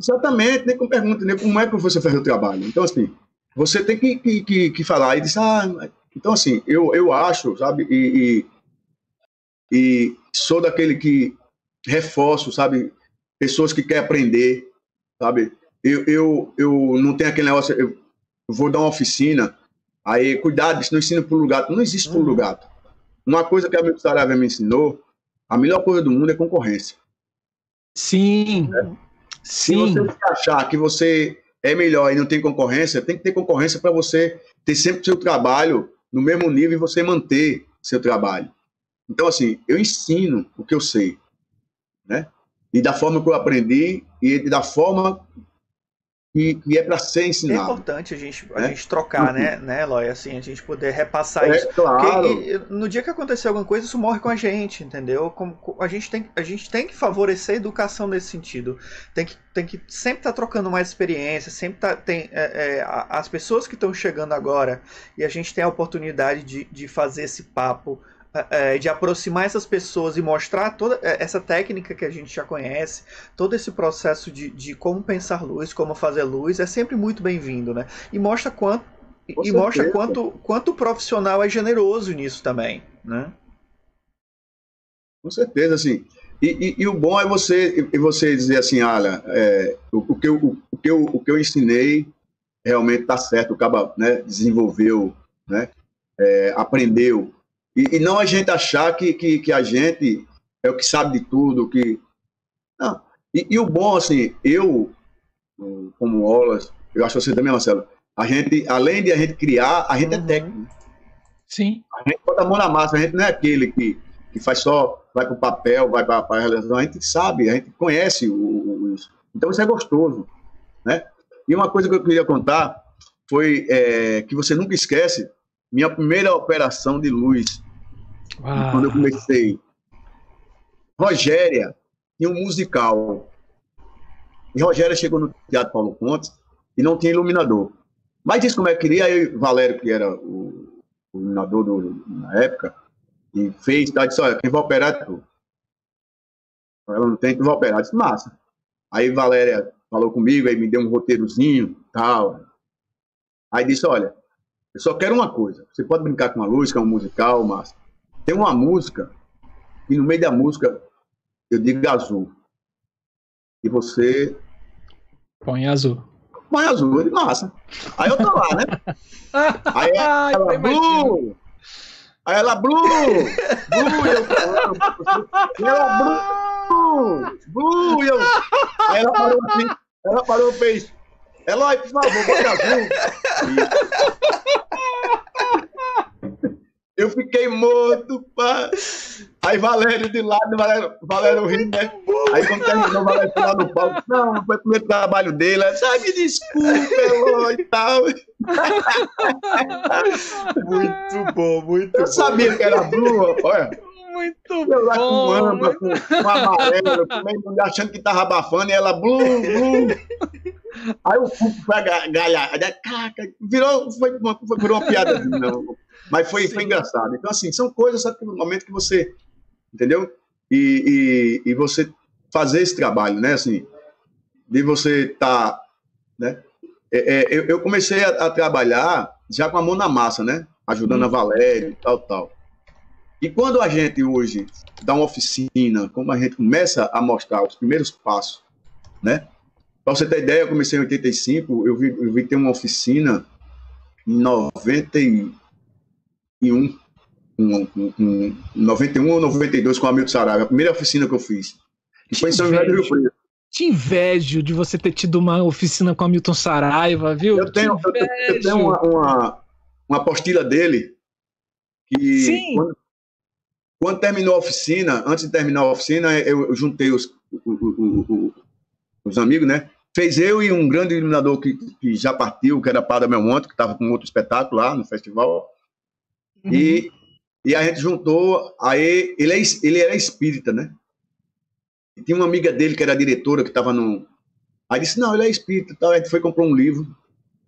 Exatamente, nem pergunta, nem como é que você faz o trabalho. Então, assim, você tem que, que, que, que falar e dizer, ah, então, assim, eu, eu acho, sabe, e, e, e sou daquele que reforço, sabe, pessoas que querem aprender, sabe? Eu, eu, eu não tenho aquele negócio, eu vou dar uma oficina, aí, cuidado, isso não ensina pulo gato. Não existe pulo uhum. gato. Uma coisa que a minha Saraiva me ensinou, a melhor coisa do mundo é concorrência. Sim. Né? Sim. Se você achar que você é melhor e não tem concorrência, tem que ter concorrência para você ter sempre seu trabalho no mesmo nível e você manter seu trabalho. Então, assim, eu ensino o que eu sei, né? E da forma que eu aprendi e da forma que, que é para ser é ensinado. É importante a gente, a é? gente trocar, uhum. né, né, Eloy? Assim, a gente poder repassar é, isso. Claro. Porque no dia que acontecer alguma coisa, isso morre com a gente, entendeu? Como, a, gente tem, a gente tem que favorecer a educação nesse sentido. Tem que, tem que sempre estar tá trocando mais experiência, sempre tá, tem é, é, as pessoas que estão chegando agora e a gente tem a oportunidade de, de fazer esse papo é, de aproximar essas pessoas e mostrar toda é, essa técnica que a gente já conhece, todo esse processo de, de como pensar luz, como fazer luz, é sempre muito bem-vindo, né? E mostra quanto e mostra quanto, quanto o profissional é generoso nisso também, né? Com certeza, assim. E, e, e, o bom é você, e você dizer assim, olha, é, o, o, que eu, o, o, que eu, o que eu ensinei realmente está certo, o cara né, desenvolveu, né, é, aprendeu. E, e, não a gente achar que, que, que, a gente é o que sabe de tudo, que. Não. E, e o bom, assim, eu, como Olas, eu acho você também, Marcelo, a gente, além de a gente criar, a gente é uhum. é técnico. Sim. A gente bota a mão na massa, a gente não é aquele que, que faz só, vai para o papel, vai para a realização, a gente sabe, a gente conhece o, o, isso. Então isso é gostoso, né? E uma coisa que eu queria contar foi é, que você nunca esquece, minha primeira operação de luz Uau. quando eu comecei. Rogéria tinha um musical. E Rogéria chegou no Teatro Paulo Pontes e não tinha iluminador. Mas disse como é que queria, eu, Valério, que era o, o iluminador do, na época, e fez, tá, disse, olha, quem vai operar é tu. Ela não tem, tu vai operar. Eu disse, massa. Aí Valéria falou comigo, aí me deu um roteirozinho, tal. Aí disse, olha, eu só quero uma coisa. Você pode brincar com uma luz, com um musical, massa. Tem uma música, e no meio da música eu digo azul. E você. Põe azul. Põe azul, ele massa. Aí eu tô lá, né? Aí ela, Blue! Aí ela, Blue! Blue! E eu, ela, Blue! Blue! E eu, aí ela parou assim, ela parou e fez, Eloy, por favor, bota azul. Eu fiquei morto, pá. Aí Valério de lado, Valério, Valério rindo, né? Aí quando terminou, Valério lá no palco. Não, foi o primeiro trabalho dele. Sai, me desculpe, Elô, e tal. Muito bom, muito Eu bom. sabia que era Blue, olha. Muito eu lá com âmbar, com, com amarelo, com achando que tava abafando, e ela, Blue, Blue. Aí o público foi galhar, virou, foi, foi, virou uma piada. Não. Mas foi, foi engraçado. Então, assim, são coisas, sabe, no momento que você, entendeu? E, e, e você fazer esse trabalho, né? Assim, de você estar, tá, né? É, é, eu, eu, comecei a, a, trabalhar já com a mão na massa, né? Ajudando hum. a Valéria e tal, tal. E quando a gente hoje dá uma oficina, como a gente começa a mostrar os primeiros passos, né? Para você ter ideia, eu comecei em 85, eu vi, eu vi ter uma oficina em 91, um, um, um, 91 ou 92 com o Hamilton Saraiva, a primeira oficina que eu fiz. Que foi em São José do Rio Preto. Te invejo de você ter tido uma oficina com o Hamilton Saraiva, viu? Eu tenho, eu, eu tenho uma, uma, uma, apostila dele que Sim. Quando, quando, terminou a oficina, antes de terminar a oficina, eu, eu juntei os, os amigos, né? Fez eu e um grande iluminador que, que já partiu, que era Padre Belmonte, que estava com outro espetáculo lá no festival. Uhum. E, e a gente juntou. Aí ele, é, ele era espírita, né? E tinha uma amiga dele que era diretora, que estava no. Aí disse: Não, ele é espírita. Tal. A gente foi comprar um livro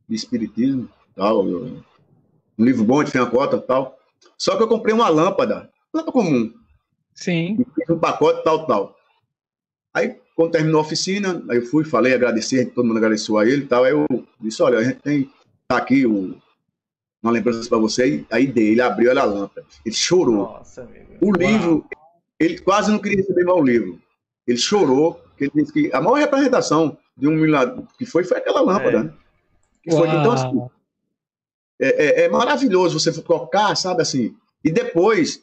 de espiritismo, tal. Um livro bom, a gente fez uma cota tal. Só que eu comprei uma lâmpada, lâmpada comum. Sim. Um pacote, tal, tal. Aí quando terminou a oficina, aí eu fui, falei, agradeci, todo mundo agradeceu a ele e tal. Aí eu disse: olha, a gente tem tá aqui o, uma lembrança para você. Aí dei, ele abriu a lâmpada. Ele chorou. Nossa, amigo. O Uau. livro, ele quase não queria receber mais o livro. Ele chorou, porque ele disse que a maior representação de um milagre que foi, foi aquela lâmpada, é. né? Que foi, então, assim, é, é, é, maravilhoso você tocar, sabe assim. E depois,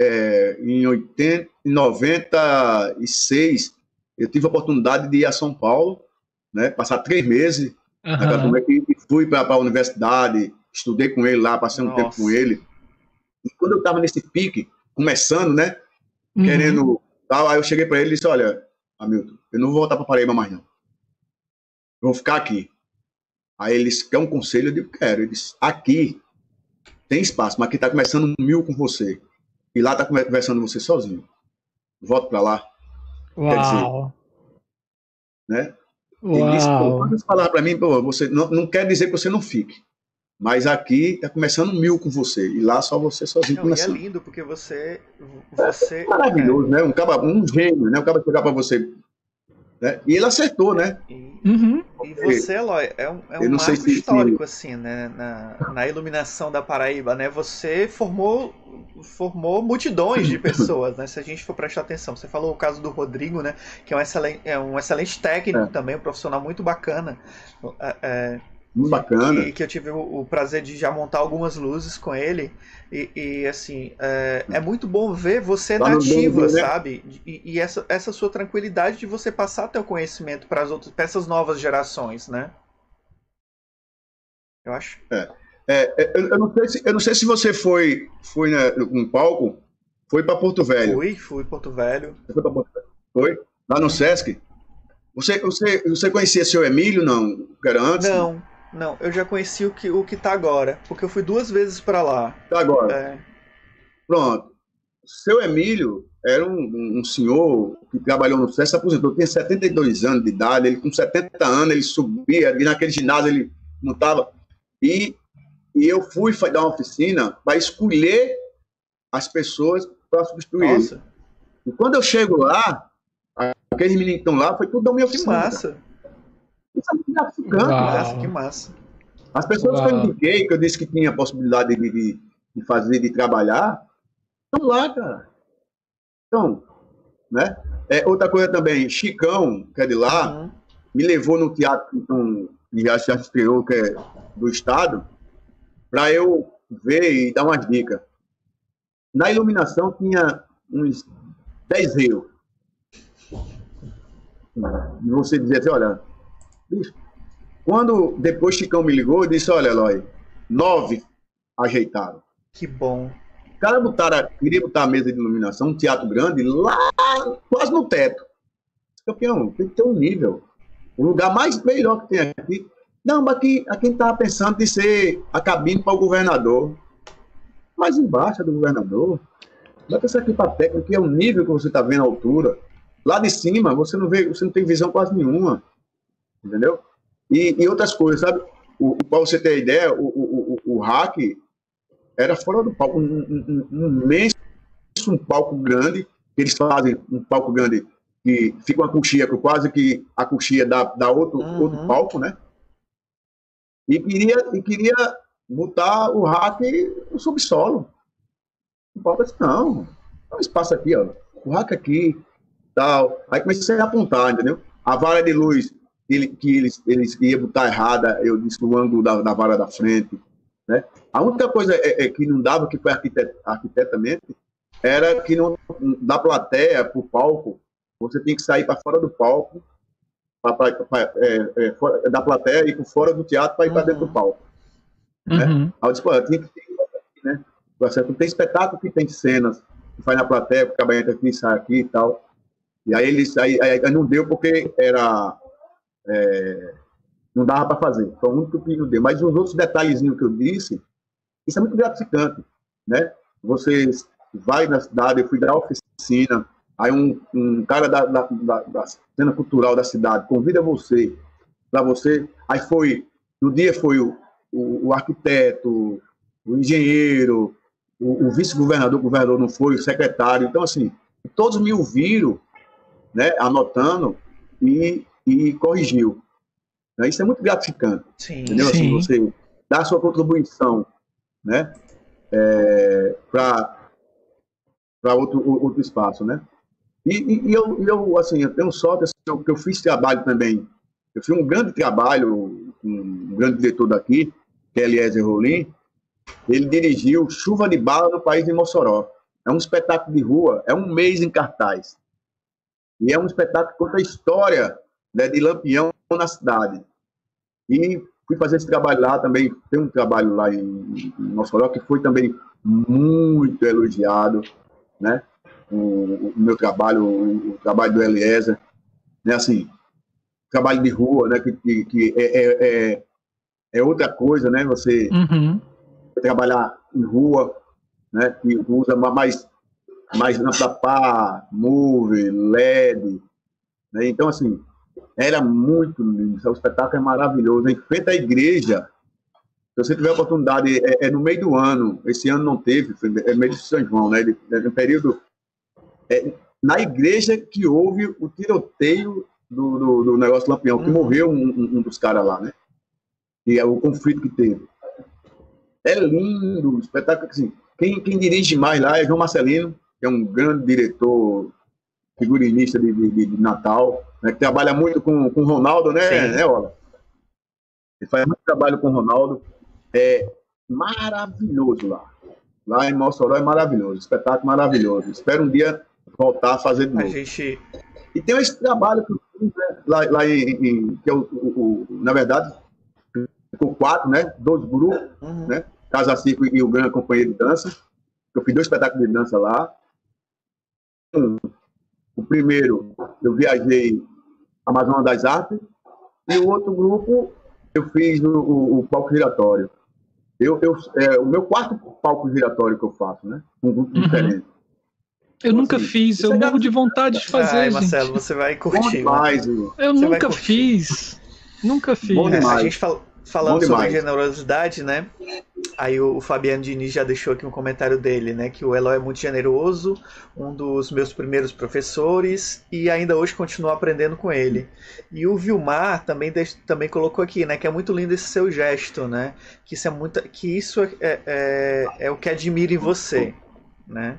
é, em, 80, em 96, eu tive a oportunidade de ir a São Paulo, né, passar três meses uhum. na e fui para a universidade, estudei com ele lá, passei um Nossa. tempo com ele. E quando eu estava nesse pique, começando, né, uhum. querendo tal, aí eu cheguei para ele e disse, olha, Hamilton, eu não vou voltar para Paraíba mais não. Eu vou ficar aqui. Aí ele disse, quer um conselho? Eu digo, quero. Ele disse, aqui tem espaço, mas aqui está começando mil com você. E lá está conversando você sozinho. Volto para lá. Uau. Dizer, né? Uau. Ele falar para mim, pô, você não, não quer dizer que você não fique. Mas aqui tá começando mil com você. E lá só você sozinho não, começando. E é lindo, porque você. você é maravilhoso, né? Um, cara, um gênio, né? Um cara chegar para você né? E ele acertou, né? E, uhum. e você, Eloy, é um, é um marco se, histórico, se... assim, né? Na, na, iluminação da Paraíba, né? Você formou, formou multidões de pessoas, né? Se a gente for prestar atenção. Você falou o caso do Rodrigo, né? Que é um excelente, é um excelente técnico é. também, um profissional muito bacana. É, é muito bacana. Que, que eu tive o, prazer de já montar algumas luzes com ele. E, e assim, é, é, muito bom ver você tá nativa, sabe? E, e, essa, essa sua tranquilidade de você passar teu conhecimento para as outras, para essas novas gerações, né? Eu acho. É. É, é eu, não sei se, eu não sei se você foi, foi né, um palco, foi para Porto Velho. Fui, fui Porto Velho. Foi, Porto Velho. foi? Lá no Sesc? Você, você, você conhecia seu Emílio, não? era antes? Não, não, eu já conheci o que, o que tá agora, porque eu fui duas vezes para lá. Tá agora. É. Pronto. Seu Emílio era um, um, senhor que trabalhou no SES, se aposentou, tinha 72 anos de idade, ele com 70 anos, ele subia, e naquele ginásio ele montava. E, e eu fui dar uma oficina para escolher as pessoas para substituir Nossa. ele. E quando eu chego lá, aqueles meninos que estão lá, foi tudo da minha oficina. Que massa. É gratificante. Massa, que massa. As pessoas Uau. que eu indiquei, que eu disse que tinha a possibilidade de, de, de fazer, de trabalhar, estão lá, cara. Então, né? É, outra coisa também, Chicão, que é de lá, uhum. me levou no teatro então, que já, já estreou, que é do Estado, para eu ver e dar umas dicas. Na iluminação tinha uns 10 rios. E você dizia assim, olha, quando depois Chicão me ligou, eu disse: Olha, Eloy, nove ajeitaram. Que bom. O cara botaram, queria botar a mesa de iluminação, um teatro grande, lá quase no teto. Campeão, tem que ter um nível. O lugar mais melhor que tem aqui. Não, mas aqui, aqui estava pensando de ser a cabine para o governador. Mais embaixo do governador. Vai pensar aqui para a técnica, que é o nível que você está vendo a altura. Lá de cima, você não vê, você não tem visão quase nenhuma entendeu? E, e outras coisas, sabe? Para você ter ideia, o, o, o, o hack era fora do palco, um, um, um, imenso um palco grande, que eles fazem um palco grande que fica uma coxia, quase que a coxia dá, dá outro, uhum. outro palco, né? E queria, e queria botar o hack no subsolo. O Paulo disse, não, tem um espaço aqui, ó, buraco aqui, tal. Aí comecei a apontar, entendeu? A vara de luz ele, que eles, eles iam botar errada, eu disse o ângulo da, da vara da frente, né? A única coisa é, é que não dava, que foi arquitet, arquitetamente, era que não, da plateia para o palco, você tem que sair para fora do palco, pra, pra, pra, é, é, fora, da plateia e por fora do teatro para ir para dentro do uhum. palco. Né? Uhum. Aí eu disse, pô, eu tinha que ter, né? Não tem espetáculo que tem cenas que faz na plateia, o cabelo entra aqui, sai aqui e tal. E aí eles aí, aí não deu porque era é, não dava para fazer. Foi o único que não deu. Mas os outros detalhezinhos que eu disse, isso é muito gratificante, né? Você vai na cidade, eu fui dar oficina, aí um, um cara da, da, da, da, cena cultural da cidade convida você, para você, aí foi, no dia foi o, o, o arquiteto, o engenheiro, o, o vice-governador, o governador não foi, o secretário, então assim, todos me ouviram, né, anotando e, e corrigiu. Isso é muito gratificante, sim, entendeu? Assim, sim. Assim, você dá a sua contribuição, né, é, para para outro, outro espaço, né? E, e, e, eu, eu, assim, eu tenho sorte assim, eu, que eu fiz trabalho também. Eu fiz um grande trabalho com um grande diretor daqui, que é Eliezer Rolim. Ele dirigiu Chuva de Bala no País de Mossoró. É um espetáculo de rua, é um mês em cartaz. E é um espetáculo que conta a história né, de Lampião na cidade. E fui fazer esse trabalho lá também. Tem um trabalho lá em, em Mossoró que foi também muito elogiado né? O, o meu trabalho, o, o, trabalho do Eliezer, né? Assim, trabalho de rua, né? Que, que, que é, é, é, é, outra coisa, né? Você uhum. trabalhar em rua, né? Que usa mais mais lâmpada pá, move, LED, né? Então, assim, era muito lindo. O espetáculo é maravilhoso. Em frente à igreja, se você tiver oportunidade, é, é, no meio do ano, esse ano não teve, é meio de São João, né? Ele, é no período. É, na igreja que houve o tiroteio do, do, do negócio Lampião, que uhum. morreu um, um, um dos caras lá, né? E é o conflito que teve. É lindo, espetáculo assim. Quem, quem dirige mais lá é João Marcelino, que é um grande diretor, figurinista de, de, de Natal, né, que trabalha muito com o Ronaldo, né, Sim. né, Ola? Ele faz muito trabalho com o Ronaldo. É maravilhoso lá. Lá em Mossoró é maravilhoso, espetáculo maravilhoso. Espero um dia voltar a fazer de novo. A gente... E tem esse trabalho que eu fiz, né, lá, lá em, em, que é o, o, o, na verdade, com quatro, né? Dois grupos, uhum. né? Casa Cinco e o Grande Companheiro de Dança. Eu fiz dois espetáculos de dança lá. Um, o primeiro, eu viajei Amazonas das Artes. E o outro grupo, eu fiz o, o, o palco giratório. Eu, eu, é o meu quarto palco giratório que eu faço, né? Um grupo uhum. diferente. Eu então, nunca assim, fiz, eu morro de vontade de fazer. Ai, Marcelo, você vai curtir. Demais, eu nunca fiz. Nunca fiz. É, a gente fala, falando sobre generosidade, né? Aí o, Fabiano Diniz já deixou aqui um comentário dele, né? Que o Eloy é muito generoso, um dos meus primeiros professores, e ainda hoje continuo aprendendo com ele. E o Vilmar também, também colocou aqui, né? Que é muito lindo esse seu gesto, né? Que isso é, muito, que isso é, é, é, é o que admira em você, né?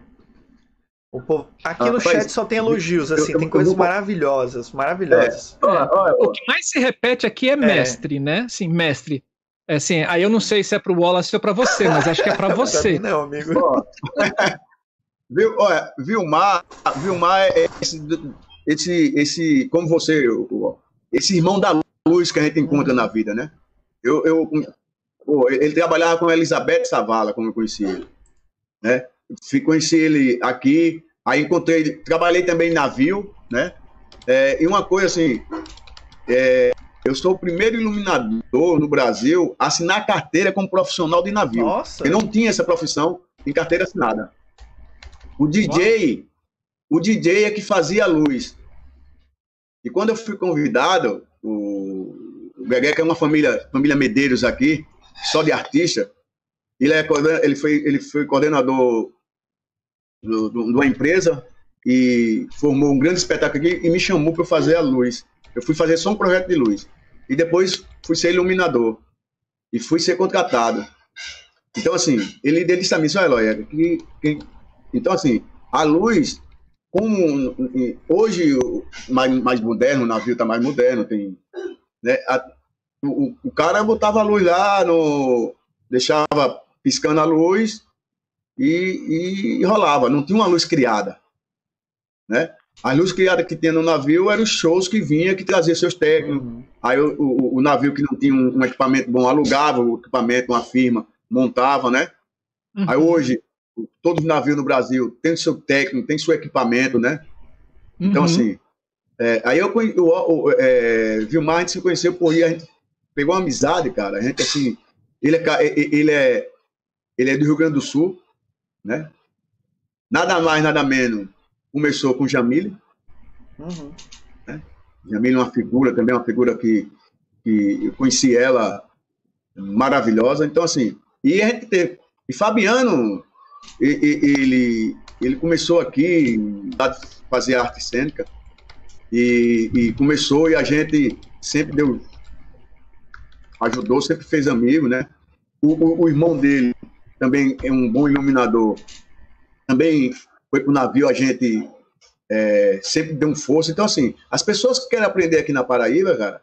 O povo... Aqui ah, no chat só tem elogios, assim, eu, tem eu, coisas eu maravilhosas, maravilhosas. É. É. O que mais se repete aqui é, é. mestre, né? Sim, mestre. É assim, aí eu não sei se é pro Wallace ou para você, mas acho que é para você. não, amigo. Viu, olha, Vilmar, Vilmar é esse, esse, esse, como você, esse irmão da luz que a gente encontra na vida, né? Eu, eu pô, ele trabalhava com Elizabeth Savala, como eu conheci ele, né? Conheci ele aqui, aí encontrei, trabalhei também em navio, né? É, e uma coisa assim, é, eu sou o primeiro iluminador no Brasil a assinar carteira como profissional de navio. Nossa. Eu não tinha essa profissão em carteira assinada. O DJ, o DJ é que fazia a luz. E quando eu fui convidado, o, o Gregé, que é uma família, família Medeiros aqui, só de artista, ele, é, ele, foi, ele foi coordenador do, do, de uma empresa e formou um grande espetáculo aqui e me chamou para fazer a luz. Eu fui fazer só um projeto de luz. E depois fui ser iluminador. E fui ser contratado. Então, assim, ele, ele disse a mim, olha, Eloy, que, que Então, assim, a luz, como hoje mais, mais moderno, o navio está mais moderno, tem. Né, a, o, o cara botava a luz lá, no, deixava piscando a luz e, e rolava, não tinha uma luz criada. Né? A luz criada que tinha no navio eram os shows que vinha, que trazia seus técnicos. Uhum. Aí o, o, o, navio que não tinha um, um, equipamento bom alugava o equipamento, uma firma, montava, né? Uhum. Aí hoje, todos os navios no Brasil têm seu técnico, tem seu equipamento, né? Então, uhum. assim, é, aí eu, eu, eu é, Vilmar, a gente se conheceu por aí, a gente pegou uma amizade, cara. A gente, assim, ele é, ele é, ele é do Rio Grande do Sul, né? Nada mais, nada menos começou com Jamile. Uhum. Né? Jamile é uma figura, também uma figura que, que eu conheci ela maravilhosa. Então, assim, e a gente teve. E Fabiano, ele, ele começou aqui a fazer arte cênica e, e começou e a gente sempre deu. ajudou, sempre fez amigo, né? O, o, o irmão dele também é um bom iluminador. Também foi para o navio, a gente é, sempre deu um força. Então, assim, as pessoas que querem aprender aqui na Paraíba, cara,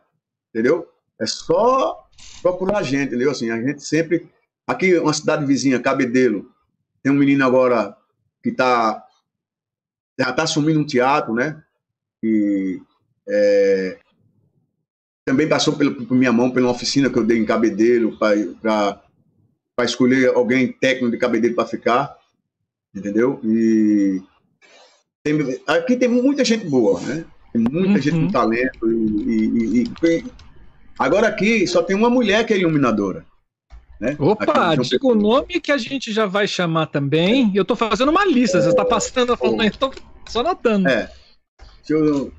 entendeu? É só procurar a gente, entendeu? Assim, a gente sempre. Aqui, uma cidade vizinha, Cabedelo, tem um menino agora que está já está assumindo um teatro, né? E é, também passou pelo, por minha mão pela oficina que eu dei em Cabedelo para escolher alguém técnico de Cabedelo para ficar entendeu? E tem, aqui tem muita gente boa, né? Tem muita uhum. gente com talento. E, e, e, agora aqui só tem uma mulher que é iluminadora. Né? Opa, diga o nome que a gente já vai chamar também. Eu estou fazendo uma lista, é, você está passando, falando, estou só anotando. É. Deixa eu,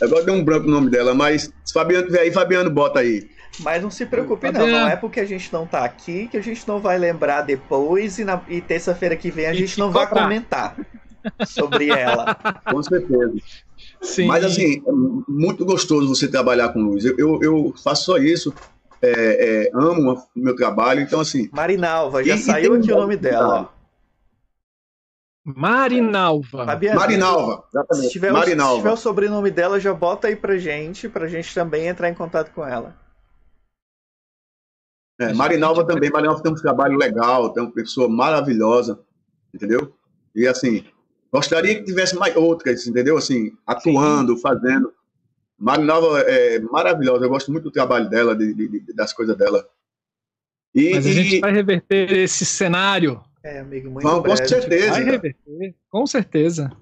agora deu um branco o nome dela, mas se Fabiano tiver aí, Fabiano, bota aí. Mas não se preocupe, não. Não é porque a gente não tá aqui que a gente não vai lembrar depois e, e terça-feira que vem a gente não vai comentar sobre ela. Com certeza. Sim. Mas assim, é muito gostoso você trabalhar com luz. Eu, eu, eu faço só isso. É, é, amo o meu trabalho, então assim. Marinalva, já e, saiu e aqui o nome dela, ó. Marinalva. Fabiana, Marinalva, exatamente. Se tiver, Marinalva. O, se tiver o sobrenome dela, já bota aí pra gente, pra gente também entrar em contato com ela. É, Marinalva também, Marinalva tem um trabalho legal, tem uma pessoa maravilhosa, entendeu? E assim, gostaria que tivesse mais outras, entendeu? Assim, atuando, Sim. fazendo. Marinalva é maravilhosa, eu gosto muito do trabalho dela, de, de, de, das coisas dela. E, Mas a gente vai reverter esse cenário. É, amigo, muito Vamos, com certeza. Vai reverter, com certeza.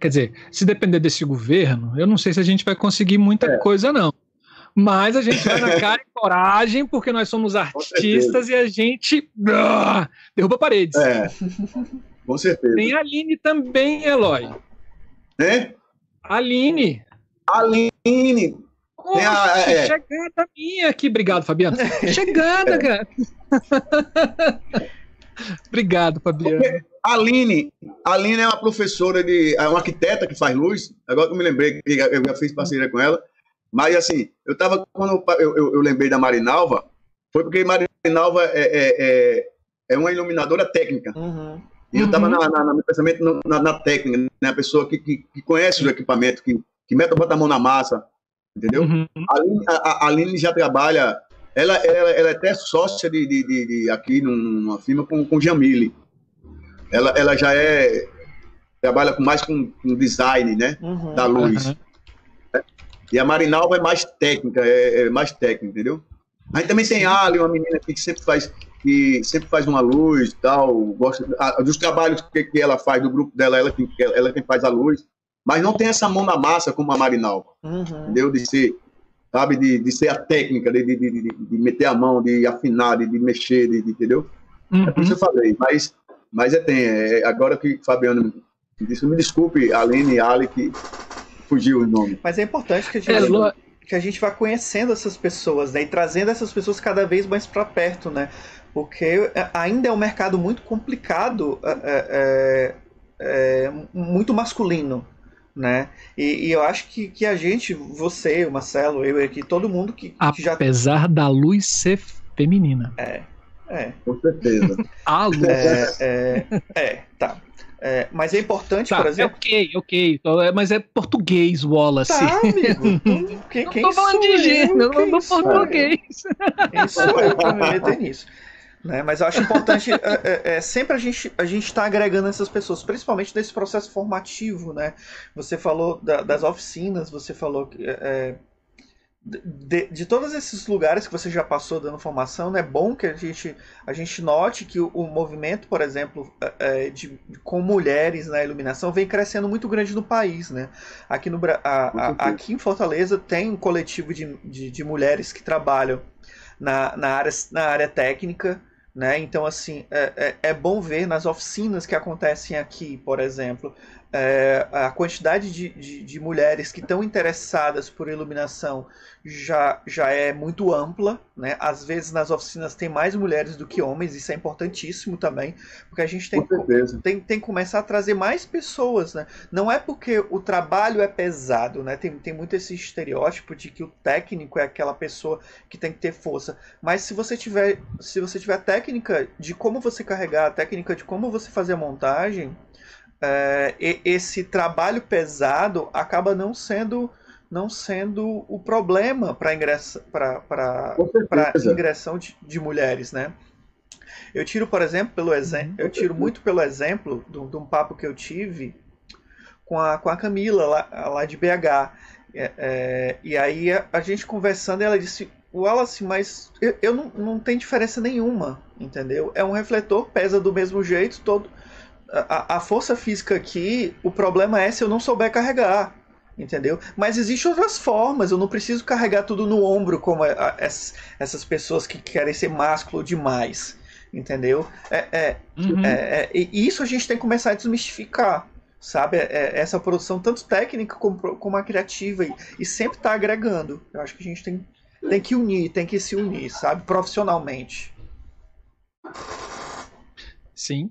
Quer dizer, se depender desse governo, eu não sei se a gente vai conseguir muita é. coisa, não. Mas a gente vai na cara e coragem, porque nós somos artistas e a gente uh, derruba paredes. É, com certeza. Tem a Aline também, Eloy. Né? Aline. Aline. Tem a, é. Chegada minha aqui. Obrigado, Fabiano. Chegada, é. cara. Obrigado, Fabiano. Porque Aline, Aline é uma professora de. É uma arquiteta que faz luz. Agora que eu me lembrei que eu já fiz parceria com ela. Mas, assim, eu estava, quando eu, eu, eu, lembrei da Marinalva, foi porque Marinalva é, é, é, é uma iluminadora técnica. Uhum. E eu estava, uhum. no pensamento, na, na, técnica, né? a pessoa que, que, que conhece o equipamento, que, que mete, bota a mão na massa, entendeu? Uhum. A, Aline, a, a Aline já trabalha, ela, ela, ela é até sócia de, de, de, de aqui numa firma com, com Jamile. Ela, ela já é, trabalha com mais com, com design, né, uhum. da luz. Uhum. E a Marinalva é mais técnica, é, é mais técnica, entendeu? Aí também tem a Ali, uma menina que sempre faz que sempre faz uma luz tal, gosta a, dos trabalhos que, que ela faz do grupo dela, ela quem ela quem faz a luz, mas não tem essa mão na massa como a Marinalva, uhum. entendeu? De ser, sabe, de, de ser a técnica, de, de, de, de meter a mão, de afinar, de, de mexer, de, de, entendeu? Uhum. É por isso que eu falei, mas, mas é tem, é, agora que o Fabiano disse, me desculpe, Aline e Ali, que fugiu o nome. Mas é importante que a gente, é, que a gente vá conhecendo essas pessoas, né? E trazendo essas pessoas cada vez mais para perto, né? Porque é, ainda é um mercado muito complicado, é, é, é, é muito masculino, né? E, e, eu acho que, que a gente, você, o Marcelo, eu aqui, todo mundo que, que já... Apesar da luz ser feminina. É. É. Com certeza. A luz. É, é, é, tá. É, mas é importante, Tá, por é exemplo. ok, ok. Então, é- Mas é português, Wallace. Tá, amigo. Quem, Não quem tô falando de gênero, não eu? português. Quem sou eu pra me meter nisso? Né? Mas eu acho importante, é, é, é, sempre a gente a gente está agregando essas pessoas, principalmente nesse processo formativo, né? Você falou da- das oficinas, você falou que, é, é, de, de todos esses lugares que você já passou dando formação, é bom que a gente, a gente note que o, o movimento, por exemplo, é, é, de, com mulheres na iluminação vem crescendo muito grande no país, né? Aqui, no, a- a- aqui em Fortaleza tem um coletivo de, de, de mulheres que trabalham na, na, área, na área técnica, né? Então, assim, é, é, é bom ver nas oficinas que acontecem aqui, por exemplo, é, a quantidade de, de, de mulheres que estão interessadas por iluminação já, já é muito ampla, né? Às vezes nas oficinas tem mais mulheres do que homens, isso é importantíssimo também, porque a gente tem, certeza. tem, tem que começar a trazer mais pessoas, né? Não é porque o trabalho é pesado, né? Tem, tem muito esse estereótipo de que o técnico é aquela pessoa que tem que ter força. Mas se você tiver, se você tiver técnica de como você carregar, a técnica de como você fazer a montagem, é, esse trabalho pesado acaba não sendo não sendo o problema para ingressa ingressão de, de mulheres, né? Eu tiro, por exemplo, pelo exemplo, eu tiro muito pelo exemplo de um de um papo que eu tive com a, com a Camila lá, lá de BH. É, é, e aí a, a gente conversando, ela disse, Wallace, mas eu, eu não, não tem diferença nenhuma, entendeu? É um refletor, pesa do mesmo jeito, todo. A, a força física aqui, o problema é se eu não souber carregar. Entendeu? Mas existem outras formas. Eu não preciso carregar tudo no ombro como a- a- essas, pessoas que querem ser másculo demais. Entendeu? É, é, Uhum. é, é, e isso a gente tem que começar a desmistificar, sabe? É, é, essa produção, tanto técnica como, como a criativa, e, e sempre tá agregando. Eu acho que a gente tem, tem que unir, tem que se unir, sabe? Profissionalmente. Sim.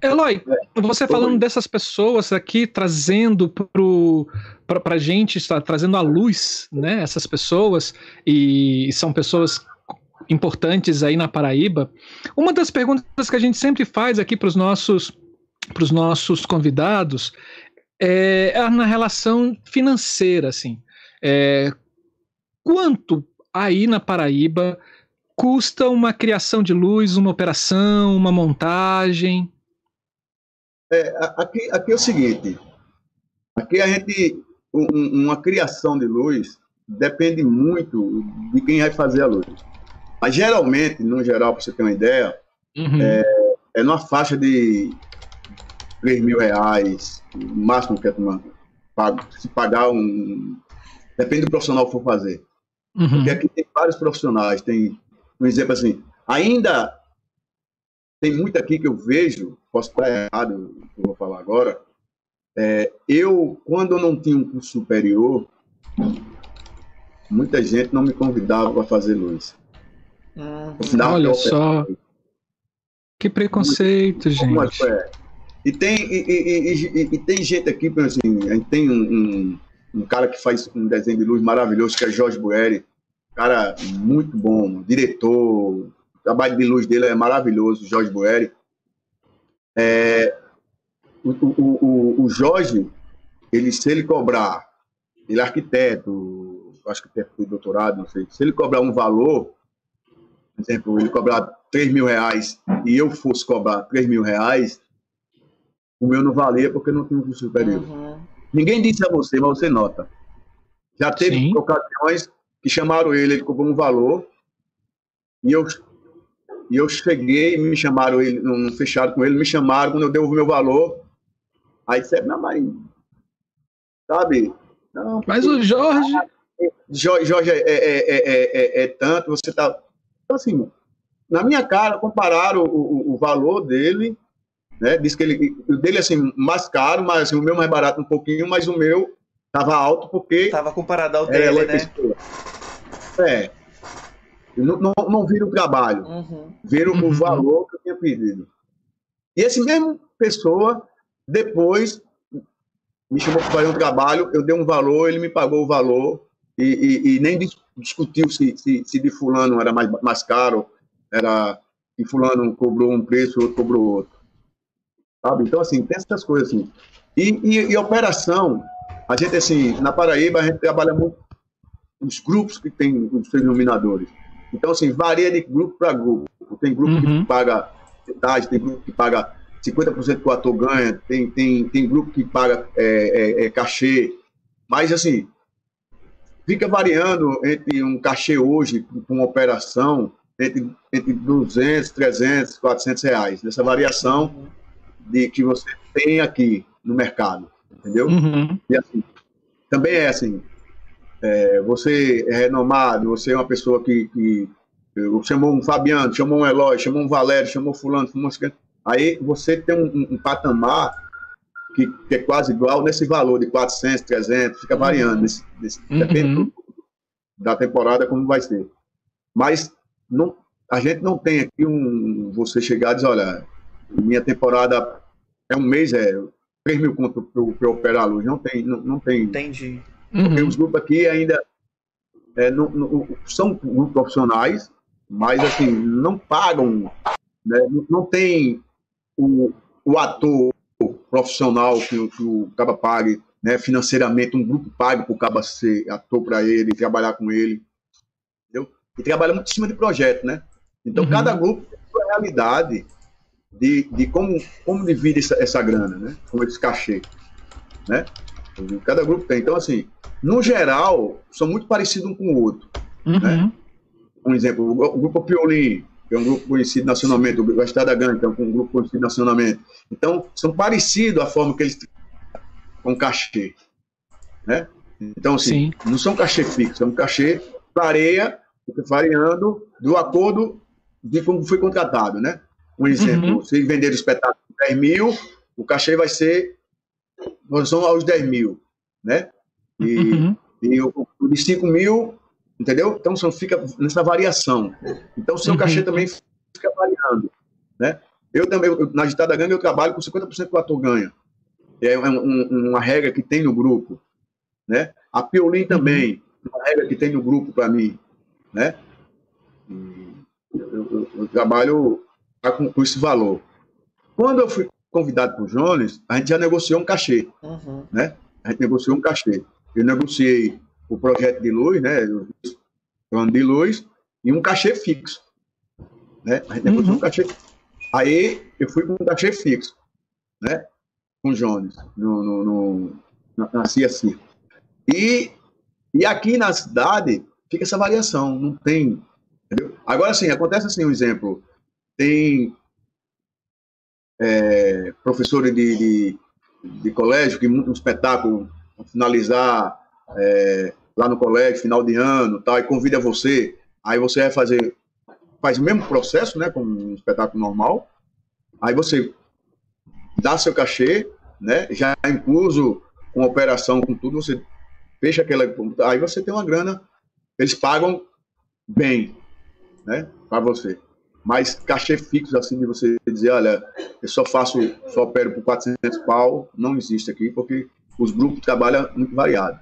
Eloy, você falando dessas pessoas aqui, trazendo para a gente, está trazendo à luz né, essas pessoas, e são pessoas importantes aí na Paraíba. Uma das perguntas que a gente sempre faz aqui para os nossos, pros nossos convidados é na relação financeira, assim. É, quanto aí na Paraíba custa uma criação de luz, uma operação, uma montagem? É, aqui, aqui é o seguinte: aqui a gente, um- um- uma criação de luz depende muito de quem vai fazer a luz. Mas geralmente, no geral, para você ter uma ideia, Uhum. é numa faixa de 3 mil reais, o máximo que a turma paga. Se pagar um. Depende do profissional que for fazer. Uhum. Porque aqui tem vários profissionais, tem, um exemplo assim, ainda tem muito aqui que eu vejo, posso estar errado, o que eu vou falar agora, é, eu, quando eu não tinha um curso superior, muita gente não me convidava para fazer luz. Hum, Não, Olha só. Que preconceito, Mas, gente. é, E tem, e, e- e- e- e tem gente aqui, assim, a gente tem um, um, um cara que faz um desenho de luz maravilhoso, que é Jorge Bueri, cara muito bom, diretor, o trabalho de luz dele é maravilhoso, Jorge Bueri. É, o, o, o, o Jorge, ele, se ele cobrar, ele é arquiteto, acho que tem doutorado, não sei, se ele cobrar um valor, por exemplo, ele cobrar 3 mil reais e eu fosse cobrar 3 mil reais, o meu não valia porque eu não tinha um curso superior. uhum. Ninguém disse a você, mas você nota. Já teve Sim. ocasiões que chamaram ele, ele cobrou um valor, e eu, e eu cheguei, me chamaram ele, não fecharam com ele, me chamaram, quando eu devolvi meu valor, aí disse, não, mas, sabe, não, Mas o Jorge. Jorge, Jorge é, é, é, é, é, é tanto, você tá. Então, assim, na minha cara, compararam o, o, o valor dele, né? Diz que ele. O dele, assim, mais caro, mas assim, o meu mais barato um pouquinho, mas o meu tava alto porque. Tava comparado ao dele, né? É. Não, não, não viram o trabalho, Uhum. viram Uhum. o valor que eu tinha pedido. E esse mesmo pessoa, depois, me chamou para fazer um trabalho, eu dei um valor, ele me pagou o valor, e, e- e nem dis- discutiu se, se, se de fulano era mais, mais caro, era e fulano cobrou um preço, outro cobrou outro. Sabe? Então, assim, tem essas coisas assim. E, e, e operação, a gente, assim, na Paraíba, a gente trabalha muito os grupos que tem os seus iluminadores. Então, assim, varia de grupo para grupo. Tem grupo uhum. que paga metade, tem grupo que paga 50% que o ator ganha, tem, tem, tem grupo que paga é, é, é, cachê. Mas, assim, fica variando entre um cachê hoje, com uma operação, entre, entre 200, 300, 400 reais. Nessa variação de que você tem aqui no mercado, entendeu? Uhum. E assim, também é assim, é, você é renomado, você é uma pessoa que, que chamou um Fabiano, chamou um Eloy, chamou um Valério, chamou fulano, chamou aí você tem um, um, um patamar que, que, é quase igual nesse valor de 400, 300, fica variando, nesse, nesse, uhum. depende da temporada como vai ser. Mas não, a gente não tem aqui um você chegar e dizer, olha, minha temporada é um mês, é 3 mil conto para eu operar a luz. Não tem, não, não tem. Entendi. Porque uhum. os grupos aqui ainda é, não, não, são grupos profissionais, mas assim, não pagam, né? não, não tem o, o ator profissional que, que o Caba pague né, financeiramente, um grupo pague para o Caba ser ator para ele, trabalhar com ele. Entendeu? E trabalha muito em cima de projeto, né? Então, uhum. cada grupo tem a sua realidade de, de como, como divide essa, essa grana, né? Com esse cachê, né? Cada grupo tem. Então, assim, no geral, são muito parecidos um com o outro. Uhum. Né? Um exemplo, o grupo Piolim, que é um grupo conhecido nacionalmente, o Estrada Grande, que é um grupo conhecido nacionalmente. Então, são parecidos a forma que eles com cachê. Né? Então, assim, Sim. não são cachê fixos, é um cachê varia, variando do acordo de como foi contratado, né? Um exemplo, uhum. se vender o espetáculo 10 mil, o cachê vai ser em relação aos 10 mil, né? E, uhum. e o, de 5 mil, entendeu? Então só fica nessa variação. Então o seu uhum. cachê também fica variando, né? Eu também, eu, na agitada gangue, eu trabalho com 50% que o ator ganha. É um, uma regra que tem no grupo, né? A Piolim também, uhum. uma regra que tem no grupo para mim, né? Eu, eu, eu, trabalho com, com esse valor. Quando eu fui convidado por Jones, a gente já negociou um cachê, uhum. né? A gente negociou um cachê. Eu negociei o projeto de luz, né? O plano de luz e um cachê fixo, né? A gente negociou uhum. um cachê. Aí eu fui com um cachê fixo, né? Com Jones no, no, no na, na CSI. E e aqui na cidade fica essa variação, não tem. Entendeu? Agora sim, acontece assim um exemplo. Tem é, professores de, de, de, colégio que um espetáculo finalizar é, lá no colégio, final de ano, tal, e convida você, aí você vai fazer, faz o mesmo processo, né, como um espetáculo normal, aí você dá seu cachê, né, já incluso com operação, com tudo, você fecha aquela, aí você tem uma grana, eles pagam bem, né, para você. Mas cachê fixo, assim, de você dizer, olha, eu só faço, só opero por 400 pau, não existe aqui, porque os grupos trabalham muito variado.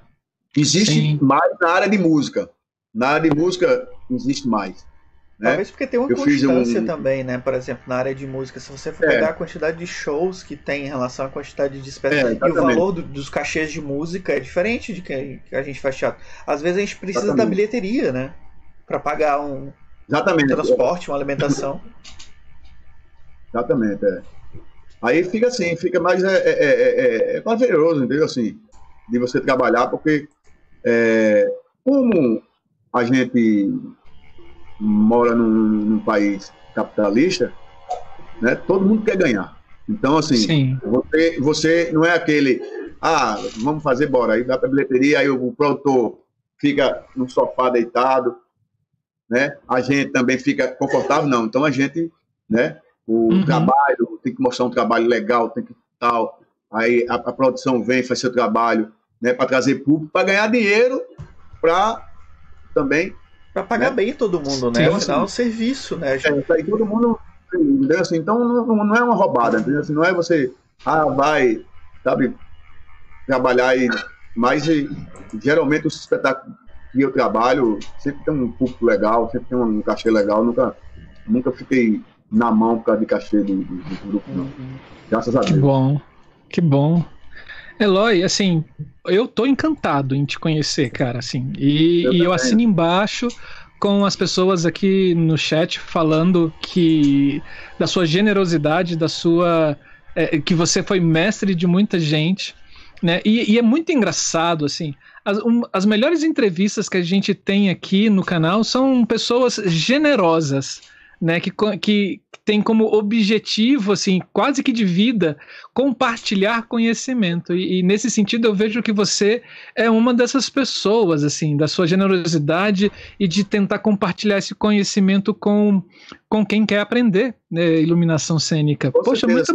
Existe Sim. mais na área de música. Na área de música, existe mais. Né? Talvez porque tem uma eu constância um... também, né? Por exemplo, na área de música, se você for é. pegar a quantidade de shows que tem em relação à quantidade de espetáculos é, e o valor do, dos cachês de música é diferente de que a gente faz teatro. Às vezes a gente precisa exatamente. da bilheteria, né? Para pagar um, Exatamente. Um transporte, uma alimentação. Exatamente, é. Aí fica assim, fica mais é, é, é, é, prazeroso, entendeu? Assim, de você trabalhar, porque é, como a gente mora num, num, país capitalista, né, todo mundo quer ganhar. Então, assim, você, você não é aquele, ah, vamos fazer, bora, aí vai pra bilheteria, aí o produtor fica no sofá deitado, né? A gente também fica confortável, não. Então a gente, né? O uhum. trabalho, tem que mostrar um trabalho legal, tem que tal. Aí a, a produção vem, faz seu trabalho, né? Para trazer público, para ganhar dinheiro, para também. Para pagar né? bem todo mundo, né? Sim, Afinal, é um serviço, né? É, aí todo mundo. Assim, então não, não é uma roubada, entendeu? Assim, não é você, ah, vai, sabe, trabalhar e. Mas geralmente os espetáculos que eu trabalho, sempre tem um público legal, sempre tem um cachê legal, nunca, nunca fiquei na mão por causa de cachê do, do, do grupo, não. Graças a Que Deus. bom, que bom. Eloy, assim, eu tô encantado em te conhecer, cara, assim, e Eu e eu, assino embaixo com as pessoas aqui no chat falando que da sua generosidade, da sua é, que você foi mestre de muita gente, né? E, e é muito engraçado, assim, as, um- as melhores entrevistas que a gente tem aqui no canal são pessoas generosas, né? Que, que tem como objetivo, assim, quase que de vida, compartilhar conhecimento. E, e nesse sentido eu vejo que você é uma dessas pessoas, assim, da sua generosidade e de tentar compartilhar esse conhecimento com, com quem quer aprender né, iluminação cênica. Com Poxa, certeza, muito sim.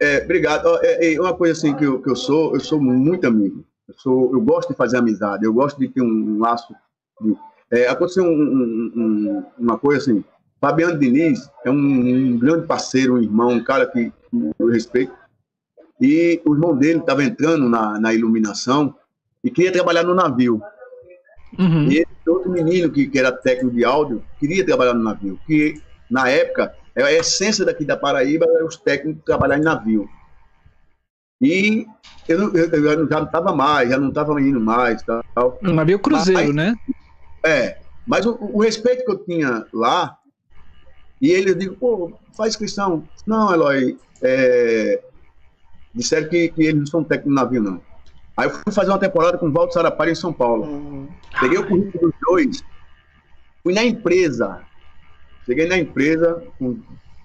É, obrigado. É, é uma coisa assim que eu, que eu sou, eu sou muito amigo. Eu, sou, eu gosto de fazer amizade, eu gosto de ter um, um laço. De, é, aconteceu um- um- um- uma coisa assim. Fabiano Diniz é um, um grande parceiro, um irmão, um cara que eu respeito. E o irmão dele estava entrando na, na iluminação e queria trabalhar no navio. Uhum. E esse outro menino que, que era técnico de áudio queria trabalhar no navio, que na época a essência daqui da Paraíba era os técnicos trabalhar em navio. E eu, eu- eu já não estava mais, já não estava indo mais, tal. O navio cruzeiro, Mas- né? É, mas o, o respeito que eu tinha lá, e ele, eu digo, pô, faz inscrição. Não, Eloy, é, disseram que, que eles não são técnicos de navio, não. Aí eu fui fazer uma temporada com o Walter Sarapari em São Paulo. Uhum. Peguei o currículo dos dois, fui na empresa. Cheguei na empresa com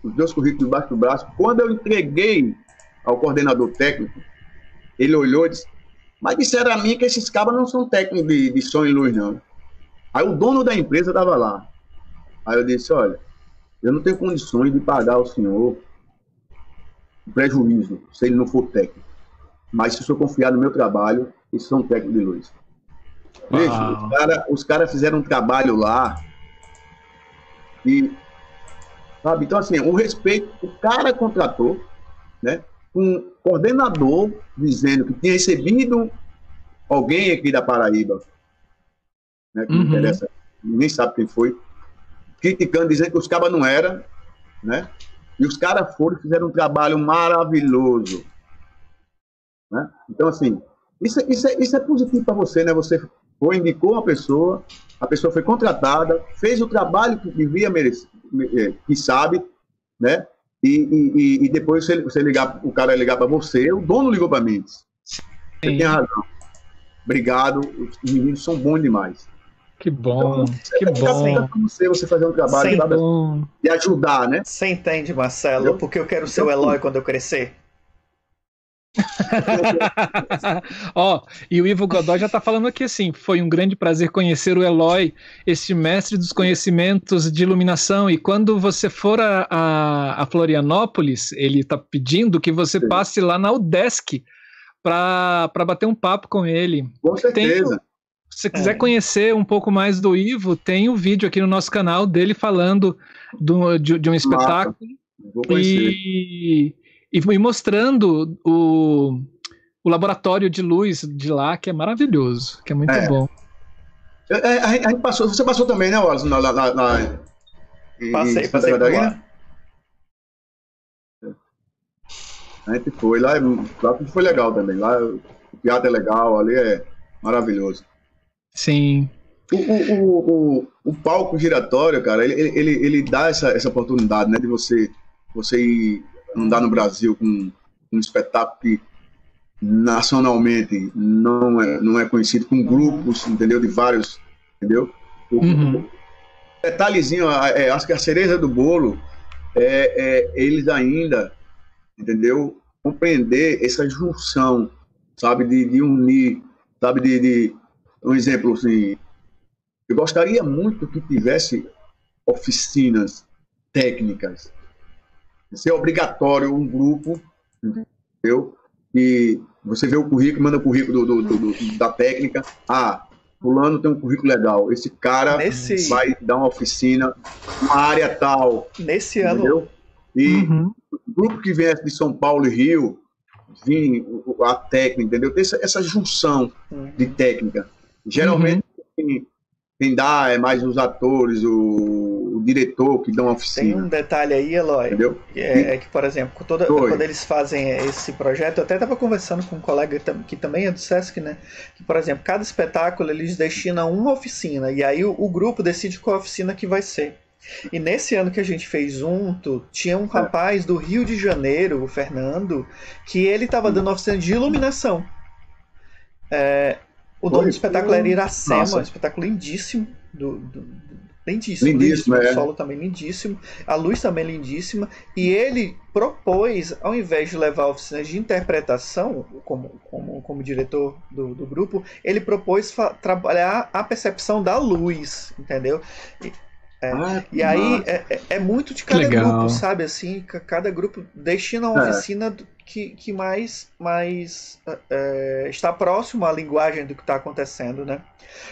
os dois currículos debaixo do braço. Quando eu entreguei ao coordenador técnico, ele olhou e disse: Mas disseram a mim que esses cabas não são técnicos de, de som e luz, não. Aí o dono da empresa estava lá. Aí eu disse: Olha, eu não tenho condições de pagar ao senhor prejuízo se ele não for técnico. Mas se o senhor confiar no meu trabalho, eles são técnicos de luz. Veja, os caras os cara fizeram um trabalho lá e, sabe, então assim, o respeito, o cara contratou, né, um coordenador dizendo que tinha recebido alguém aqui da Paraíba, né, que não Uhum. interessa, ninguém sabe quem foi, criticando, dizendo que os cabas não eram, né, e os caras foram e fizeram um trabalho maravilhoso, né, então assim, isso, é- isso, é, isso é positivo para você, né? Você foi, indicou uma pessoa, a pessoa foi contratada, fez o trabalho que devia merecer, eh, que sabe, né? E, e- e- e depois você, você ligar, o cara ligar para você, o dono ligou para mim. Você Sim. tem razão. Obrigado, os meninos são bons demais. Que bom, que Fica bom, você, você fazer um trabalho que de ajudar, né? Você entende, Marcelo? Eu- Porque eu quero ser o eu- Eloy quando eu crescer. Ó, e o Ivo Godoy já tá falando aqui assim: foi um grande prazer conhecer o Eloy, este mestre dos conhecimentos de iluminação. E quando você for a, a, a Florianópolis, ele tá pedindo que você Sim. passe lá na UDESC para bater um papo com ele. Com certeza. Se você quiser É. conhecer um pouco mais do Ivo, tem um vídeo aqui no nosso canal dele falando do, de, de um espetáculo Vou conhecer. e, e, e mostrando o, o laboratório de luz de lá, que é maravilhoso, que é muito É. bom. É, é, a, gente- passou, você passou também, né, Wallace? Na, na, na, na- Passei, passei por lá. A gente foi lá, lá tudo foi legal também. Lá o teatro é legal, ali é maravilhoso. Sim. O, o, o, o, o palco giratório, cara, ele, ele, ele- ele dá essa, essa oportunidade, né, de você, você ir andar no Brasil com um espetáculo que nacionalmente não é, não é conhecido, com grupos, entendeu, de vários, entendeu? Uhum. detalhezinho, é, acho que a cereja do bolo é, é eles ainda, entendeu? Compreender essa junção, sabe, de, de unir, sabe, de, de- um exemplo assim, eu gostaria muito que tivesse oficinas técnicas, ser é obrigatório um grupo, entendeu? E você vê o currículo, manda o currículo do, do- do- da técnica, ah, fulano tem um currículo legal, esse cara Nesse, vai dar uma oficina, uma área tal, nesse ano, entendeu? E Uhum. o grupo que vem de São Paulo e Rio, vem a técnica, entendeu? Tem essa, essa junção Hum. de técnica. Geralmente quem, quem dá é mais os atores, o, o diretor que dá uma oficina. Tem um detalhe aí, Eloy. Entendeu? É, é que, por exemplo, toda, quando eles fazem esse projeto, eu até estava conversando com um colega que também é do Sesc, né? Que, por exemplo, cada espetáculo eles destinam uma oficina, e aí o, o grupo decide qual oficina que vai ser. E nesse ano que a gente fez junto, tinha um é. rapaz do Rio de Janeiro, o Fernando, que ele estava dando oficina de iluminação. É, o nome do espetáculo era Iracema, um espetáculo lindíssimo. Do, do, lindíssimo, lindíssimo, lindíssimo é. o solo também lindíssimo, a luz também lindíssima. E ele propôs, ao invés de levar oficinas de interpretação, como, como, como diretor do, do grupo, ele propôs trabalhar a percepção da luz, entendeu? E, é. Ah, e aí é, é, é, muito de cada Legal. grupo, sabe? Assim, cada grupo destina uma é. oficina que, que mais, mais é, é, está próximo à linguagem do que está acontecendo, né?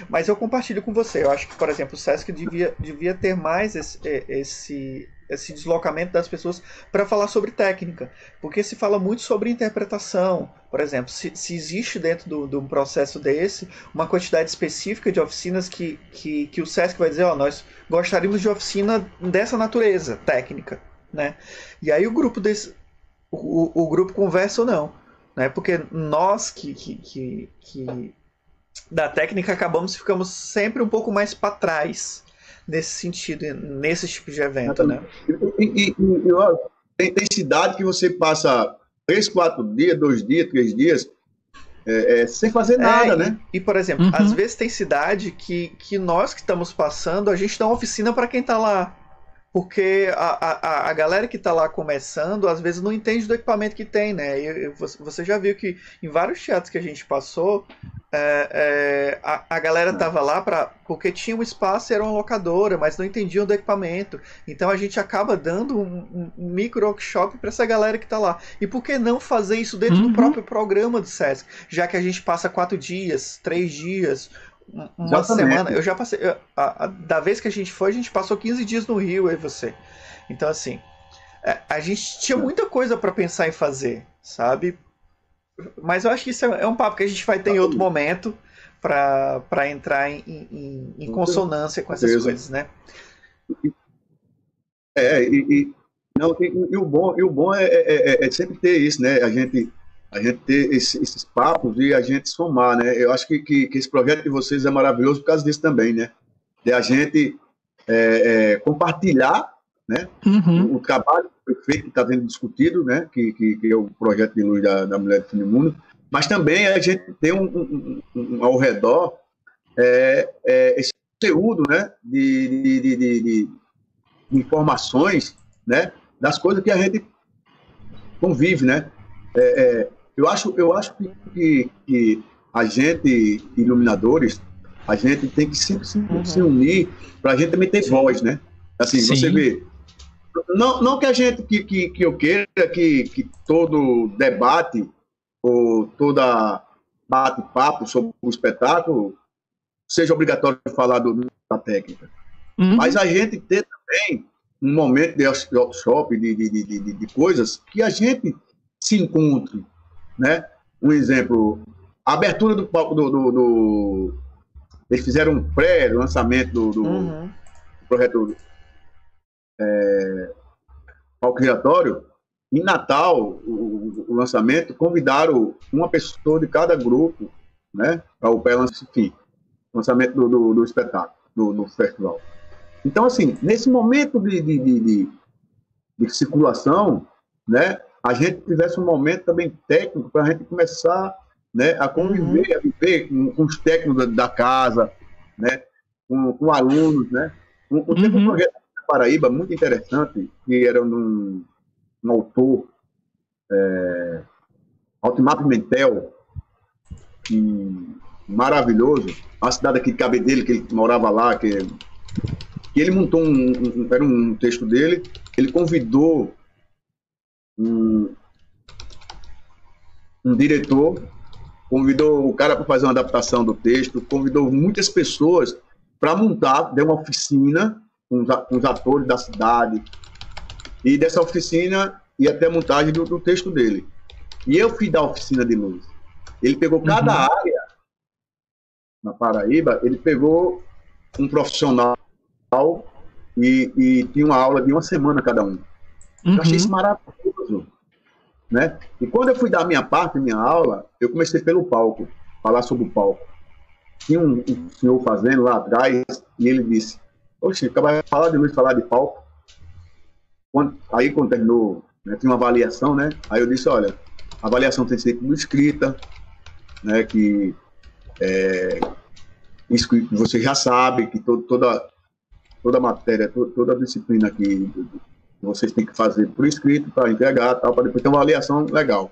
Mas eu compartilho com você. Eu acho que, por exemplo, o Sesc devia, devia ter mais esse, esse, esse deslocamento das pessoas para falar sobre técnica, porque se fala muito sobre interpretação. Por exemplo, se, se existe dentro de um processo desse uma quantidade específica de oficinas que, que, que o SESC vai dizer, ó, oh, nós gostaríamos de oficina dessa natureza técnica, né? E aí o grupo desse, o, o grupo conversa ou não, né? Porque nós que, que, que, que da técnica acabamos ficamos sempre um pouco mais para trás nesse sentido, nesse tipo de evento, né? E, e, e ó, tem, tem cidade que você passa três, quatro dias, dois dias, três dias, é, é, sem fazer é, nada, é, né? E, e, por exemplo, uhum. às vezes tem cidade que, que nós que estamos passando, a gente dá uma oficina para quem está lá. Porque a, a, a galera que está lá começando, às vezes não entende do equipamento que tem, né? E, você já viu que em vários teatros que a gente passou, é, é, a, a galera tava lá pra, porque tinha um espaço e era uma locadora, mas não entendiam do equipamento. Então a gente acaba dando um, um micro workshop para essa galera que está lá. E por que não fazer isso dentro uhum. do próprio programa do SESC? Já que a gente passa quatro dias, três dias, uma Exatamente. semana. Eu já passei. Eu, a, a, da vez que a gente foi, a gente passou 15 dias no Rio, e você. Então, assim. É, a gente tinha muita coisa para pensar em fazer, sabe? Mas eu acho que isso é, é um papo que a gente vai ter em outro momento para entrar em, em, em, consonância com essas coisas, né? É, e, e não, e, e, o bom, e o bom é, é, é, é sempre ter isso, né? A gente a gente ter esse, esses papos e a gente somar, né? Eu acho que, que, que, esse projeto de vocês é maravilhoso por causa disso também, né? De a gente é, é, compartilhar né? Uhum. O, trabalho perfeito que está sendo discutido, né? Que, que, que, é o projeto de luz da, da Mulher do Fim do Mundo, mas também a gente tem um, um, um ao redor é, é, esse conteúdo, né? De, de, de, de, de informações, né? Das coisas que a gente convive, né? É, é, eu acho, eu acho que, que, a gente, iluminadores, a gente tem que sempre se, uhum. se unir para a gente também ter voz, né? Assim, Sim. você vê. Não, não que a gente, que, que, que eu queira que, que todo debate ou toda bate-papo sobre o espetáculo seja obrigatório falar do, da técnica. Uhum. Mas a gente ter também um momento de workshop, de, de, de, de coisas que a gente se encontre, né? Um exemplo, a abertura do palco do, do, do, eles fizeram um pré-lançamento do, do uhum. projeto é, palco giratório. Em Natal, o, o, lançamento, convidaram uma pessoa de cada grupo, né? Para o pré-lançamento, lançamento do, do, do espetáculo, do, do, festival. Então, assim, nesse momento de, de, de, de, de circulação, né? A gente tivesse um momento também técnico para a gente começar né, a conviver, uhum. a viver com, com, os técnicos da, da casa, né, com, com, alunos. Né. Um, um, uhum. um projeto da Paraíba muito interessante, que era um, um autor, é, Altimar Pimentel, que, maravilhoso, a cidade aqui de Cabedelo, que ele morava lá, que, que ele montou um, um, era um texto dele, ele convidou um, um diretor convidou o cara para fazer uma adaptação do texto, convidou muitas pessoas para montar, deu uma oficina com os, com os, atores da cidade, e dessa oficina ia até a montagem do, do, texto dele. E eu fui da oficina de luz. Ele pegou cada uhum. área na Paraíba, ele pegou um profissional e, e tinha uma aula de uma semana cada um. Uhum. Eu achei isso maravilhoso. Né? E quando eu fui dar minha parte, minha aula, eu comecei pelo palco, falar sobre o palco. Tinha um, um senhor fazendo lá atrás, e ele disse: Oxe, acaba de falar de luz, falar de palco. Quando, aí, quando terminou, né, tinha uma avaliação, né? Aí eu disse: Olha, a avaliação tem que ser tudo escrita, né? Que é, isso que você já sabe, que to, toda, toda matéria, to, toda a disciplina aqui vocês têm que fazer por escrito para entregar, tal, para depois ter uma avaliação legal.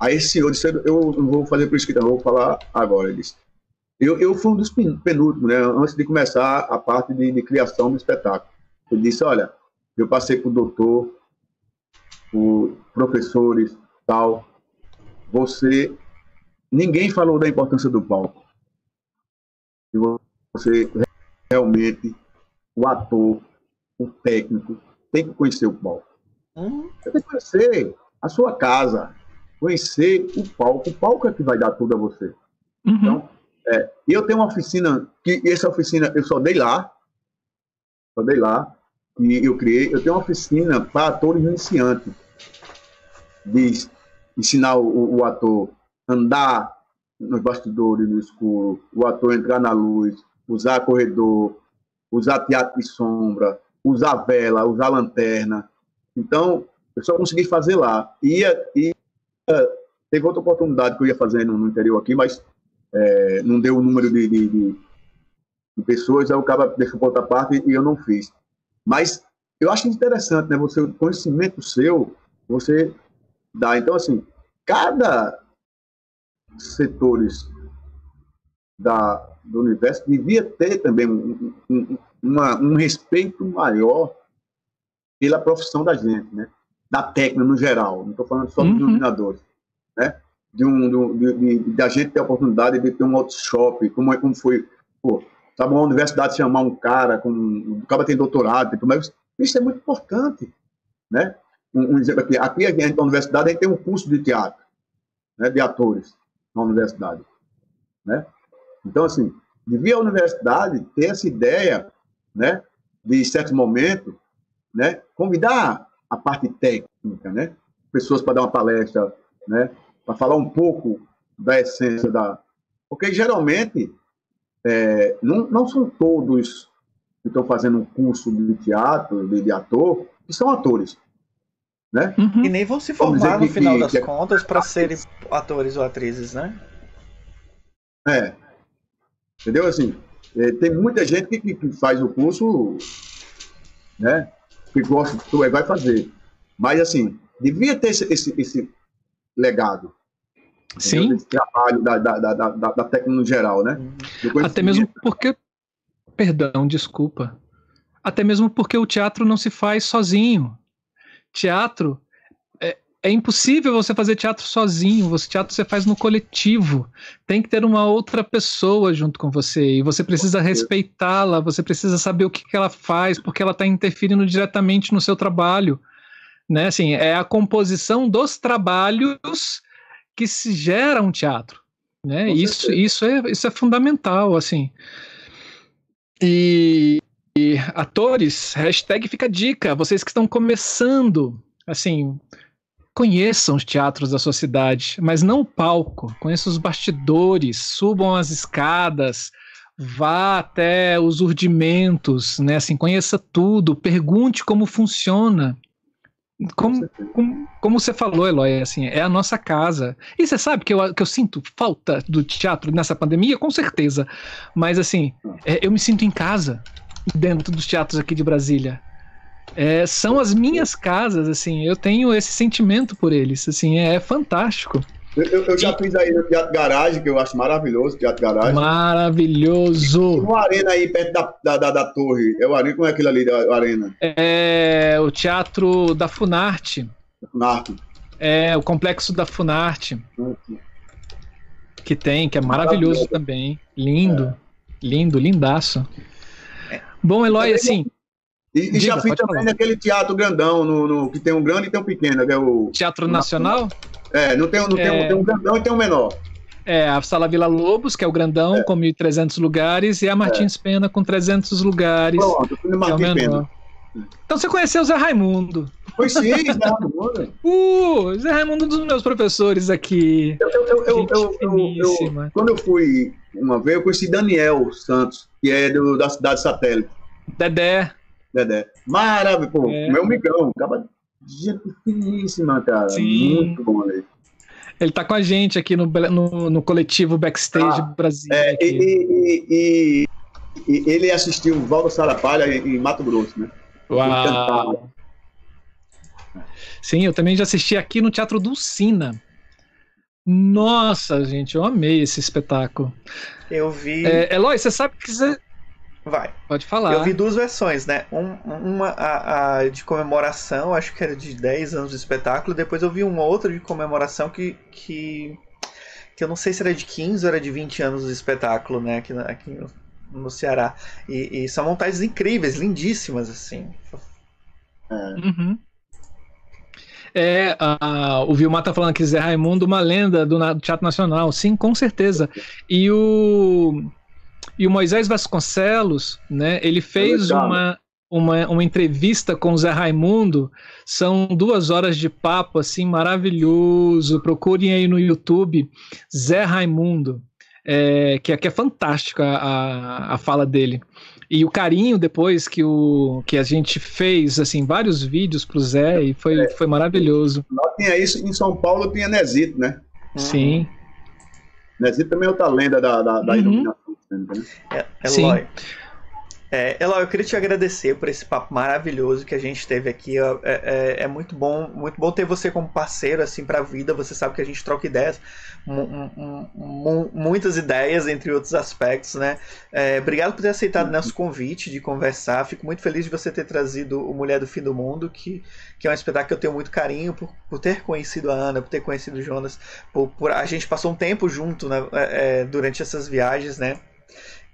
Aí esse senhor disse, eu não vou fazer por escrito, não, vou falar agora. Ele disse, eu, eu fui um dos penúltimos, né, antes de começar a parte de, de criação do espetáculo. Ele disse, olha, eu passei por doutor, por professores, tal, você, ninguém falou da importância do palco. E você realmente, o ator, o técnico, tem que conhecer o palco. Hum. Você tem que conhecer a sua casa, conhecer o palco. O palco é que vai dar tudo a você. Uhum. Então, é, eu tenho uma oficina, que essa oficina eu só dei lá, só dei lá, e eu criei, eu tenho uma oficina para atores iniciantes, de ensinar o, o ator andar nos bastidores no escuro, o ator entrar na luz, usar corredor, usar teatro de sombra, usar vela, usar lanterna. Então, eu só consegui fazer lá. Ia, ia, teve outra oportunidade que eu ia fazer no, no interior aqui, mas é, não deu o número de, de, de, de pessoas, aí o cara deixou para outra parte e eu não fiz. Mas eu acho interessante, né? Você, o conhecimento seu, você dá. Então, assim, cada setores da, do universo devia ter também um, um, uma, um respeito maior pela profissão da gente, né? Da técnica no geral, não estou falando só dos uhum. iluminadores, né? De, um, de, de, de, a gente ter a oportunidade de ter um workshop, como, é, como foi, pô, sabe, uma universidade chamar um cara, com, um cara tem doutorado, mas isso é muito importante, né? Um, um exemplo aqui, aqui a gente, na universidade, a gente tem um curso de teatro, né, de atores na universidade, né? Então, assim, devia a universidade ter essa ideia né, de certo momento, né, convidar a parte técnica, né, pessoas para dar uma palestra, né, para falar um pouco da essência da, porque geralmente é, não, não são todos que estão fazendo um curso de teatro, de, de ator, que são atores. Né? Uhum. E nem vão se formar no que, final que, das que, contas para serem atores ou atrizes, né? É. Entendeu? Assim, é, tem muita gente que, que, faz o curso, né? Que gosta, vai fazer. Mas, assim, devia ter esse, esse, esse legado. Sim. Esse trabalho da, da, da, da, da técnica no geral, né? Até mesmo porque. Perdão, desculpa. Até mesmo porque o teatro não se faz sozinho. Teatro é impossível você fazer teatro sozinho. Você teatro você faz no coletivo. Tem que ter uma outra pessoa junto com você e você precisa respeitá-la. Você precisa saber o que, que ela faz, porque ela está interferindo diretamente no seu trabalho, né? Assim, é a composição dos trabalhos que se gera um teatro, né? Isso, isso é isso é fundamental, assim. E, e atores, hashtag fica dica. Vocês que estão começando, assim, conheçam os teatros da sua cidade, mas não o palco. Conheçam os bastidores, subam as escadas, vá até os urdimentos, né? Assim, conheça tudo, pergunte como funciona. Como, como, como, você falou, Eloy, assim, é a nossa casa. E você sabe que eu, que eu sinto falta do teatro nessa pandemia? Com certeza. Mas, assim, é, eu me sinto em casa dentro dos teatros aqui de Brasília. É, são as minhas casas, assim, eu tenho esse sentimento por eles, assim, é, é fantástico. Eu, eu, já fiz aí no Teatro Garagem, que eu acho maravilhoso, Teatro Garagem. Maravilhoso! E uma arena aí perto da, da, da, da torre. É o arena, como é aquilo ali da arena? É o Teatro da Funarte. Funarte. É, o Complexo da Funarte. Que tem, que é maravilhoso, maravilhoso. também. Lindo, é. lindo, lindaço. Bom, Eloy, assim... E, e já fiz também falar. naquele teatro grandão, no, no, que tem um grande e tem um pequeno, que é o. Teatro Nacional? É, não tem, não é... tem, um, tem um grandão e tem um menor. É, a Sala Vila Lobos, que é o grandão, é. com 1.300 lugares, e a Martins é. Pena, com 300 lugares. Pronto, fui no Martins é Pena. Então você conheceu o Zé Raimundo. Pois sim, Zé Raimundo. Uh, Zé Raimundo, um dos meus professores aqui. Eu, eu, eu, eu, quando eu fui uma vez, eu conheci Daniel Santos, que é do, da cidade satélite. Dedé. Dedé. Maravilha, pô, é. meu amigão. Acaba gente finíssima, cara. Sim. Muito bom ali. Ele tá com a gente aqui no, no, no coletivo Backstage ah, Brasil. É, e, e, e, e, ele assistiu o Valdo Sarapalha em Mato Grosso, né? Uau! Sim, eu também já assisti aqui no Teatro Dulcina. Nossa, gente, eu amei esse espetáculo. Eu vi. É, Eloy, você sabe que você. Vai. Pode falar. Eu vi duas versões, né? Um, uma a, a, de comemoração, acho que era de 10 anos de espetáculo. Depois eu vi uma outra de comemoração que, que, que eu não sei se era de 15 ou era de 20 anos de espetáculo, né? Aqui, aqui no, no Ceará. E, e, são montagens incríveis, lindíssimas, assim. É. Uhum. É, a, o Vilmar tá falando que Zé Raimundo, uma lenda do, do Teatro Nacional. Sim, com certeza. E o, e o Moisés Vasconcelos, né, ele fez uma, uma, uma entrevista com o Zé Raimundo. São duas horas de papo, assim, maravilhoso. Procurem aí no YouTube Zé Raimundo, é, que, é, que é fantástica a, a fala dele. E o carinho depois que, o, que a gente fez, assim, vários vídeos pro Zé, e foi, é. foi maravilhoso. Lá tinha isso, em São Paulo tinha Nesito, né? Sim. Nesito também é outra lenda da, da, da uhum. iluminação. É, Eloy. É, Eloy, eu queria te agradecer por esse papo maravilhoso que a gente teve aqui. É, é, é muito bom, muito bom ter você como parceiro assim para a vida. Você sabe que a gente troca ideias, muitas ideias entre outros aspectos, né? É, obrigado por ter aceitado nosso convite de conversar. Fico muito feliz de você ter trazido o Mulher do Fim do Mundo, que, que é um espetáculo que eu tenho muito carinho por, por ter conhecido a Ana, por ter conhecido o Jonas. Por, por a gente passou um tempo junto né, é, durante essas viagens, né?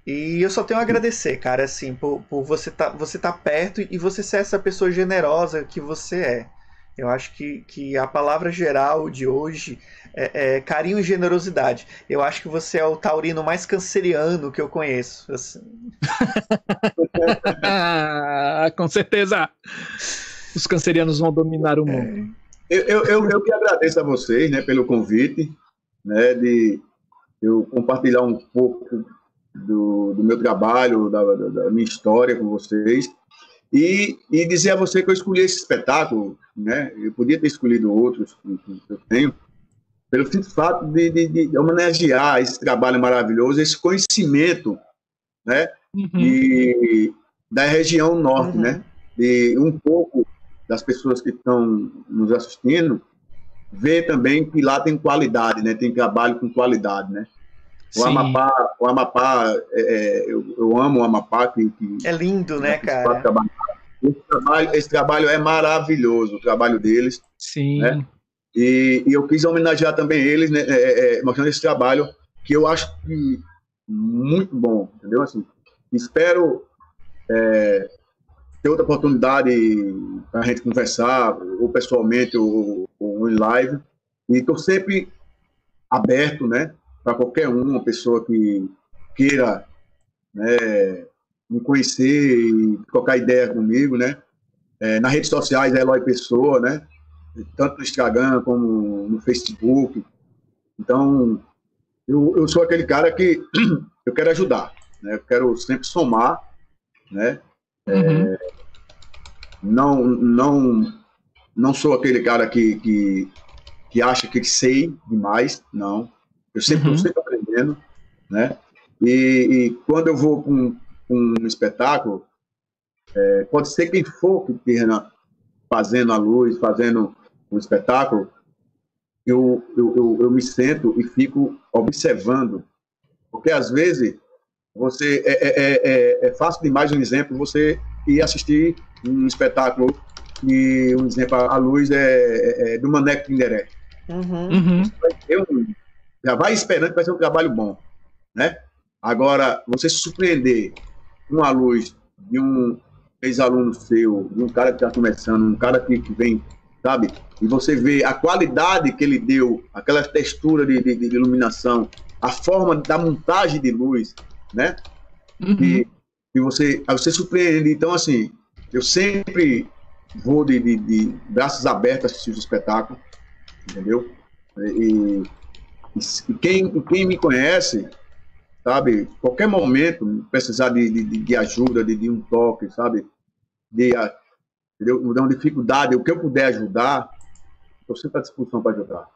E eu só tenho a agradecer, cara, assim, por, por você tá, você tá perto e você ser essa pessoa generosa que você é. Eu acho que, que a palavra geral de hoje é, é, carinho e generosidade. Eu acho que você é o taurino mais canceriano que eu conheço. Assim. Com certeza. Os cancerianos vão dominar o é. mundo. Eu, eu, eu, eu que agradeço a vocês né, pelo convite, né, de eu compartilhar um pouco do, do meu trabalho, da, da, minha história com vocês. E, e dizer a você que eu escolhi esse espetáculo, né? Eu podia ter escolhido outros que, eu tenho, pelo simples fato de, de, de, homenagear esse trabalho maravilhoso, esse conhecimento, né? Uhum. E, da região norte, uhum. né? De um pouco das pessoas que estão nos assistindo ver também que lá tem qualidade, né? Tem trabalho com qualidade, né? O Sim. Amapá, o Amapá é, é, eu, eu, amo o Amapá. Que, que é lindo, né, cara? Esse trabalho, esse trabalho é maravilhoso, o trabalho deles. Sim. Né? E, e, eu quis homenagear também eles, né, é, é, mostrando esse trabalho que eu acho que muito bom, entendeu? Assim, espero é, ter outra oportunidade para a gente conversar, ou pessoalmente, ou, ou em live. E estou sempre aberto, né? Para qualquer um, uma pessoa que queira né, me conhecer e trocar ideia comigo, né? É, nas redes sociais é Eloy Pessoa, né? Tanto no Instagram como no Facebook. Então, eu, eu sou aquele cara que eu quero ajudar, né? Eu quero sempre somar, né? É, uhum. É, não, não, não sou aquele cara que, que, que acha que sei demais, não. Eu sempre estou uhum. sempre aprendendo, né? E, e, quando eu vou com, um espetáculo, é, pode ser quem for que esteja fazendo a luz, fazendo o um espetáculo, eu, eu, eu, eu, me sento e fico observando. Porque às vezes você é, é, é, é fácil demais um exemplo você ir assistir um espetáculo e um exemplo a luz é, é do Maneco Pinderé. Uhum. Uhum. Você vai ter um, já vai esperando que vai ser um trabalho bom, né? Agora, você se surpreender com a luz de um ex-aluno seu, de um cara que está começando, um cara que, que vem sabe? E você vê a qualidade que ele deu, aquela textura de, de, de iluminação, a forma da montagem de luz, né? Uhum. E, e você, você surpreende. Então, assim, eu sempre vou de, de, de braços abertos assistir o espetáculo, entendeu? E, quem, quem me conhece, sabe, qualquer momento precisar de, de, de ajuda, de, de, um toque, sabe, de, entendeu? de uma dificuldade, o que eu puder ajudar, estou sempre à disposição para ajudar,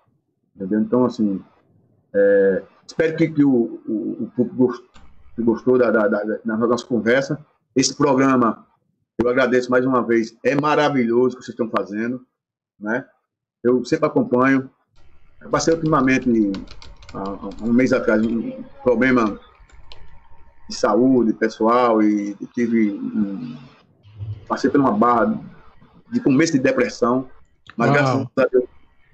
entendeu? Então, assim, é, espero que, que o, o, o público gostou da, da, da, da nossa conversa. Esse programa eu agradeço mais uma vez. É maravilhoso o que vocês estão fazendo, né? Eu sempre acompanho. Eu passei ultimamente, há um mês atrás, um problema de saúde pessoal e tive um, passei por uma barra de começo de depressão, mas Uau. graças a Deus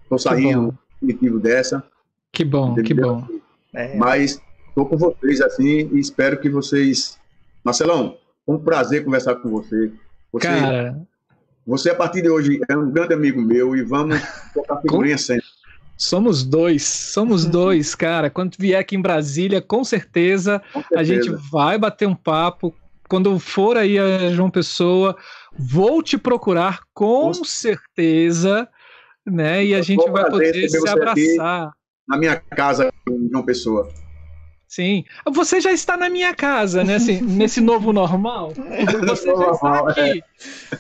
estou saindo definitivo dessa. Que bom, que bom. É. Mas estou com vocês assim e espero que vocês, Marcelão, foi um prazer conversar com você. você. Cara. Você, a partir de hoje, é um grande amigo meu e vamos tocar figurinha com... sempre. Somos dois, somos uhum. dois, cara. Quando vier aqui em Brasília, com certeza, com certeza, a gente vai bater um papo. Quando for aí a João Pessoa, vou te procurar com certeza, né? E a gente vai poder se abraçar. Na minha casa, João Pessoa. Sim. Você já está na minha casa, né? Assim, nesse novo normal. Você já está aqui.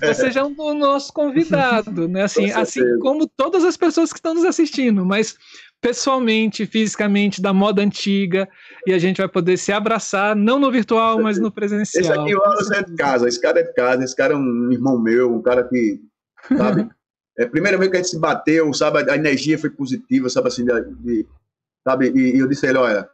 É. Você já é um nosso convidado, né? Assim, assim como todas as pessoas que estão nos assistindo, mas pessoalmente, fisicamente, da moda antiga, e a gente vai poder se abraçar, não no virtual, mas no presencial. Esse aqui é de casa, esse cara é de casa, esse cara é um irmão meu, um cara que, sabe? É a primeira vez que a gente se bateu, sabe? A energia foi positiva, sabe? Assim, de, de sabe? E, e eu disse a ele, olha,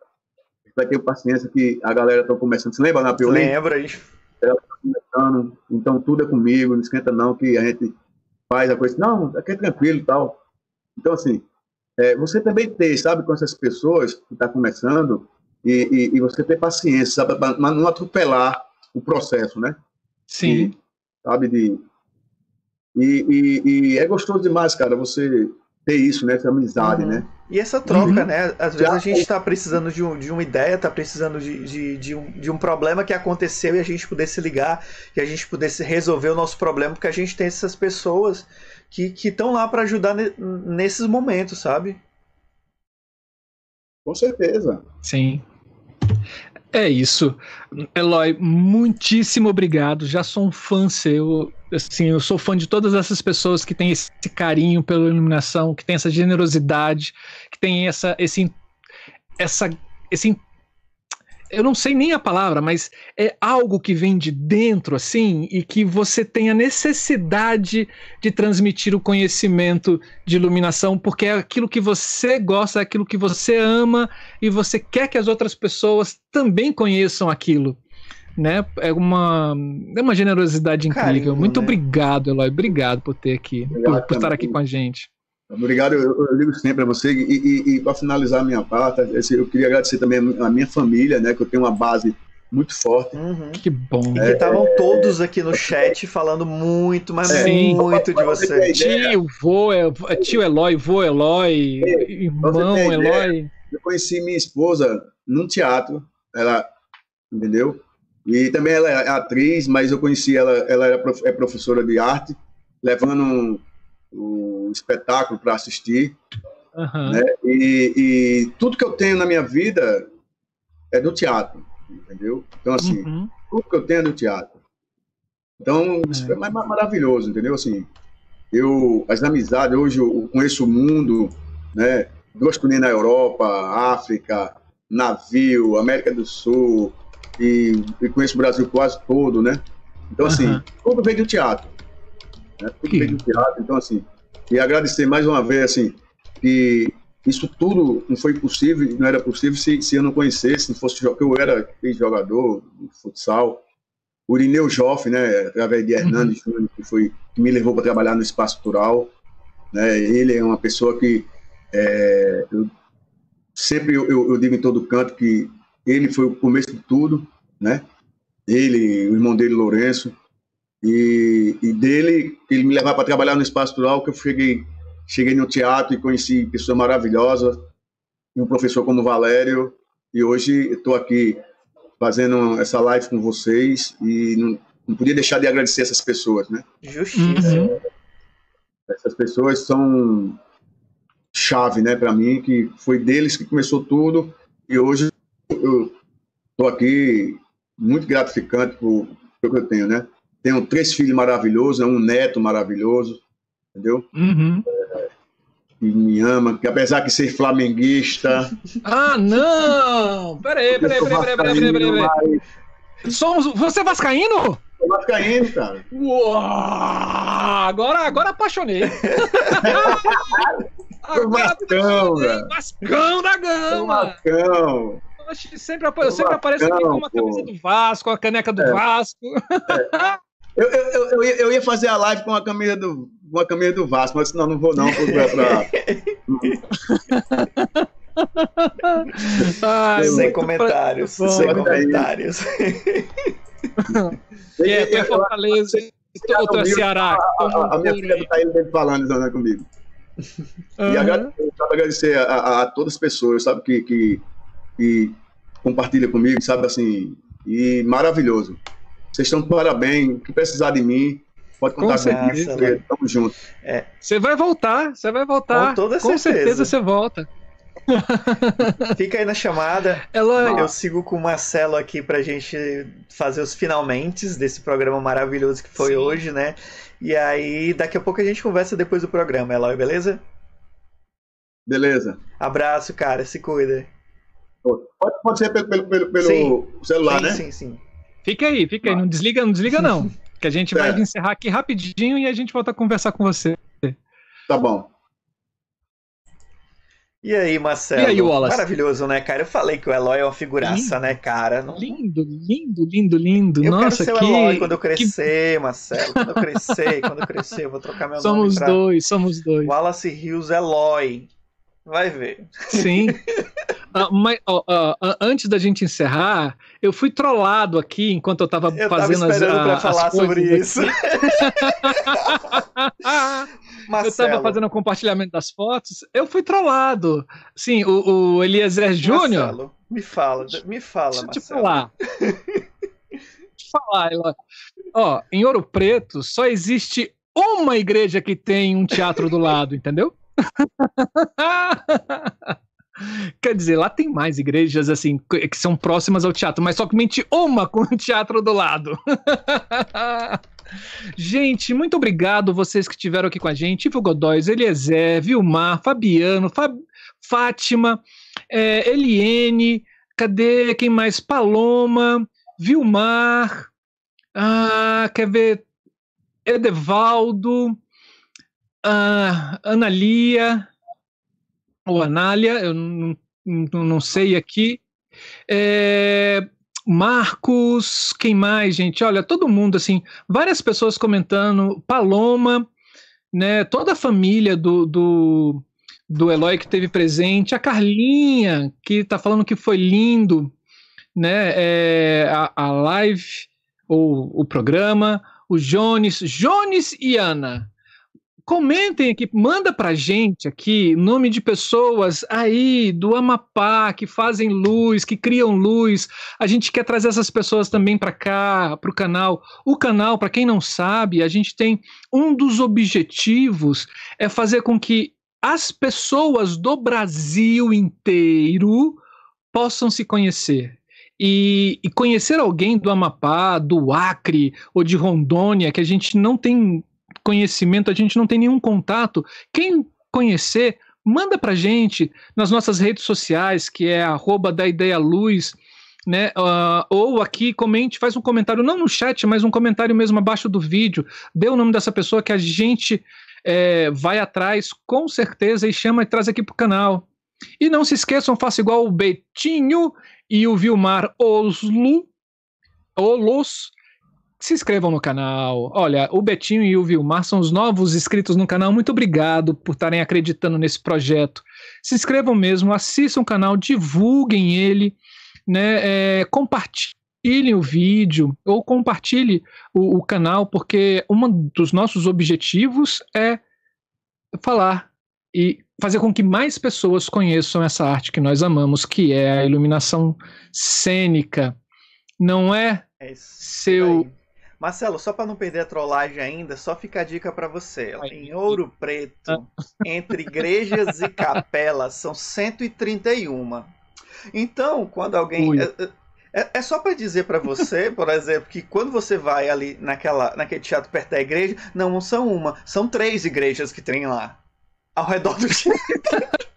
vai ter paciência que a galera está começando. Você lembra na Piolim? Lembra, isso. Ela tá começando, então tudo é comigo, não esquenta não, que a gente faz a coisa. Não, aqui é tranquilo e tal. Então, assim, é, você também ter, sabe, com essas pessoas que está começando, e, e, e, você ter paciência, sabe, para não atropelar o processo, né? Sim. E, sabe, de. E, e, e, é gostoso demais, cara, você ter isso, né? Essa amizade, uhum. né? E essa troca, uhum. né? Às vezes Já... a gente está precisando de, um, de uma ideia, está precisando de, de, de, um, de um problema que aconteceu e a gente pudesse ligar e a gente pudesse resolver o nosso problema, porque a gente tem essas pessoas que estão lá para ajudar ne, nesses momentos, sabe? Com certeza. Sim. É isso. Eloy, muitíssimo obrigado. Já sou um fã seu. Assim, eu sou fã de todas essas pessoas que têm esse carinho pela iluminação, que têm essa generosidade, que têm essa, esse, essa, esse eu não sei nem a palavra, mas é algo que vem de dentro, assim, e que você tem a necessidade de transmitir o conhecimento de iluminação, porque é aquilo que você gosta, é aquilo que você ama, e você quer que as outras pessoas também conheçam aquilo. Né? É uma, é uma generosidade incrível. Carinho, Muito né? obrigado, Eloy. Obrigado por ter aqui, por, por estar aqui com a gente. Obrigado, eu, eu digo sempre a você. E, e, e para finalizar a minha parte, eu queria agradecer também a minha família, né? Que eu tenho uma base muito forte. Uhum. Que bom. E que estavam é, todos aqui no chat falando muito, mas Sim. muito de você. Tio, vô, tio Eloy, vô Eloy, é, irmão Eloy. Eu conheci minha esposa num teatro, ela, entendeu? E também ela é atriz, mas eu conheci ela, ela é professora de arte, levando o espetáculo para assistir. Uhum. Né? E, e, tudo que eu tenho na minha vida é do teatro, entendeu? Então, assim, uhum. tudo que eu tenho é do teatro. Então, isso é, é maravilhoso, entendeu? Assim, eu, as amizades, hoje eu conheço o mundo, né? Duas turnês na Europa, África, navio, América do Sul, e, e conheço o Brasil quase todo, né? Então, assim, uhum. tudo vem do teatro. Né? Tudo que... vem do teatro. Então, assim, e agradecer mais uma vez, assim, que isso tudo não foi possível, não era possível se, se eu não conhecesse, se fosse que eu era jogador de futsal. O Irineu Joff, né, através de Hernandes uhum. Júnior, que, foi, que me levou para trabalhar no espaço cultural. Né, ele é uma pessoa que é, eu, sempre eu, eu, digo em todo canto que ele foi o começo de tudo, né? Ele, o irmão dele, Lourenço, E, e dele, ele me levava para trabalhar no Espaço Plural, que eu cheguei, cheguei no teatro e conheci pessoas maravilhosas, um professor como Valério, e hoje estou aqui fazendo essa live com vocês e não, não podia deixar de agradecer essas pessoas, né? Justiça. Uhum. Essas pessoas são chave, né, para mim, que foi deles que começou tudo e hoje eu estou aqui muito gratificante por, por que eu tenho, né? Tenho três filhos maravilhosos, um neto maravilhoso, entendeu? Uhum. É, que me ama, que apesar de ser flamenguista. ah, não! Peraí, peraí, peraí, peraí, peraí, peraí, peraí. peraí. Somos, você é vascaíno? Sou vascaíno, cara. Uau, agora, agora apaixonei. Vascão, velho. Vascão da Gama. Vascão. Eu sempre, eu sempre apareço aqui com uma camisa do Vasco, a caneca do é. Vasco. É. Eu, eu, eu, eu, ia fazer a live com a camisa do, uma camisa do Vasco, mas não, não vou não. Pra, Ai, sem comentários. sem comentários. e é, foi Fortaleza, outro Ceará. A, a, a minha filha está indo falando né, comigo. Uhum. E agradecer, agradecer a, a, a, todas as pessoas, sabe, que, que, que compartilham comigo, sabe, assim, e maravilhoso. Vocês estão de parabéns. que precisar de mim, pode contar comigo. Né? Tamo junto. É. Você vai voltar, você vai voltar. Com toda Com certeza você volta. Fica aí na chamada. Eloy. Eu sigo com o Marcelo aqui pra gente fazer os finalmente desse programa maravilhoso que foi Sim. hoje, né? E aí, daqui a pouco a gente conversa depois do programa, Eloy, beleza? Beleza. Abraço, cara. Se cuida. Pode, pode ser pelo, pelo, pelo, pelo celular, sim, né? Sim, sim. Fica aí, fica aí. Não desliga, não desliga, não. Que a gente vai é. encerrar aqui rapidinho e a gente volta a conversar com você. Tá bom. E aí, Marcelo? E aí, Wallace? Maravilhoso, né, cara? Eu falei que o Eloy é uma figuraça, lindo, né, cara? Não... Lindo, lindo, lindo, lindo. Eu Nossa, quero ser que... o Eloy quando eu crescer, que... Marcelo. Quando eu crescer, quando eu crescer, eu vou trocar meu somos nome pra... dois, somos dois. Wallace Rios Eloy. Vai ver. Sim. uh, mas, uh, uh, antes da gente encerrar, eu fui trollado aqui enquanto eu estava fazendo as, esperando para falar sobre isso. eu estava fazendo o compartilhamento das fotos, eu fui trollado. Sim, o, o Eliezer Júnior. Me fala, me fala, Deixa eu te falar. Deixa eu te falar, ela. Ó, em Ouro Preto só existe uma igreja que tem um teatro do lado, entendeu? Quer dizer, lá tem mais igrejas assim que são próximas ao teatro, mas somente uma com o teatro do lado. gente, muito obrigado vocês que estiveram aqui com a gente. Ivo Godóis, Eliezer, Vilmar, Fabiano, Fab... Fátima, é, Eliene, cadê quem mais? Paloma, Vilmar, ah, quer ver? Edevaldo, uh, Analia, ou Anália, eu não, não, sei aqui. É, Marcos, quem mais, gente? Olha, todo mundo, assim, várias pessoas comentando, Paloma, né? Toda a família do, do, do Eloy que teve presente, a Carlinha, que está falando que foi lindo, né? É, a, a live, ou o programa, o Jones, Jones e Ana comentem aqui, manda pra gente aqui nome de pessoas aí do Amapá que fazem luz, que criam luz. A gente quer trazer essas pessoas também para cá, para o canal. O canal, para quem não sabe, a gente tem um dos objetivos é fazer com que as pessoas do Brasil inteiro possam se conhecer. E, e, conhecer alguém do Amapá, do Acre ou de Rondônia, que a gente não tem conhecimento, a gente não tem nenhum contato. Quem conhecer, manda pra gente nas nossas redes sociais, que é arroba da ideia luz, né? Uh, ou aqui comente, faz um comentário, não no chat, mas um comentário mesmo abaixo do vídeo. Dê o nome dessa pessoa que a gente é, vai atrás com certeza e chama e traz aqui pro canal. E não se esqueçam, faça igual o Betinho e o Vilmar Oslo, Olos, se inscrevam no canal. Olha, o Betinho e o Vilmar são os novos inscritos no canal. Muito obrigado por estarem acreditando nesse projeto. Se inscrevam mesmo, assistam o canal, divulguem ele, né? É, compartilhem o vídeo ou compartilhe o, o canal, porque um dos nossos objetivos é falar e fazer com que mais pessoas conheçam essa arte que nós amamos, que é a iluminação cênica. Não é, é seu. Aí. Marcelo, só para não perder a trollagem ainda, só fica a dica para você. Em Ouro Preto, entre igrejas e capelas, são 131. Então, quando alguém. É, é, é, é, só para dizer para você, por exemplo, que quando você vai ali naquela, naquele teatro perto da igreja, não são uma, são três igrejas que tem lá. Ao redor do teatro.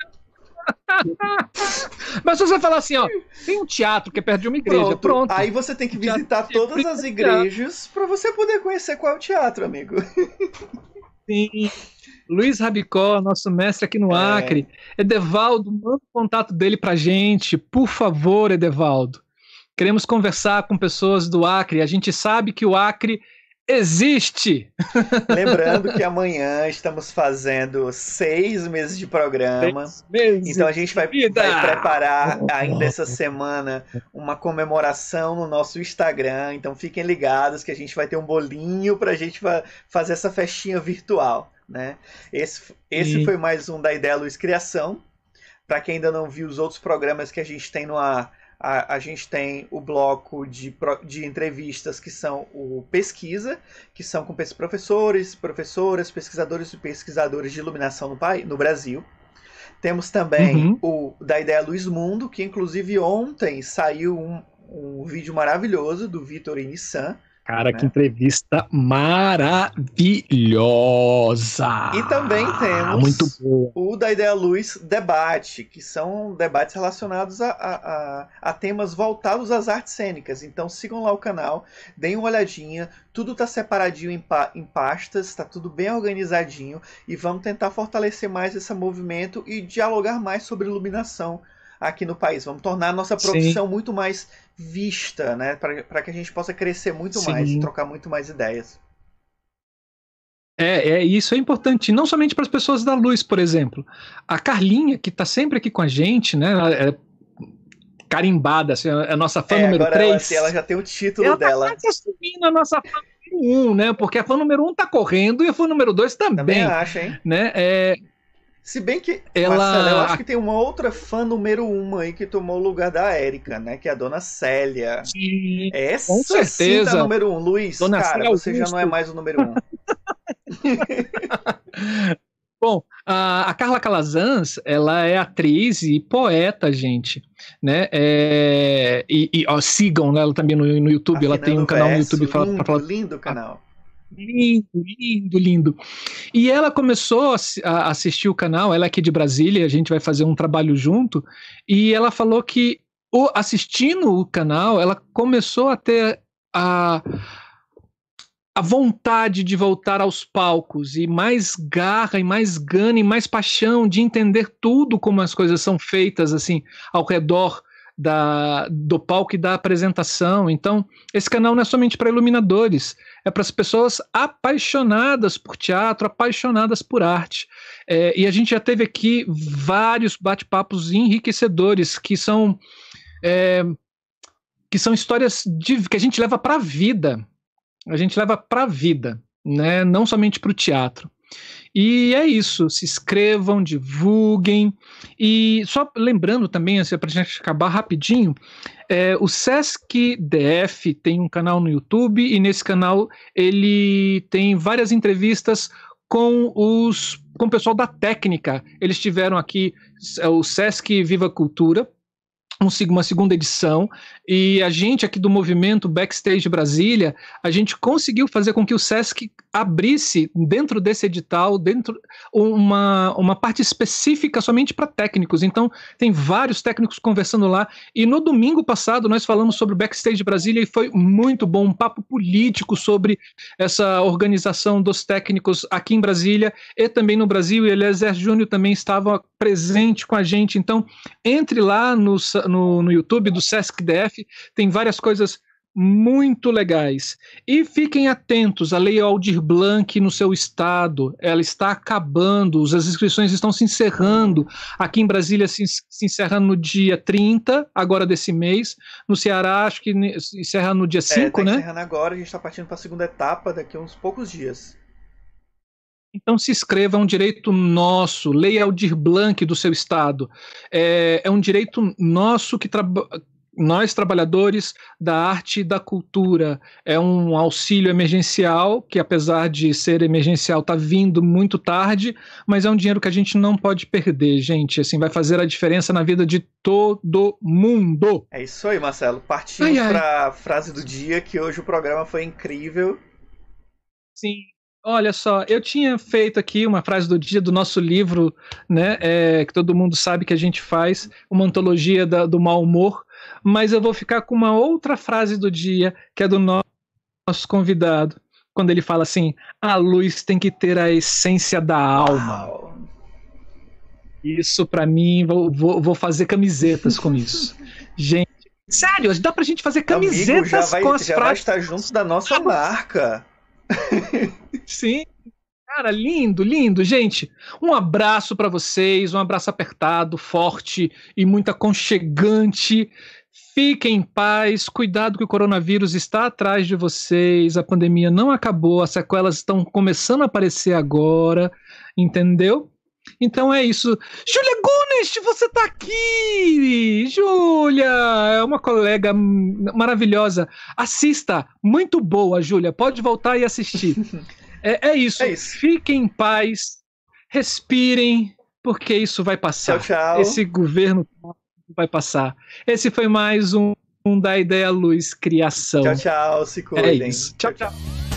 Mas se você falar assim, ó, tem um teatro que é perto de uma igreja, pronto. pronto. Aí você tem que visitar todas as igrejas para você poder conhecer qual é o teatro, amigo. Sim. Luiz Rabicó, nosso mestre aqui no é. Acre. Edevaldo, manda o contato dele pra gente, por favor, Edevaldo. Queremos conversar com pessoas do Acre. A gente sabe que o Acre existe. Lembrando que amanhã estamos fazendo seis meses de programa. Meses então a gente vai, vai, preparar ainda essa semana uma comemoração no nosso Instagram. Então fiquem ligados que a gente vai ter um bolinho para a gente fazer essa festinha virtual. Né? Esse, esse e... foi mais um da Ideia Luz Criação. Para quem ainda não viu os outros programas que a gente tem no ar, a, a gente tem o bloco de, de entrevistas que são o Pesquisa, que são com professores, professoras, pesquisadores e pesquisadores de iluminação no, país, no Brasil. Temos também uhum. o da Ideia Luz Mundo, que inclusive ontem saiu um, um vídeo maravilhoso do Vitor Inissan, Cara, né? que entrevista maravilhosa! E também temos Muito boa. o da Ideia Luz Debate, que são debates relacionados a, a, a, temas voltados às artes cênicas. Então sigam lá o canal, deem uma olhadinha, tudo tá separadinho em, pa, em pastas, tá tudo bem organizadinho e vamos tentar fortalecer mais esse movimento e dialogar mais sobre iluminação aqui no país. Vamos tornar a nossa profissão Sim. muito mais vista, né? Para que a gente possa crescer muito Sim. mais, trocar muito mais ideias. É, é, isso é importante, não somente para as pessoas da luz, por exemplo. A Carlinha, que está sempre aqui com a gente, né? É carimbada, assim, é a nossa fã é, número 3. Ela, assim, ela, já tem o título ela tá dela. Ela está assumindo a nossa fã número 1, né? Porque a fã número 1 está correndo e a fã número 2 também. Também acho, hein? Né? É, se bem que, ela... Marcela, eu acho que tem uma outra fã número uma aí que tomou o lugar da Érica, né? Que é a dona Célia. Sim, Essa com certeza. Sim tá número um. Luiz, dona cara, Célia você Augusto. já não é mais o número um. Bom, a, a, Carla Calazans, ela é atriz e poeta, gente, né? É, e, e ó, sigam né, ela também no, no YouTube, Afinando ela tem um canal no YouTube. Lindo, fala, lindo canal. Lindo, lindo, lindo. E ela começou a assistir o canal, ela é aqui de Brasília, a gente vai fazer um trabalho junto, e ela falou que assistindo o canal, ela começou a ter a, a vontade de voltar aos palcos e mais garra e mais gana e mais paixão de entender tudo como as coisas são feitas assim ao redor da, do palco e da apresentação. Então, esse canal não é somente para iluminadores, é para as pessoas apaixonadas por teatro, apaixonadas por arte. É, e a gente já teve aqui vários bate-papos enriquecedores que são é, que são histórias de, que a gente leva para a vida. A gente leva para a vida, né? não somente para o teatro. E é isso, se inscrevam, divulguem. E só lembrando também, assim, para a gente acabar rapidinho, é, o Sesc DF tem um canal no YouTube e nesse canal ele tem várias entrevistas com os com o pessoal da técnica. Eles tiveram aqui é, o Sesc Viva Cultura, uma segunda edição e a gente aqui do movimento Backstage Brasília, a gente conseguiu fazer com que o SESC abrisse dentro desse edital, dentro uma, uma parte específica somente para técnicos. Então, tem vários técnicos conversando lá. E no domingo passado nós falamos sobre o Backstage Brasília e foi muito bom, um papo político sobre essa organização dos técnicos aqui em Brasília e também no Brasil. E Eliezer Júnior também estava presente com a gente. Então, entre lá no, no, no YouTube do Sesc DF, tem várias coisas muito legais. E fiquem atentos, a Lei Aldir Blanc no seu estado, ela está acabando, as inscrições estão se encerrando. Aqui em Brasília se, se encerra no dia 30, agora desse mês. No Ceará, acho que encerra no dia 5, é, tá né? encerrando agora, a gente está partindo para a segunda etapa daqui a uns poucos dias. Então se inscreva, é um direito nosso. Leia Aldir Blanc do seu estado. É, é um direito nosso que trabalha nós trabalhadores da arte e da cultura. É um auxílio emergencial que, apesar de ser emergencial, está vindo muito tarde, mas é um dinheiro que a gente não pode perder, gente. Assim, vai fazer a diferença na vida de todo mundo. É isso aí, Marcelo. Partindo para a frase do dia, que hoje o programa foi incrível. Sim. Olha só, eu tinha feito aqui uma frase do dia do nosso livro, né, é, que todo mundo sabe que a gente faz, uma antologia da, do mau humor, mas eu vou ficar com uma outra frase do dia, que é do nosso convidado, quando ele fala assim: a luz tem que ter a essência da alma. Isso para mim, vou, vou, vou, fazer camisetas com isso. gente, sério, dá pra gente fazer camisetas Amigo, vai, com as já frases. Já vai estar junto da nossa marca. Sim. Cara, lindo, lindo, gente. Um abraço para vocês, um abraço apertado, forte e muito aconchegante. Fiquem em paz, cuidado que o coronavírus está atrás de vocês, a pandemia não acabou, as sequelas estão começando a aparecer agora, entendeu? Então é isso. Júlia Gunes, você tá aqui! Júlia, é uma colega maravilhosa. Assista, muito boa, Júlia. Pode voltar e assistir. é, é, isso. é isso. Fiquem em paz, respirem, porque isso vai passar. Tchau, tchau. Esse governo vai passar. Esse foi mais um, um da Ideia Luz Criação. Tchau, tchau. Se cuidem. É isso. tchau. tchau. tchau.